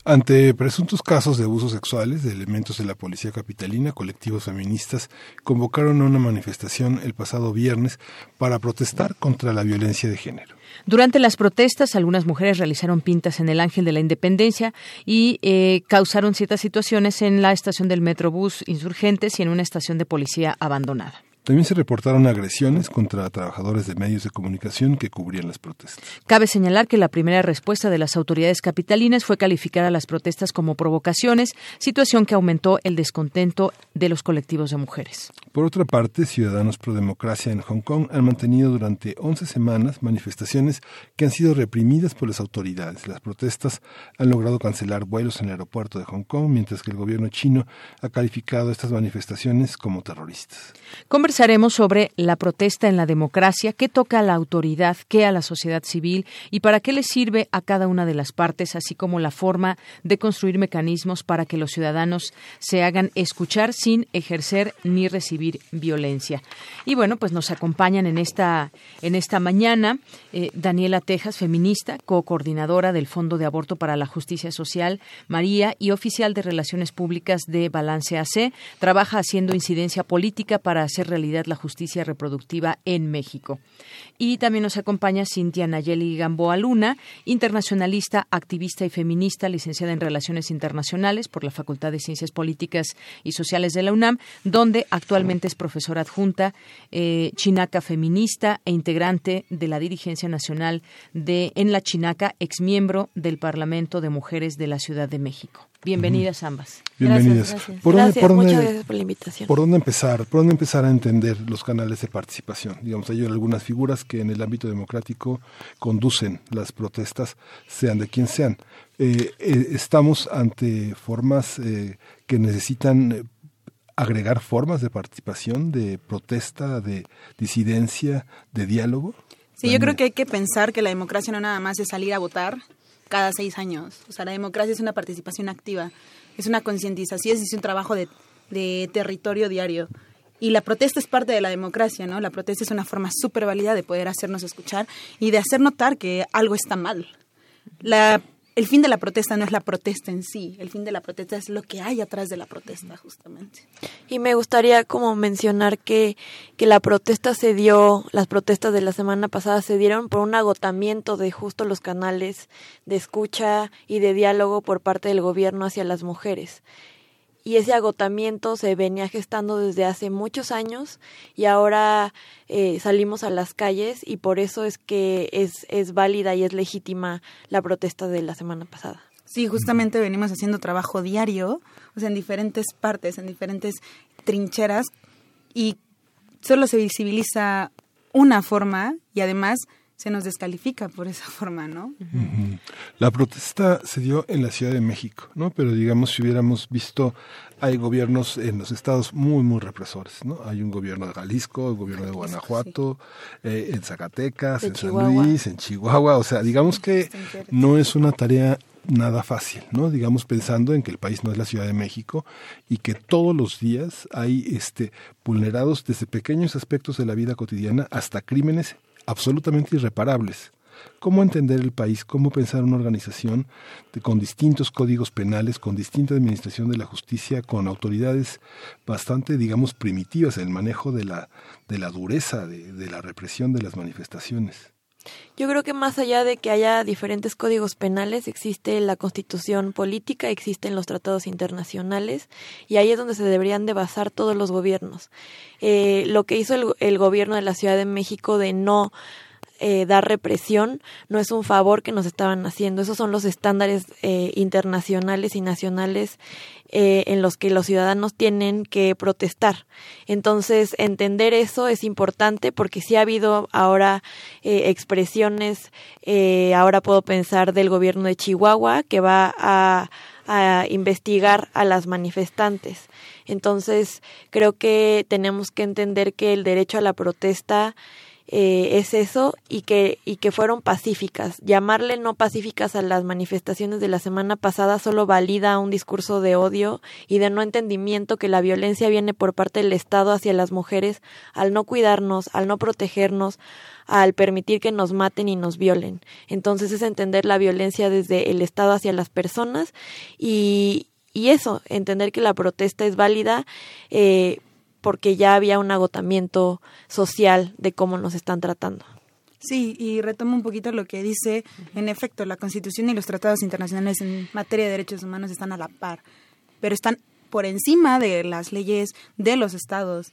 Ante presuntos casos de abusos sexuales de elementos de la policía capitalina, colectivos feministas convocaron a una manifestación el pasado viernes para protestar contra la violencia de género. Durante las protestas, algunas mujeres realizaron pintas en el Ángel de la Independencia y eh, causaron ciertas situaciones en la estación del Metrobús Insurgentes y en una estación de policía abandonada. También se reportaron agresiones contra trabajadores de medios de comunicación que cubrían las protestas. Cabe señalar que la primera respuesta de las autoridades capitalinas fue calificar a las protestas como provocaciones, situación que aumentó el descontento de los colectivos de mujeres. Por otra parte, Ciudadanos Pro Democracia en Hong Kong han mantenido durante 11 semanas manifestaciones que han sido reprimidas por las autoridades. Las protestas han logrado cancelar vuelos en el aeropuerto de Hong Kong, mientras que el gobierno chino ha calificado estas manifestaciones como terroristas. Conversaremos sobre la protesta en la democracia, qué toca a la autoridad, qué a la sociedad civil y para qué le sirve a cada una de las partes, así como la forma de construir mecanismos para que los ciudadanos se hagan escuchar sin ejercer ni recibir violencia. Y bueno, pues nos acompañan en esta, en esta mañana eh, Daniela Tejas, feminista, co-coordinadora del Fondo de Aborto para la Justicia Social, María, y oficial de Relaciones Públicas de Balance AC. Trabaja haciendo incidencia política para hacer realidad la justicia reproductiva en México. Y también nos acompaña Cintia Nayeli Gamboa Luna, internacionalista, activista y feminista, licenciada en Relaciones Internacionales por la Facultad de Ciencias Políticas y Sociales de la UNAM, donde actualmente es profesora adjunta, eh, chinaca feminista e integrante de la dirigencia nacional de En la Chinaca, exmiembro del Parlamento de Mujeres de la Ciudad de México. Bienvenidas ambas. Bienvenidas. Gracias, ¿Por dónde- Gracias, por dónde- muchas gracias por la invitación. ¿Por dónde empezar? ¿Por dónde empezar a entender los canales de participación? Digamos, hay algunas figuras que en el ámbito democrático conducen las protestas, sean de quien sean. Eh, eh, estamos ante formas eh, que necesitan eh, agregar formas de participación, de protesta, de disidencia, de diálogo. Sí, yo creo que hay que pensar que la democracia no nada más es salir a votar cada seis años. O sea, la democracia es una participación activa, es una concientización, es un trabajo de, de territorio diario. Y la protesta es parte de la democracia, ¿no? La protesta es una forma súper válida de poder hacernos escuchar y de hacer notar que algo está mal. La, el fin de la protesta no es la protesta en sí, el fin de la protesta es lo que hay atrás de la protesta, justamente. Y me gustaría como mencionar que, que la protesta se dio, las protestas de la semana pasada se dieron por un agotamiento de justo los canales de escucha y de diálogo por parte del gobierno hacia las mujeres. Y ese agotamiento se venía gestando desde hace muchos años y ahora eh, salimos a las calles y por eso es que es, es válida y es legítima la protesta de la semana pasada. Sí, justamente venimos haciendo trabajo diario, o sea, en diferentes partes, en diferentes trincheras, y solo se visibiliza una forma y además se nos descalifica por esa <laughs> forma, ¿no? La protesta se dio en la Ciudad de México, ¿no? Pero digamos, si hubiéramos visto, hay gobiernos en los estados muy, muy represores, ¿no? Hay un gobierno de Jalisco, el gobierno de Guanajuato, eh, en Zacatecas, De en San. Luis, en Chihuahua. O sea, digamos que no es una tarea nada fácil, ¿no? Digamos pensando en que el país no es la Ciudad de México y que todos los días hay este vulnerados desde pequeños aspectos de la vida cotidiana hasta crímenes absolutamente irreparables. ¿Cómo entender el país? ¿Cómo pensar una organización con distintos códigos penales, con distinta administración de la justicia, con autoridades bastante, digamos, primitivas en el manejo de la, de la dureza, de la represión de las manifestaciones? Yo creo que más allá de que haya diferentes códigos penales, existe la constitución política, existen los tratados internacionales y ahí es donde se deberían de basar todos los gobiernos. Eh, lo que hizo el, el gobierno de la Ciudad de México de no eh, dar represión no es un favor que nos estaban haciendo. Esos son los estándares eh, internacionales y nacionales eh, en los que los ciudadanos tienen que protestar. Entonces, entender eso es importante porque sí ha habido ahora eh, expresiones, ahora puedo pensar del gobierno de Chihuahua que va a investigar a las manifestantes. Entonces, creo que tenemos que entender que el derecho a la protesta eh, es eso y que, y que fueron pacíficas. Llamarle no pacíficas a las manifestaciones de la semana pasada solo valida un discurso de odio y de no entendimiento que la violencia viene por parte del Estado hacia las mujeres al no cuidarnos, al no protegernos, al permitir que nos maten y nos violen. Entonces es entender la violencia desde el Estado hacia las personas y, y eso, entender que la protesta es válida. Eh, porque ya había un agotamiento social de cómo nos están tratando. Sí, y retomo un poquito lo que dice, en efecto, la Constitución y los tratados internacionales en materia de derechos humanos están a la par, pero están por encima de las leyes de los estados.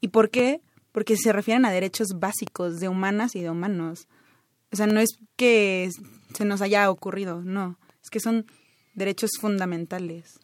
¿Y por qué? Porque se refieren a derechos básicos de humanas y de humanos. O sea, no es que se nos haya ocurrido, no, es que son derechos fundamentales.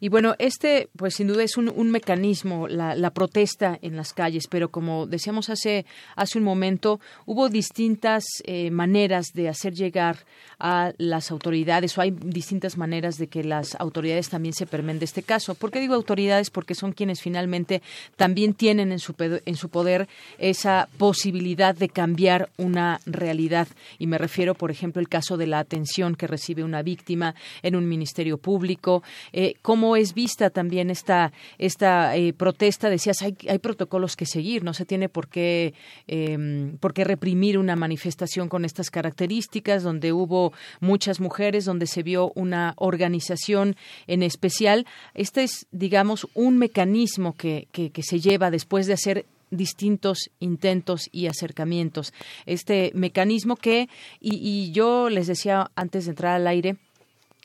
Y bueno, este, pues sin duda es un, mecanismo, la, la protesta en las calles, pero como decíamos hace, hace un momento, hubo distintas eh, maneras de hacer llegar a las autoridades, o hay distintas maneras de que las autoridades también se permen de este caso. ¿Por qué digo autoridades? Porque son quienes finalmente también tienen en su, en su poder esa posibilidad de cambiar una realidad. Y me refiero, por ejemplo, el caso de la atención que recibe una víctima en un ministerio público, Eh, ¿Cómo es vista también esta, esta eh, protesta? Decías, hay, hay protocolos que seguir, no se tiene por qué, eh, por qué reprimir una manifestación con estas características, donde hubo muchas mujeres, donde se vio una organización en especial. Este es, digamos, un mecanismo que, que, se lleva después de hacer distintos intentos y acercamientos. Este mecanismo que, y yo les decía antes de entrar al aire,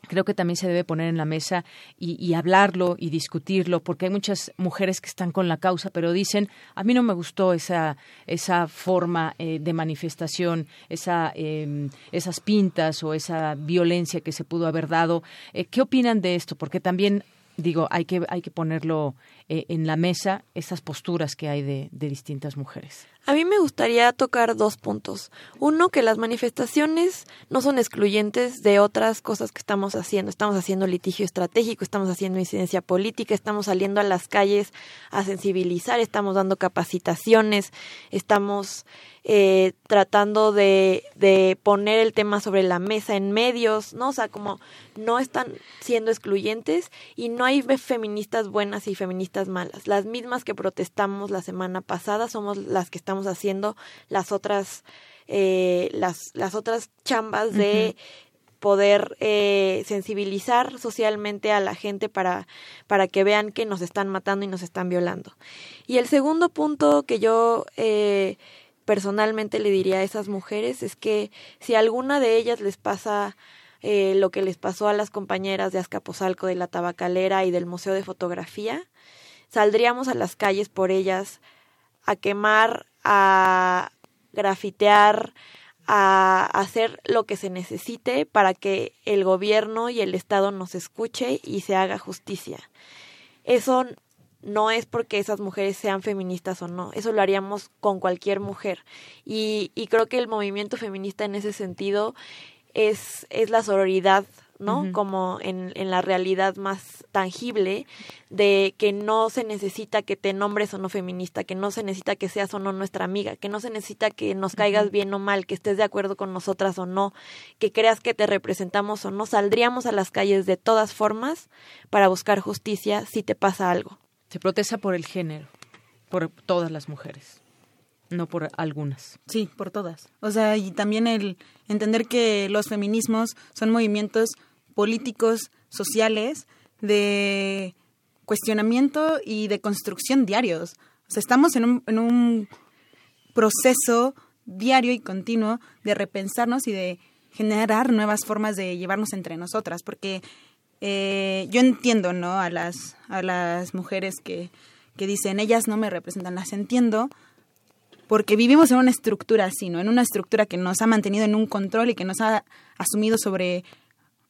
creo que también se debe poner en la mesa y, hablarlo y discutirlo, porque hay muchas mujeres que están con la causa, pero dicen, a mí no me gustó esa, esa forma eh, de manifestación, esa, eh, esas pintas o esa violencia que se pudo haber dado. Eh, ¿Qué opinan de esto? Porque también digo, hay que, hay que ponerlo eh, en la mesa, esas posturas que hay de, de distintas mujeres. A mí me gustaría tocar dos puntos. Uno, que las manifestaciones no son excluyentes de otras cosas que estamos haciendo. Estamos haciendo litigio estratégico, estamos haciendo incidencia política, estamos saliendo a las calles a sensibilizar, estamos dando capacitaciones, estamos eh, tratando de, de poner el tema sobre la mesa en medios, ¿no? O sea, como no están siendo excluyentes y no hay feministas buenas y feministas malas. Las mismas que protestamos la semana pasada somos las que estamos haciendo las otras eh, las, las otras chambas de poder eh, sensibilizar socialmente a la gente para, para que vean que nos están matando y nos están violando. Y el segundo punto que yo eh, personalmente le diría a esas mujeres es que si alguna de ellas les pasa eh, lo que les pasó a las compañeras de Azcapotzalco, de la Tabacalera y del Museo de Fotografía, saldríamos a las calles por ellas a quemar, a grafitear, a hacer lo que se necesite para que el gobierno y el Estado nos escuche y se haga justicia. Eso no es porque esas mujeres sean feministas o no, eso lo haríamos con cualquier mujer. Y, y creo que el movimiento feminista en ese sentido es, es la sororidad ¿no? Uh -huh. Como en, en, la realidad más tangible de que no se necesita que te nombres o no feminista, que no se necesita que seas o no nuestra amiga, que no se necesita que nos caigas uh -huh. bien o mal, que estés de acuerdo con nosotras o no, que creas que te representamos o no, saldríamos a las calles de todas formas para buscar justicia si te pasa algo. Se protesta por el género, por todas las mujeres no por algunas. Sí, por todas. O sea, y también el entender que los feminismos son movimientos políticos, sociales, de cuestionamiento y de construcción diarios. O sea, estamos en un, en un proceso diario y continuo de repensarnos y de generar nuevas formas de llevarnos entre nosotras, porque eh, yo entiendo, ¿no? A las, a las mujeres que, que dicen, ellas no me representan, las entiendo, porque vivimos en una estructura así, ¿no? En una estructura que nos ha mantenido en un control y que nos ha asumido sobre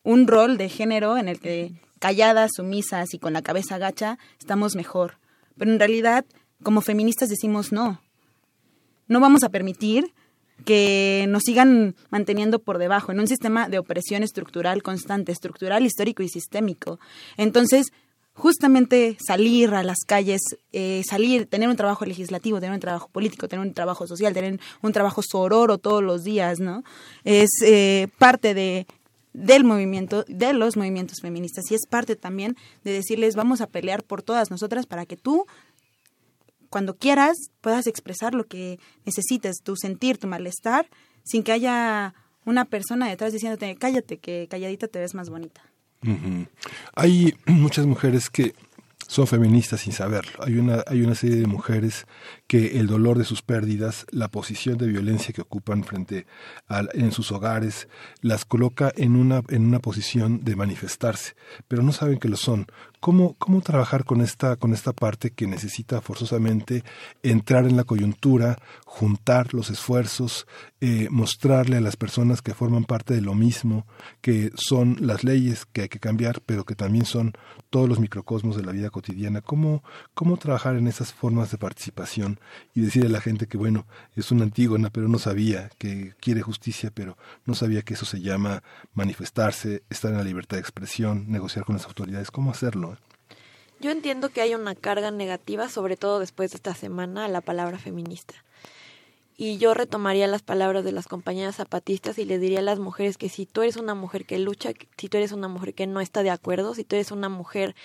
un rol de género en el que calladas, sumisas y con la cabeza gacha estamos mejor. Pero en realidad, como feministas decimos no. No vamos a permitir que nos sigan manteniendo por debajo en un sistema de opresión estructural constante, estructural, histórico y sistémico. Entonces, justamente salir a las calles, eh, salir, tener un trabajo legislativo, tener un trabajo político, tener un trabajo social, tener un trabajo sororo todos los días, ¿no? Es eh, parte de del movimiento, de los movimientos feministas y es parte también de decirles vamos a pelear por todas nosotras para que tú cuando quieras puedas expresar lo que necesites, tu sentir, tu malestar, sin que haya una persona detrás diciéndote cállate, que calladita te ves más bonita. Hay muchas mujeres que son feministas sin saberlo. Hay una, hay una serie de mujeres que el dolor de sus pérdidas, la posición de violencia que ocupan frente a, en sus hogares, las coloca en una, en una posición de manifestarse, pero no saben que lo son. ¿Cómo, cómo trabajar con esta, con esta parte que necesita forzosamente entrar en la coyuntura, juntar los esfuerzos, eh, mostrarle a las personas que forman parte de lo mismo, que son las leyes que hay que cambiar, pero que también son todos los microcosmos de la vida cotidiana? ¿Cómo, cómo trabajar en esas formas de participación y decirle a la gente que, bueno, es una antígona, pero no sabía que quiere justicia, pero no sabía que eso se llama manifestarse, estar en la libertad de expresión, negociar con las autoridades? ¿Cómo hacerlo? Yo entiendo que hay una carga negativa, sobre todo después de esta semana, a la palabra feminista. y yo retomaría las palabras de las compañeras zapatistas y les diría a las mujeres que si tú eres una mujer que lucha, si tú eres una mujer que no está de acuerdo, si tú eres una mujer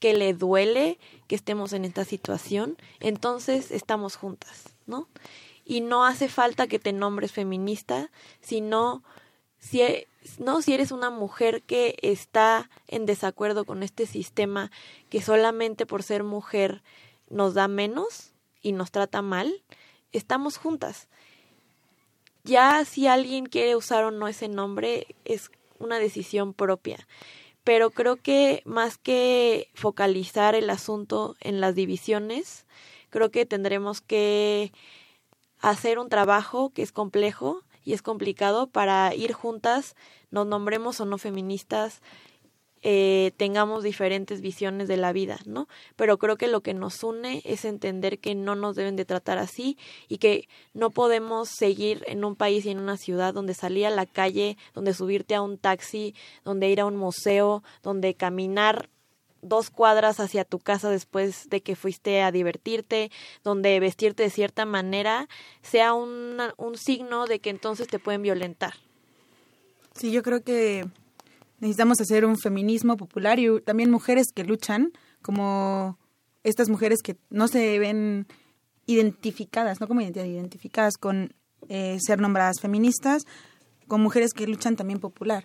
que le duele que estemos en esta situación, entonces estamos juntas, ¿no? Y no hace falta que te nombres feminista, sino si, e- no, si eres una mujer que está en desacuerdo con este sistema que solamente por ser mujer nos da menos y nos trata mal, estamos juntas. Ya si alguien quiere usar o no ese nombre es una decisión propia, pero creo que más que focalizar el asunto en las divisiones, creo que tendremos que hacer un trabajo que es complejo y es complicado para ir juntas, nos nombremos o no feministas, eh, tengamos diferentes visiones de la vida, ¿no? Pero creo que lo que nos une es entender que no nos deben de tratar así y que no podemos seguir en un país y en una ciudad donde salir a la calle, donde subirte a un taxi, donde ir a un museo, donde caminar dos cuadras hacia tu casa después de que fuiste a divertirte, donde vestirte de cierta manera sea una- un signo de que entonces te pueden violentar. Sí, yo creo que necesitamos hacer un feminismo popular y también mujeres que luchan, como estas mujeres que no se ven identificadas, no como identificadas con eh, ser nombradas feministas, con mujeres que luchan también popular.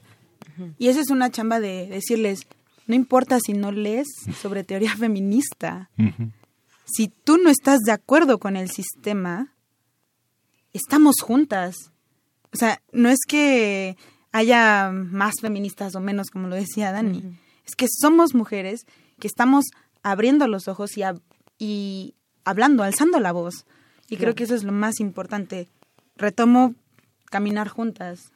Y esa es una chamba de decirles, no importa si no lees sobre teoría <laughs> feminista, si tú no estás de acuerdo con el sistema, estamos juntas. O sea, no es que haya más feministas o menos, como lo decía Dani. Es que somos mujeres que estamos abriendo los ojos y, y hablando, alzando la voz. Y creo que eso es lo más importante. Retomo caminar juntas.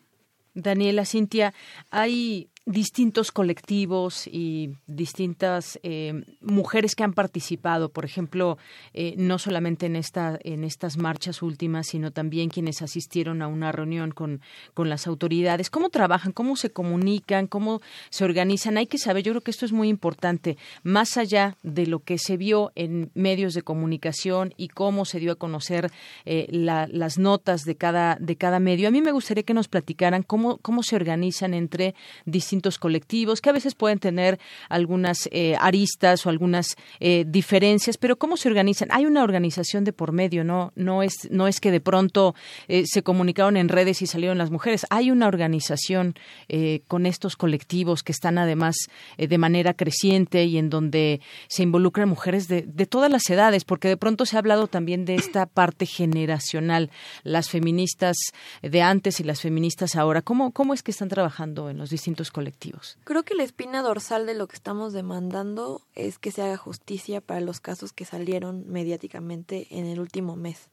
Daniela, Cintia, hay distintos colectivos y distintas eh, mujeres que han participado, por ejemplo, eh, no solamente en esta en estas marchas últimas, sino también quienes asistieron a una reunión con con las autoridades. ¿Cómo trabajan? ¿Cómo se comunican? ¿Cómo se organizan? Hay que saber. Yo creo que esto es muy importante, más allá de lo que se vio en medios de comunicación y cómo se dio a conocer eh, la- las notas de cada de cada medio. A mí me gustaría que nos platicaran cómo cómo se organizan entre distintos colectivos que a veces pueden tener algunas eh, aristas o algunas eh, diferencias, pero cómo se organizan. Hay una organización de por medio, no no es no es que de pronto eh, se comunicaron en redes y salieron las mujeres. Hay una organización eh, con estos colectivos que están además eh, de manera creciente y en donde se involucran mujeres de, de todas las edades, porque de pronto se ha hablado también de esta parte generacional, las feministas de antes y las feministas ahora. ¿Cómo, cómo es que están trabajando en los distintos colectivos? Creo que la espina dorsal de lo que estamos demandando es que se haga justicia para los casos que salieron mediáticamente en el último mes.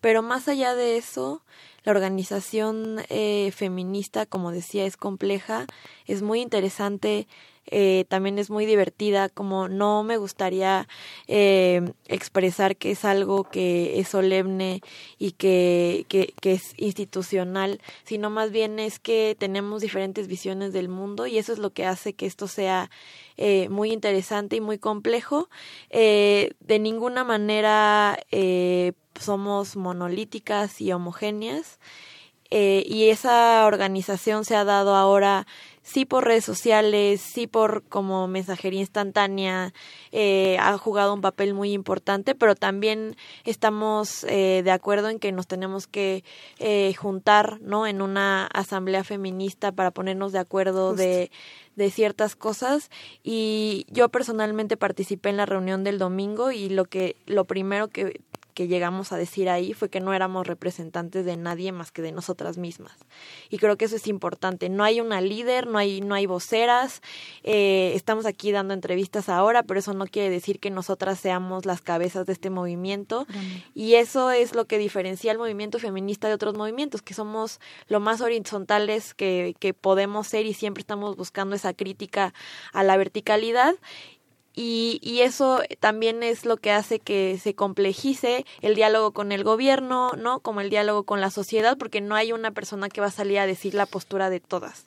Pero más allá de eso, la organización eh, feminista, como decía, es compleja, es muy interesante, eh, también es muy divertida, como no me gustaría eh, expresar que es algo que es solemne y que, que, es institucional, sino más bien es que tenemos diferentes visiones del mundo y eso es lo que hace que esto sea eh, muy interesante y muy complejo. De ninguna manera somos monolíticas y homogéneas. Y esa organización se ha dado ahora sí por redes sociales, sí por como mensajería instantánea, eh, ha jugado un papel muy importante, pero también estamos eh, de acuerdo en que nos tenemos que eh, juntar, ¿no? En una asamblea feminista para ponernos de acuerdo de, de ciertas cosas y yo personalmente participé en la reunión del domingo y lo que lo primero que que llegamos a decir ahí fue que no éramos representantes de nadie más que de nosotras mismas. Y creo que eso es importante. No hay una líder, no hay, no hay voceras. Eh, estamos aquí dando entrevistas ahora, pero eso no quiere decir que nosotras seamos las cabezas de este movimiento. Y eso es lo que diferencia al movimiento feminista de otros movimientos, que somos lo más horizontales que, que podemos ser y siempre estamos buscando esa crítica a la verticalidad y, y, eso también es lo que hace que se complejice el diálogo con el gobierno, ¿no? Como el diálogo con la sociedad, porque no hay una persona que va a salir a decir la postura de todas.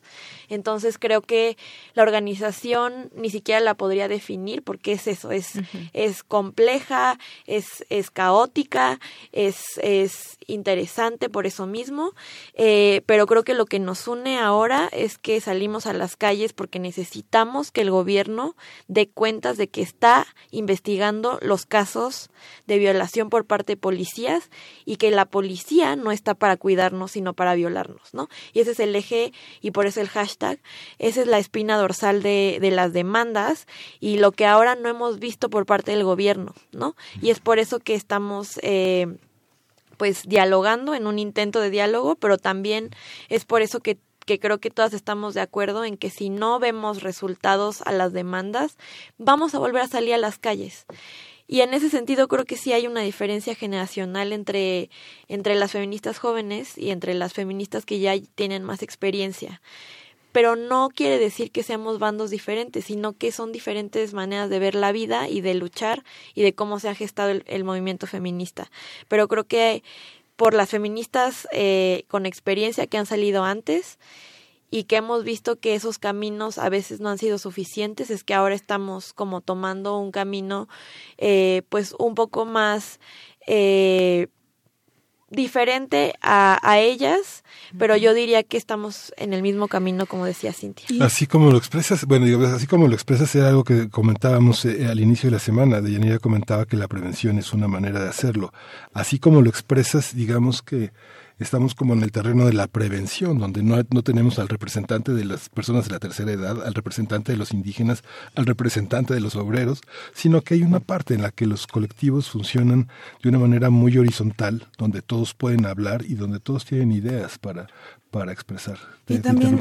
Entonces creo que la organización ni siquiera la podría definir porque es eso, es, es compleja, es, es caótica, es, es interesante por eso mismo, eh, pero creo que lo que nos une ahora es que salimos a las calles porque necesitamos que el gobierno dé cuentas de que está investigando los casos de violación por parte de policías y que la policía no está para cuidarnos sino para violarnos, ¿no? Y ese es el eje y por eso el hashtag, esa es la espina dorsal de, de las demandas y lo que ahora no hemos visto por parte del gobierno, ¿no? Y es por eso que estamos eh, pues dialogando en un intento de diálogo, pero también es por eso que que creo que todas estamos de acuerdo en que si no vemos resultados a las demandas, vamos a volver a salir a las calles. Y en ese sentido creo que sí hay una diferencia generacional entre, entre las feministas jóvenes y entre las feministas que ya tienen más experiencia. Pero no quiere decir que seamos bandos diferentes, sino que son diferentes maneras de ver la vida y de luchar y de cómo se ha gestado el, el movimiento feminista. Pero creo que por las feministas eh, con experiencia que han salido antes y que hemos visto que esos caminos a veces no han sido suficientes, es que ahora estamos como tomando un camino eh, pues un poco más eh, diferente a, a, ellas, pero yo diría que estamos en el mismo camino, como decía Cintia. Así como lo expresas, bueno, digamos, así como lo expresas era algo que comentábamos eh, al inicio de la semana. Deyanira comentaba que la prevención es una manera de hacerlo. Así como lo expresas, digamos que estamos como en el terreno de la prevención, donde no, no, tenemos al representante de las personas de la tercera edad, al representante de los indígenas, al representante de los obreros, sino que hay una parte en la que los colectivos funcionan de una manera muy horizontal, donde todos pueden hablar y donde todos tienen ideas para, para expresar. Y también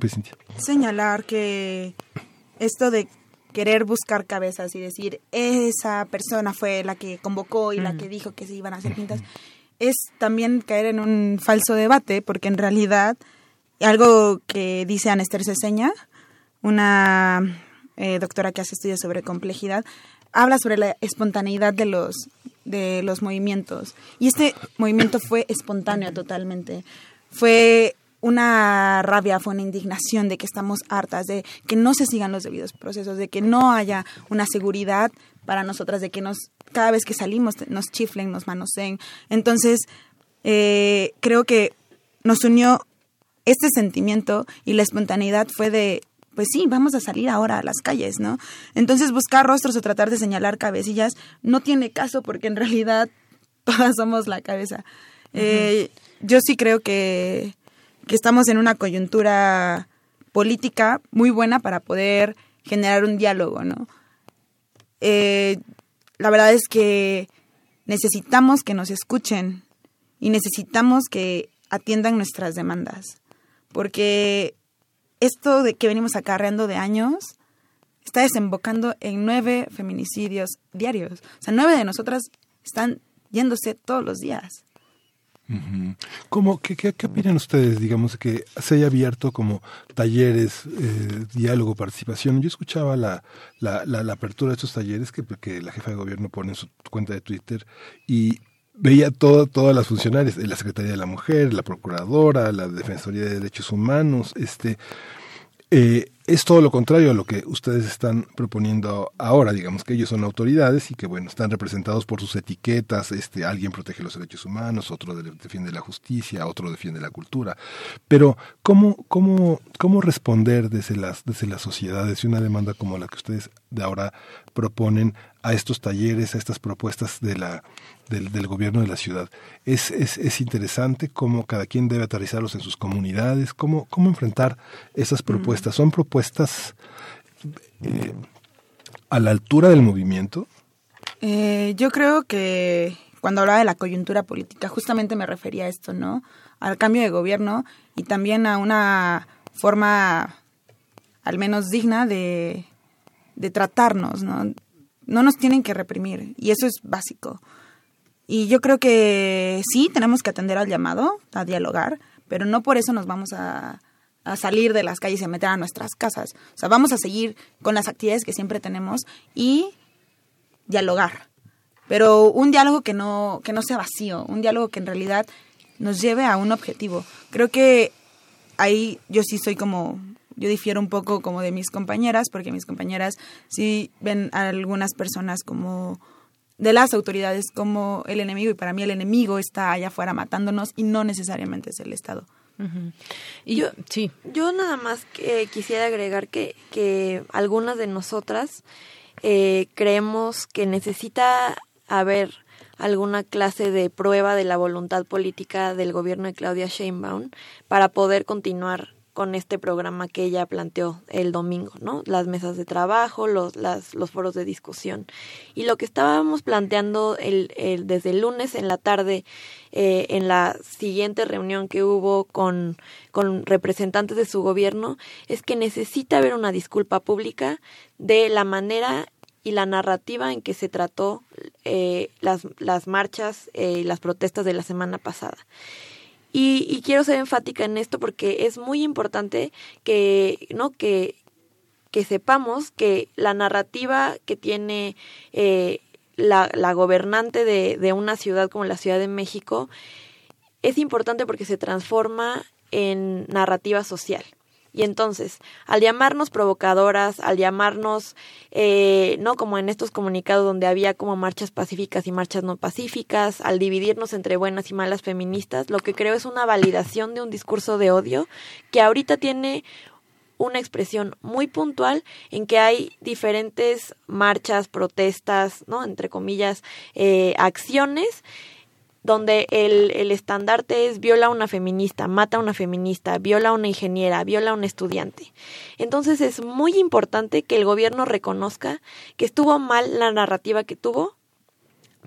señalar que esto de querer buscar cabezas y decir esa persona fue la que convocó y mm. la que dijo que se iban a hacer pintas es también caer en un falso debate, porque en realidad algo que dice Anester Ceseña, una eh, doctora que hace estudios sobre complejidad, habla sobre la espontaneidad de los, de los movimientos. Y este movimiento fue espontáneo totalmente. Fue una rabia, fue una indignación de que estamos hartas, de que no se sigan los debidos procesos, de que no haya una seguridad para nosotras, de que nos cada vez que salimos nos chiflen, nos manoseen. Entonces, eh, creo que nos unió este sentimiento y la espontaneidad fue de, pues sí, vamos a salir ahora a las calles, ¿no? Entonces, buscar rostros o tratar de señalar cabecillas no tiene caso porque en realidad <laughs> todas somos la cabeza. eh, yo sí creo que, que estamos en una coyuntura política muy buena para poder generar un diálogo, ¿no? Eh, la verdad es que necesitamos que nos escuchen y necesitamos que atiendan nuestras demandas, porque esto de que venimos acarreando de años está desembocando en nueve feminicidios diarios. O sea, nueve de nosotras están yéndose todos los días. ¿Cómo, qué, qué, qué, opinan ustedes, digamos, que se haya abierto como talleres, eh, diálogo, participación? Yo escuchaba la, la, la, apertura de estos talleres que, que la jefa de gobierno pone en su cuenta de Twitter y veía todo, todas las funcionarias, la Secretaría de la Mujer, la Procuradora, la Defensoría de Derechos Humanos, este... Eh, es todo lo contrario a lo que ustedes están proponiendo ahora, digamos que ellos son autoridades y que bueno, están representados por sus etiquetas, este alguien protege los derechos humanos, otro defiende la justicia, otro defiende la cultura. Pero ¿cómo cómo cómo responder desde las desde las sociedades y una demanda como la que ustedes de ahora proponen a estos talleres, a estas propuestas de la del, del gobierno de la ciudad. Es, es, es, interesante cómo cada quien debe aterrizarlos en sus comunidades, cómo, cómo enfrentar esas propuestas. Son propuestas eh, a la altura del movimiento. Eh, yo creo que cuando hablaba de la coyuntura política, justamente me refería a esto, ¿no? Al cambio de gobierno y también a una forma al menos digna de, de tratarnos, ¿no? No nos tienen que reprimir y eso es básico. Y yo creo que sí, tenemos que atender al llamado, a dialogar, pero no por eso nos vamos a, a salir de las calles y a meter a nuestras casas. O sea, vamos a seguir con las actividades que siempre tenemos y dialogar, pero un diálogo que no, que no sea vacío, un diálogo que en realidad nos lleve a un objetivo. Creo que ahí yo sí soy como, yo difiero un poco como de mis compañeras, porque mis compañeras sí ven a algunas personas como de las autoridades como el enemigo y para mí el enemigo está allá afuera matándonos y no necesariamente es el Estado. Y yo, sí. yo nada más que quisiera agregar que, que algunas de nosotras eh, creemos que necesita haber alguna clase de prueba de la voluntad política del gobierno de Claudia Sheinbaum para poder continuar con este programa que ella planteó el domingo, ¿no? Las mesas de trabajo, los, las, los foros de discusión. Y lo que estábamos planteando el, el, desde el lunes en la tarde, eh, en la siguiente reunión que hubo con, con representantes de su gobierno, es que necesita haber una disculpa pública de la manera y la narrativa en que se trató eh, las, las marchas eh, y las protestas de la semana pasada. Y, y, quiero ser enfática en esto porque es muy importante que, ¿no? que, que sepamos que la narrativa que tiene eh, la, la, gobernante de, de una ciudad como la Ciudad de México es importante porque se transforma en narrativa social. Y entonces, al llamarnos provocadoras, al llamarnos, eh, no como en estos comunicados donde había como marchas pacíficas y marchas no pacíficas, al dividirnos entre buenas y malas feministas, lo que creo es una validación de un discurso de odio que ahorita tiene una expresión muy puntual en que hay diferentes marchas, protestas, ¿no? Entre comillas, eh, acciones donde el, el estandarte es viola a una feminista, mata a una feminista, viola a una ingeniera, viola a un estudiante. Entonces es muy importante que el gobierno reconozca que estuvo mal la narrativa que tuvo,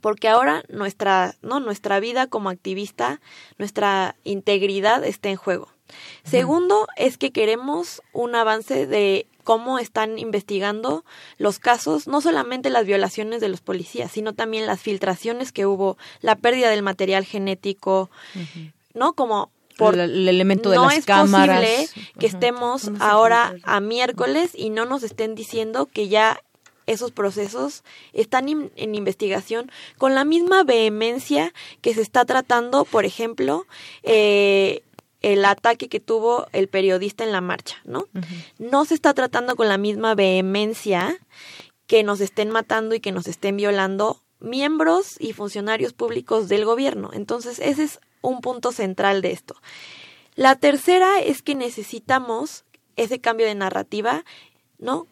porque ahora nuestra, ¿no? nuestra vida como activista, nuestra integridad está en juego. Segundo, es que queremos un avance de cómo están investigando los casos, no solamente las violaciones de los policías, sino también las filtraciones que hubo, la pérdida del material genético, ¿no? Como por el, elemento de no las es cámaras. posible que estemos ahora a miércoles y no nos estén diciendo que ya esos procesos están in, en investigación con la misma vehemencia que se está tratando, por ejemplo, eh, el ataque que tuvo el periodista en la marcha, ¿no? Uh -huh. No se está tratando con la misma vehemencia que nos estén matando y que nos estén violando miembros y funcionarios públicos del gobierno. Entonces, ese es un punto central de esto. La tercera es que necesitamos ese cambio de narrativa, ¿no?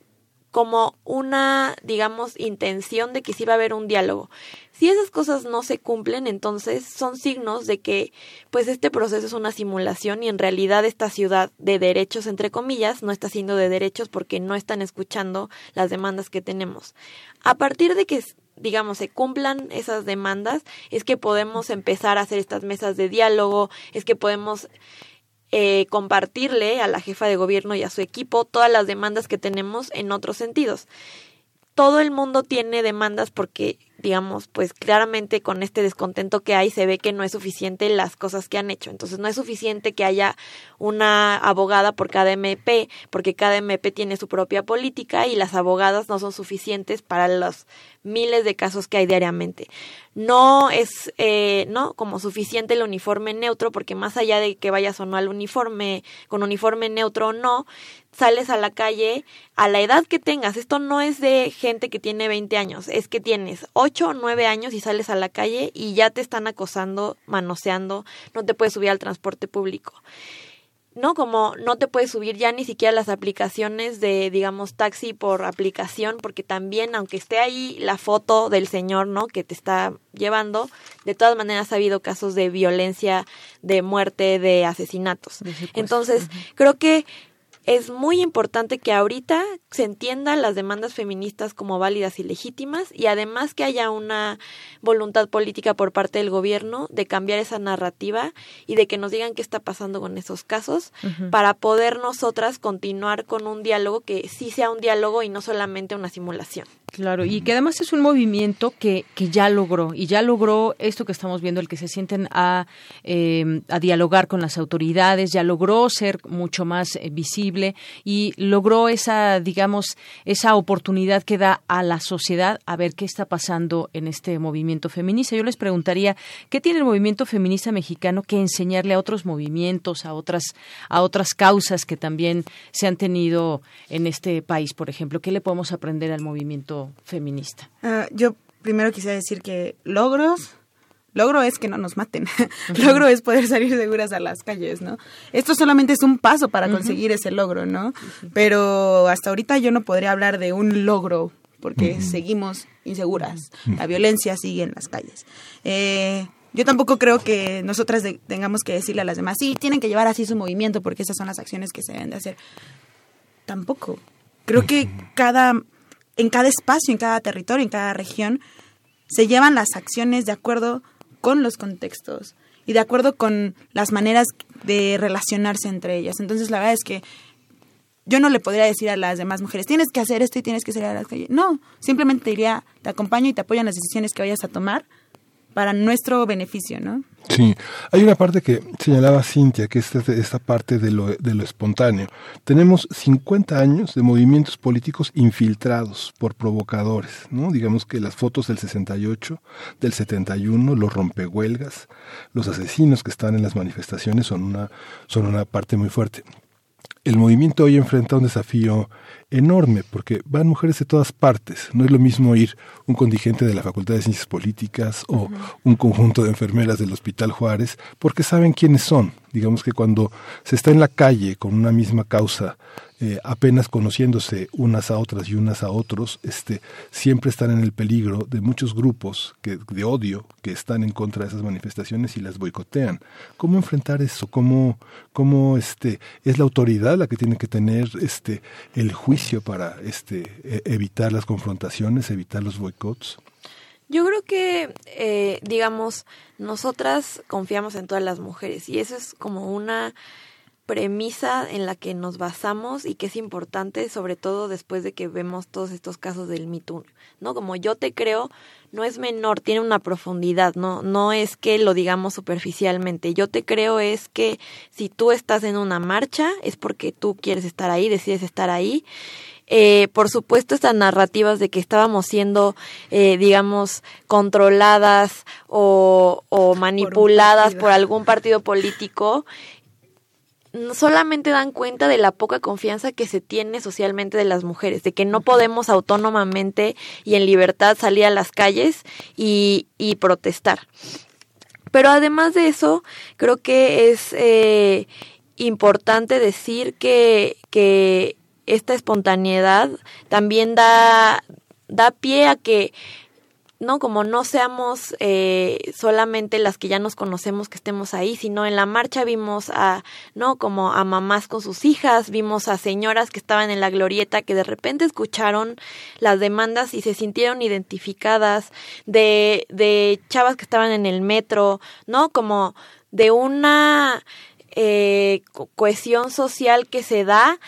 Como una, digamos, intención de que sí va a haber un diálogo. Si esas cosas no se cumplen, entonces son signos de que pues este proceso es una simulación y en realidad esta ciudad de derechos entre comillas no está siendo de derechos porque no están escuchando las demandas que tenemos. A partir de que digamos, se cumplan esas demandas, es que podemos empezar a hacer estas mesas de diálogo, es que podemos eh, compartirle a la jefa de gobierno y a su equipo todas las demandas que tenemos en otros sentidos. Todo el mundo tiene demandas porque digamos, pues claramente con este descontento que hay se ve que no es suficiente las cosas que han hecho. Entonces no es suficiente que haya una abogada por cada MP, porque cada MP tiene su propia política y las abogadas no son suficientes para los miles de casos que hay diariamente. No es, eh, no, como suficiente el uniforme neutro, porque más allá de que vayas o no al uniforme, con uniforme neutro o no, sales a la calle a la edad que tengas. Esto no es de gente que tiene 20 años, es que tienes 8 o 9 años y sales a la calle y ya te están acosando, manoseando, no te puedes subir al transporte público. ¿No? Como no te puedes subir ya ni siquiera las aplicaciones de, digamos, taxi por aplicación, porque también, aunque esté ahí la foto del señor, ¿no? Que te está llevando, de todas maneras ha habido casos de violencia, de muerte, de asesinatos. Entonces, creo que es muy importante que ahorita se entiendan las demandas feministas como válidas y legítimas y además que haya una voluntad política por parte del gobierno de cambiar esa narrativa y de que nos digan qué está pasando con esos casos uh -huh. para poder nosotras continuar con un diálogo que sí sea un diálogo y no solamente una simulación. Claro, y que además es un movimiento que, que ya logró, y ya logró esto que estamos viendo, el que se sienten a, eh, a dialogar con las autoridades, ya logró ser mucho más eh, visible y logró esa, digamos, esa oportunidad que da a la sociedad a ver qué está pasando en este movimiento feminista. Yo les preguntaría, ¿qué tiene el movimiento feminista mexicano que enseñarle a otros movimientos, a otras, a otras causas que también se han tenido en este país, por ejemplo? ¿Qué le podemos aprender al movimiento feminista? Ah, yo primero quisiera decir que logros, logro es que no nos maten, <laughs> logro es poder salir seguras a las calles, ¿no? Esto solamente es un paso para conseguir ese logro, ¿no? Pero hasta ahorita yo no podría hablar de un logro porque seguimos inseguras, la violencia sigue en las calles. Eh, yo tampoco creo que nosotras de- tengamos que decirle a las demás, sí, tienen que llevar así su movimiento porque esas son las acciones que se deben de hacer. Tampoco. Creo que cada, en cada espacio, en cada territorio, en cada región, se llevan las acciones de acuerdo con los contextos y de acuerdo con las maneras de relacionarse entre ellas. Entonces, la verdad es que yo no le podría decir a las demás mujeres, tienes que hacer esto y tienes que salir a la calle. No, simplemente diría, te acompaño y te apoyo en las decisiones que vayas a tomar para nuestro beneficio, ¿no? Sí, hay una parte que señalaba Cintia, que es esta, parte de lo, de lo espontáneo. Tenemos 50 años de movimientos políticos infiltrados por provocadores, ¿no? Digamos que las fotos del 68, del 71, los rompehuelgas, los asesinos que están en las manifestaciones son una, son una parte muy fuerte. El movimiento hoy enfrenta un desafío enorme porque van mujeres de todas partes. No es lo mismo ir un contingente de la Facultad de Ciencias Políticas o un conjunto de enfermeras del Hospital Juárez porque saben quiénes son. Digamos que cuando se está en la calle con una misma causa, eh, apenas conociéndose unas a otras y unas a otros, este, siempre están en el peligro de muchos grupos que, de odio que están en contra de esas manifestaciones y las boicotean. ¿Cómo enfrentar eso? ¿Cómo, cómo este, es la autoridad la que tiene que tener este, el juicio para este, e- evitar las confrontaciones, evitar los boicots? Yo creo que, eh, digamos, nosotras confiamos en todas las mujeres y eso es como una premisa en la que nos basamos y que es importante, sobre todo después de que vemos todos estos casos del Me ¿no? Como yo te creo, no es menor, tiene una profundidad, no, no es que lo digamos superficialmente. Yo te creo es que si tú estás en una marcha es porque tú quieres estar ahí, decides estar ahí. Eh, por supuesto, estas narrativas de que estábamos siendo, eh, digamos, controladas o, o manipuladas por algún partido político, solamente dan cuenta de la poca confianza que se tiene socialmente de las mujeres, de que no podemos autónomamente y en libertad salir a las calles y, y protestar. Pero además de eso, creo que es eh, importante decir que, que esta espontaneidad también da, da pie a que no como no seamos eh, solamente las que ya nos conocemos que estemos ahí sino en la marcha vimos a no como a mamás con sus hijas vimos a señoras que estaban en la glorieta que de repente escucharon las demandas y se sintieron identificadas de de chavas que estaban en el metro no como de una eh, co- cohesión social que se da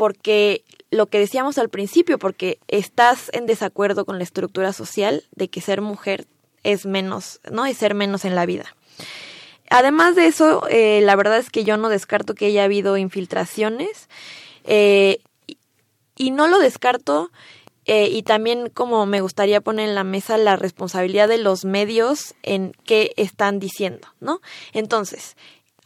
porque lo que decíamos al principio, porque estás en desacuerdo con la estructura social de que ser mujer es menos, ¿no? Y ser menos en la vida. Además de eso, eh, la verdad es que yo no descarto que haya habido infiltraciones eh, y, y no lo descarto eh, y también como me gustaría poner en la mesa la responsabilidad de los medios en qué están diciendo, ¿no? Entonces,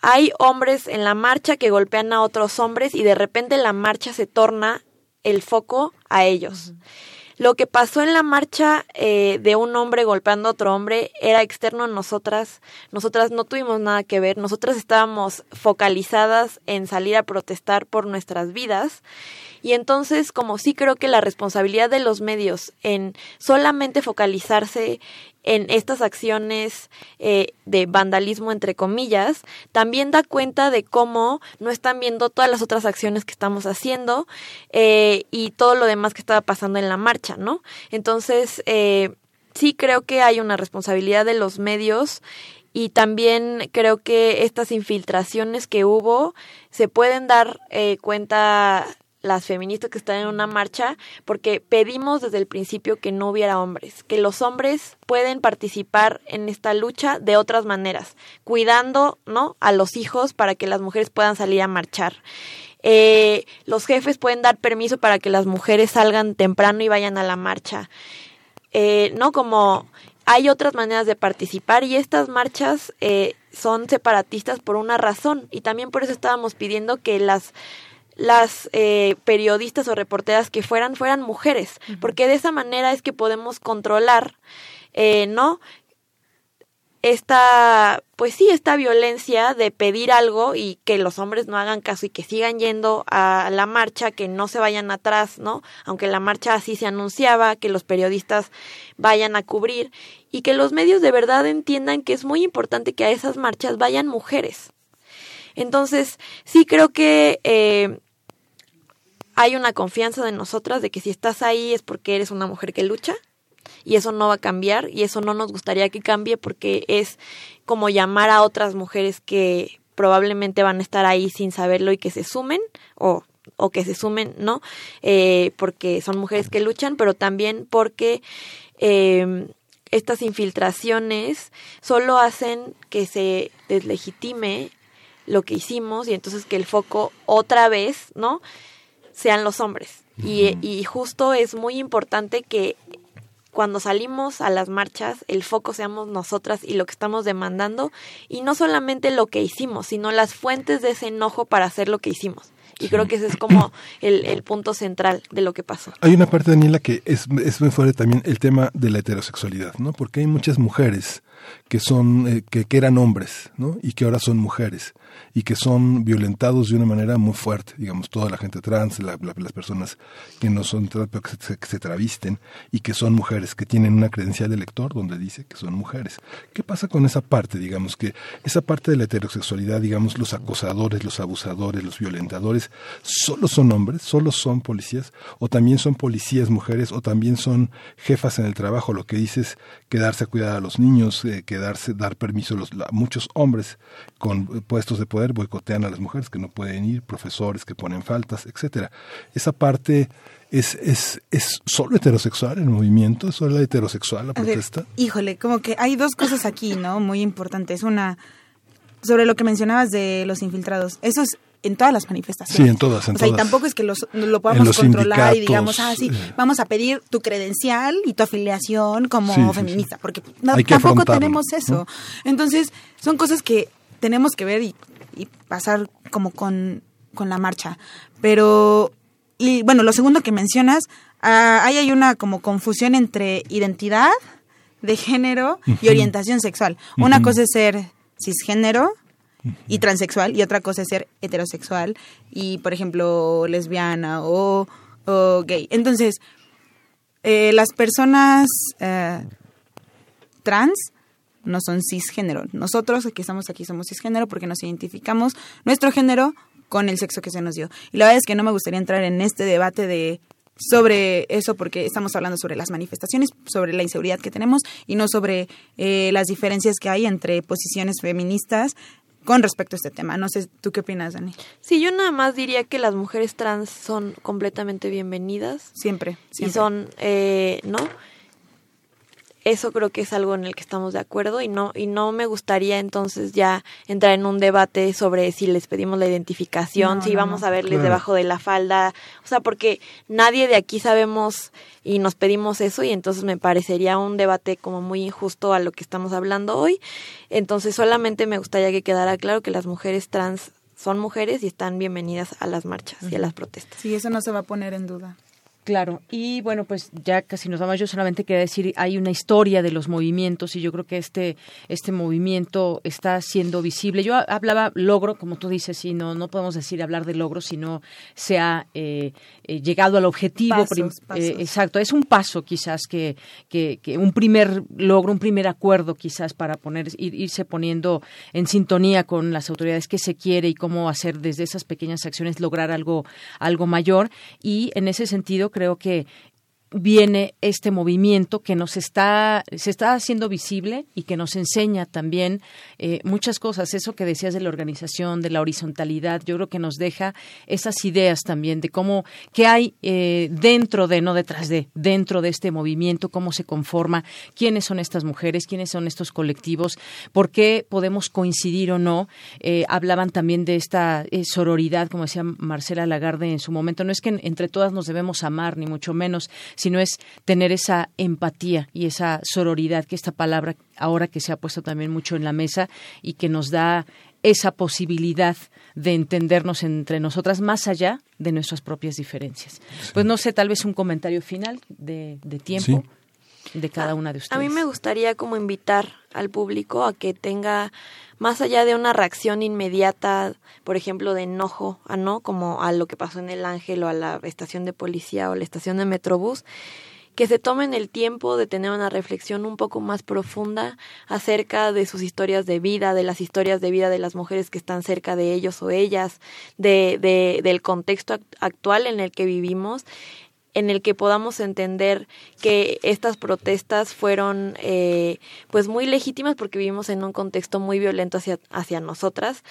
hay hombres en la marcha que golpean a otros hombres y de repente la marcha se torna el foco a ellos. Lo que pasó en la marcha eh, de un hombre golpeando a otro hombre era externo a nosotras. Nosotras no tuvimos nada que ver. Nosotras estábamos focalizadas en salir a protestar por nuestras vidas. Y entonces, como sí creo que la responsabilidad de los medios en solamente focalizarse en estas acciones eh, de vandalismo, entre comillas, también da cuenta de cómo no están viendo todas las otras acciones que estamos haciendo eh, y todo lo demás que estaba pasando en la marcha, ¿no? Entonces, eh, sí creo que hay una responsabilidad de los medios y también creo que estas infiltraciones que hubo se pueden dar eh, cuenta las feministas que están en una marcha, porque pedimos desde el principio que no hubiera hombres, que los hombres pueden participar en esta lucha de otras maneras, cuidando, ¿no? A los hijos para que las mujeres puedan salir a marchar. Eh, los jefes pueden dar permiso para que las mujeres salgan temprano y vayan a la marcha. Eh, no como hay otras maneras de participar y estas marchas eh, son separatistas por una razón y también por eso estábamos pidiendo que las las eh, periodistas o reporteras que fueran fueran mujeres porque de esa manera es que podemos controlar eh, no esta, pues sí, esta violencia de pedir algo y que los hombres no hagan caso y que sigan yendo a la marcha, que no se vayan atrás, ¿no? Aunque la marcha así se anunciaba, que los periodistas vayan a cubrir y que los medios de verdad entiendan que es muy importante que a esas marchas vayan mujeres. Entonces, sí creo que eh, hay una confianza de nosotras de que si estás ahí es porque eres una mujer que lucha y eso no va a cambiar y eso no nos gustaría que cambie porque es como llamar a otras mujeres que probablemente van a estar ahí sin saberlo y que se sumen o o que se sumen, ¿no? Eh, porque son mujeres que luchan, pero también porque eh, estas infiltraciones solo hacen que se deslegitime lo que hicimos y entonces que el foco otra vez, ¿no? Sean los hombres. y, y justo es muy importante que cuando salimos a las marchas, el foco seamos nosotras y lo que estamos demandando, y no solamente lo que hicimos, sino las fuentes de ese enojo para hacer lo que hicimos. Y creo que ese es como el, el punto central de lo que pasó. Hay una parte, Daniela, que es, es muy fuerte también el tema de la heterosexualidad, ¿no? Porque hay muchas mujeres que son, eh, que, que eran hombres, ¿no? Y que ahora son mujeres y que son violentados de una manera muy fuerte, digamos, toda la gente trans, la- la- las personas que no son trans, pero que se, que travisten y que son mujeres, que tienen una credencial de lector donde dice que son mujeres. ¿Qué pasa con esa parte, digamos, que esa parte de la heterosexualidad, digamos, los acosadores, los abusadores, los violentadores, solo son hombres, solo son policías, o también son policías mujeres, o también son jefas en el trabajo, lo que dices, quedarse a cuidar a los niños, eh, quedarse, dar permiso a los, la- muchos hombres con eh, puestos de poder boicotean a las mujeres que no pueden ir, profesores que ponen faltas, etcétera. Esa parte es, es, es solo heterosexual el movimiento, es solo heterosexual la A ver, protesta. híjole, como que hay dos cosas aquí, ¿no? Muy importantes. Una, sobre lo que mencionabas de los infiltrados. Eso es en todas las manifestaciones. Sí, en todas, en o sea, y tampoco es que los, lo podamos los controlar y digamos, ah, sí, eh. vamos a pedir tu credencial y tu afiliación como Sí, feminista, porque no- tampoco tenemos eso. Entonces, son cosas que tenemos que ver y, y pasar como con, con la marcha. Pero, y bueno, lo segundo que mencionas, ah, ahí hay una como confusión entre identidad de género y orientación sexual. Una cosa es ser cisgénero y transexual y otra cosa es ser heterosexual y, por ejemplo, lesbiana o, o gay. Entonces, eh, las personas eh, trans no son cisgénero. Nosotros que estamos aquí somos cisgénero porque nos identificamos nuestro género con el sexo que se nos dio. Y la verdad es que no me gustaría entrar en este debate de sobre eso porque estamos hablando sobre las manifestaciones, sobre la inseguridad que tenemos y no sobre eh, las diferencias que hay entre posiciones feministas con respecto a este tema. No sé, ¿tú qué opinas, Dani? Sí, yo nada más diría que las mujeres trans son completamente bienvenidas. Siempre, Y siempre. son, eh, ¿no? Eso creo que es algo en el que estamos de acuerdo y no y no me gustaría entonces ya entrar en un debate sobre si les pedimos la identificación, No, si no, vamos no. a verles Claro. debajo de la falda, o sea, porque nadie de aquí sabemos y nos pedimos eso y entonces me parecería un debate como muy injusto a lo que estamos hablando hoy. Entonces solamente me gustaría que quedara claro que las mujeres trans son mujeres y están bienvenidas a las marchas y a las protestas. Sí, eso no se va a poner en duda. Claro, y bueno, pues ya casi nos vamos. Yo solamente quería decir, hay una historia de los movimientos y yo creo que este este movimiento está siendo visible. Yo ha- hablaba logro, como tú dices, y no no podemos decir hablar de logro si no se ha eh, eh, llegado al objetivo. Pasos, prim- pasos. eh, exacto, es un paso quizás que, que, que un primer logro, un primer acuerdo quizás para poner ir- irse poniendo en sintonía con las autoridades que se quiere y cómo hacer desde esas pequeñas acciones lograr algo algo mayor y en ese sentido creo que viene este movimiento que nos está, se está haciendo visible y que nos enseña también eh, muchas cosas. Eso que decías de la organización, de la horizontalidad, yo creo que nos deja esas ideas también de cómo, qué hay eh, dentro de, no detrás de, dentro de este movimiento, cómo se conforma, quiénes son estas mujeres, quiénes son estos colectivos, por qué podemos coincidir o no. Eh, hablaban también de esta sororidad, como decía Marcela Lagarde en su momento. No es que entre todas nos debemos amar, ni mucho menos, sino es tener esa empatía y esa sororidad, que esta palabra ahora que se ha puesto también mucho en la mesa y que nos da esa posibilidad de entendernos entre nosotras más allá de nuestras propias diferencias. Pues no sé, tal vez un comentario final de, de tiempo de cada una de ustedes. A mí me gustaría como invitar al público a que tenga más allá de una reacción inmediata, por ejemplo, de enojo, a no como a lo que pasó en el Ángel o a la estación de policía o la estación de Metrobús, que se tomen el tiempo de tener una reflexión un poco más profunda acerca de sus historias de vida, de las historias de vida de las mujeres que están cerca de ellos o ellas, de, de del contexto actual en el que vivimos en el que podamos entender que estas protestas fueron eh, pues muy legítimas porque vivimos en un contexto muy violento hacia, hacia nosotras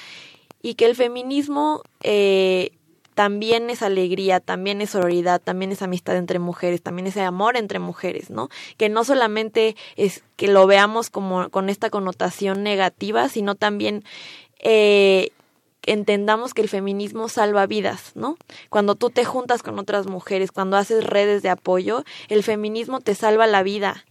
y que el feminismo eh, también es alegría, también es sororidad, también es amistad entre mujeres, también es amor entre mujeres, ¿no? Que no solamente es que lo veamos como con esta connotación negativa, sino también eh, entendamos que el feminismo salva vidas, ¿no? Cuando tú te juntas con otras mujeres, cuando haces redes de apoyo, el feminismo te salva la vida.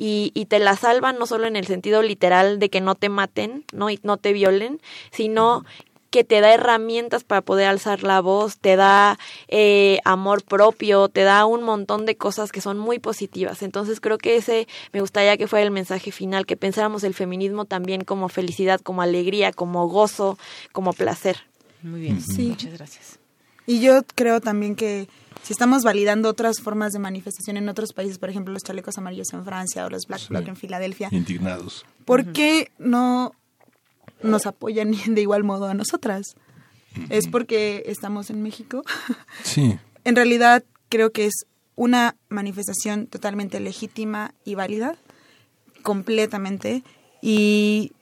Y, y te la salva no solo en el sentido literal de que no te maten, ¿no? Y no te violen, sino que te da herramientas para poder alzar la voz, te da eh, amor propio, te da un montón de cosas que son muy positivas. Entonces creo que ese me gustaría que fuera el mensaje final, que pensáramos el feminismo también como felicidad, como alegría, como gozo, como placer. Muy bien, Sí. muchas gracias. Y yo creo también que si estamos validando otras formas de manifestación en otros países, por ejemplo, los chalecos amarillos en Francia o los Black Sí. Bloc en Filadelfia, Indignados. ¿por qué no nos apoyan <laughs> de igual modo a nosotras? ¿Es porque estamos en México? <laughs> Sí. En realidad creo que es una manifestación totalmente legítima y válida, completamente, y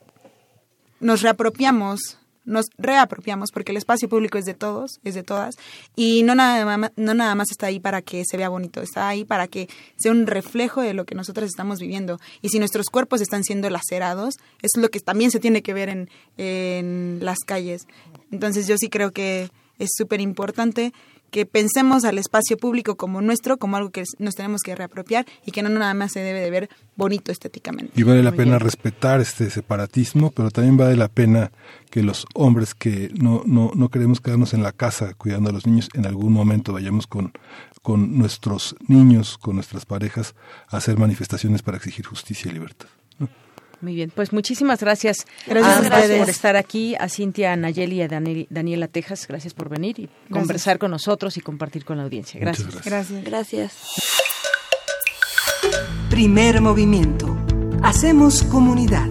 nos reapropiamos, nos reapropiamos, porque el espacio público es de todos, es de todas, y no nada, más, no nada más está ahí para que se vea bonito, está ahí para que sea un reflejo de lo que nosotros estamos viviendo. Y si nuestros cuerpos están siendo lacerados, es lo que también se tiene que ver en, en las calles. Entonces yo sí creo que es súper importante que pensemos al espacio público como nuestro, como algo que nos tenemos que reapropiar y que no nada más se debe de ver bonito estéticamente. Y vale la Muy pena bien. respetar este separatismo, pero también vale la pena que los hombres que no, no, no queremos quedarnos en la casa cuidando a los niños, en algún momento vayamos con, con nuestros niños, con nuestras parejas, a hacer manifestaciones para exigir justicia y libertad. Muy bien, pues muchísimas gracias, Gracias a ustedes. por estar aquí, a Cintia a Nayeli y a Daniel- Daniela Tejas, gracias por venir y conversar con nosotros y compartir con la audiencia. Gracias. Gracias. Gracias. Primer movimiento. Hacemos comunidad.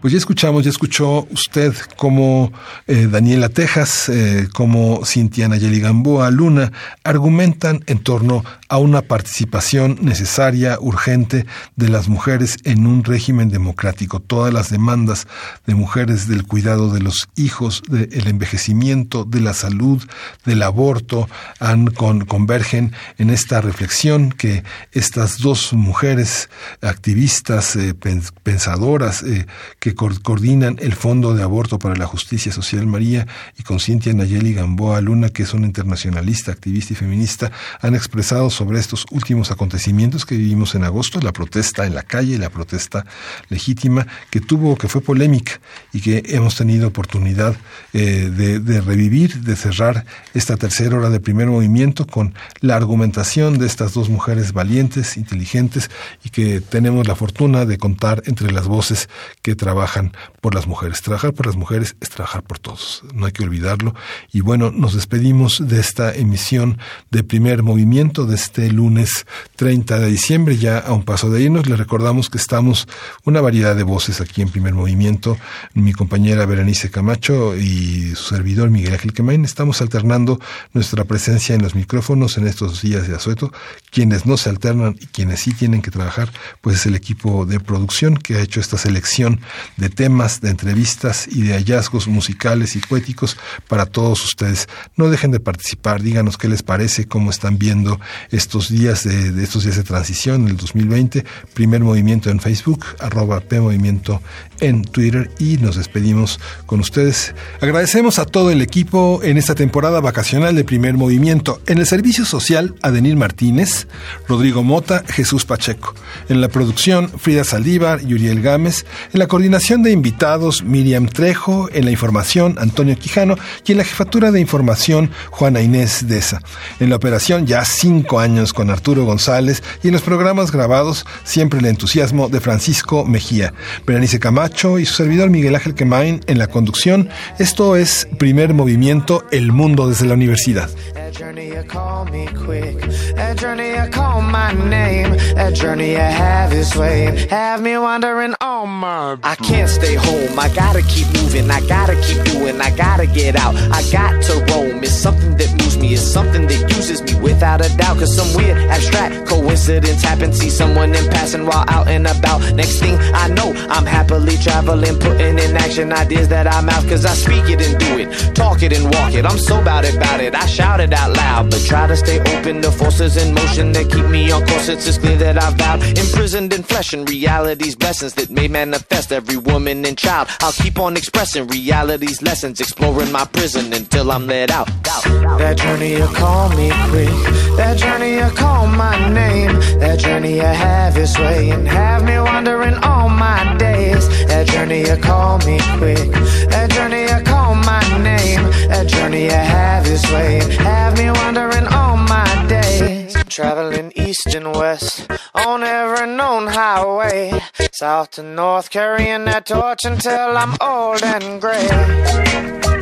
Pues ya escuchamos, ya escuchó usted cómo eh, Daniela Tejas, eh, como Cintia Nayeli Gamboa Luna argumentan en torno a una participación necesaria, urgente de las mujeres en un régimen democrático. Todas las demandas de mujeres del cuidado de los hijos, del envejecimiento, de la salud, del aborto, han con, convergen en esta reflexión que estas dos mujeres activistas, eh, pens- pensadoras, eh, que coordinan el Fondo de Aborto para la Justicia Social María y con Cintia Nayeli Gamboa Luna, que es una internacionalista, activista y feminista, han expresado sobre estos últimos acontecimientos que vivimos en agosto, la protesta en la calle, la protesta legítima que tuvo, que fue polémica y que hemos tenido oportunidad eh, de, de revivir, de cerrar esta tercera hora de primer movimiento con la argumentación de estas dos mujeres valientes, inteligentes y que tenemos la fortuna de contar entre las voces que trabajan por las mujeres. Trabajar por las mujeres es trabajar por todos, no hay que olvidarlo. Y bueno, nos despedimos de esta emisión de primer movimiento, de este lunes 30 de diciembre, ya a un paso de irnos. Les recordamos que estamos una variedad de voces aquí en Primer Movimiento. Mi compañera Berenice Camacho y su servidor Miguel Ángel Quemain. Estamos alternando nuestra presencia en los micrófonos en estos días de asueto. Quienes no se alternan y quienes sí tienen que trabajar, pues es el equipo de producción que ha hecho esta selección de temas, de entrevistas y de hallazgos musicales y poéticos para todos ustedes. No dejen de participar, díganos qué les parece, cómo están viendo estos días de, de estos días de transición, el 2020, primer movimiento en Facebook, arroba P Movimiento en Twitter y nos despedimos con ustedes. Agradecemos a todo el equipo en esta temporada vacacional de primer movimiento. En el servicio social, Adenil Martínez, Rodrigo Mota, Jesús Pacheco. En la producción, Frida Saldívar y Uriel Gámez. En la coordinación de invitados, Miriam Trejo. En la información, Antonio Quijano. Y en la jefatura de información, Juana Inés Deza. En la operación, ya cinco años con Arturo González. Y en los programas grabados, siempre el entusiasmo de Francisco Mejía. Berenice Camacho y su servidor Miguel Ángel Quemain en la conducción. Esto es Primer Movimiento, El Mundo desde la Universidad. That journey you call me quick. That journey you call my name. That journey you have its way. Have me wondering on my. I can't stay home. I gotta keep moving. I gotta keep doing. I gotta get out. I got to roam. It's something that moves It's something that uses me without a doubt. Cause some weird abstract coincidence happened. See someone in passing while out and about. Next thing I know, I'm happily traveling, putting in action ideas that I mouth. Cause I speak it and do it. Talk it and walk it. I'm so about it, about it. I shout it out loud, but try to stay open to forces in motion that keep me on course. It's just clear that I've vowed, imprisoned in flesh and reality's blessings that may manifest every woman and child. I'll keep on expressing reality's lessons, exploring my prison until I'm let out. That journey you call me quick, that journey you call my name, that journey you have its way and have me wandering all my days. That journey you call me quick, that journey you call my name, that journey you have its way and have me wandering all my days. Traveling east and west on every known highway, south to north, carrying that torch until I'm old and gray.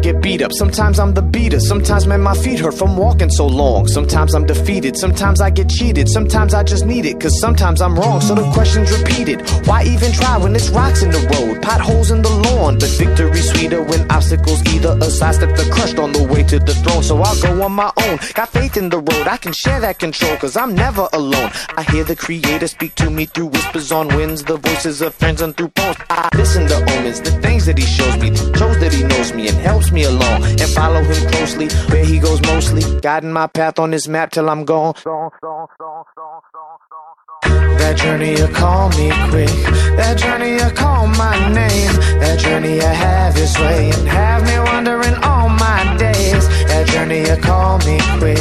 Get beat up, sometimes I'm the beater. Sometimes, man, my feet hurt from walking so long. Sometimes I'm defeated, sometimes I get cheated. Sometimes I just need it, cause sometimes I'm wrong. So the question's repeated. Why even try when it's rocks in the road, potholes in the lawn? But victory's sweeter when obstacles either a sidestep the crushed on the way to the throne. So I'll go on my own. Got faith in the road, I can share that control, cause I'm never alone. I hear the creator speak to me through whispers on winds, the voices of friends and through poems. I listen to omens, the things that he shows me, shows that he knows me and helps me along. And follow him closely, where he goes mostly, guiding my path on his map till I'm gone. That journey you call me quick. That journey you call my name. That journey you have its way and have me wondering all my days. That journey you call me quick.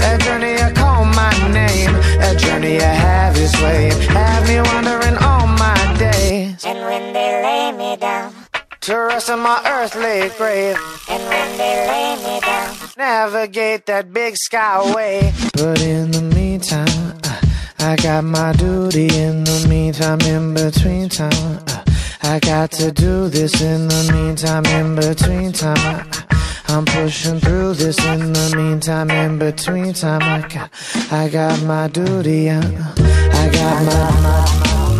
That journey you call my name. That journey you have its way and have me wondering all my days. And when they lay me down, To rest in my earthly grave. and when they lay me down, Navigate that big skyway. But in the meantime, uh, I got my duty. In the meantime, in between time, uh, I got to do this. In the meantime, in between time, uh, I'm pushing through this. In the meantime, in between time, I got, I got my duty. I got my. My my. I got my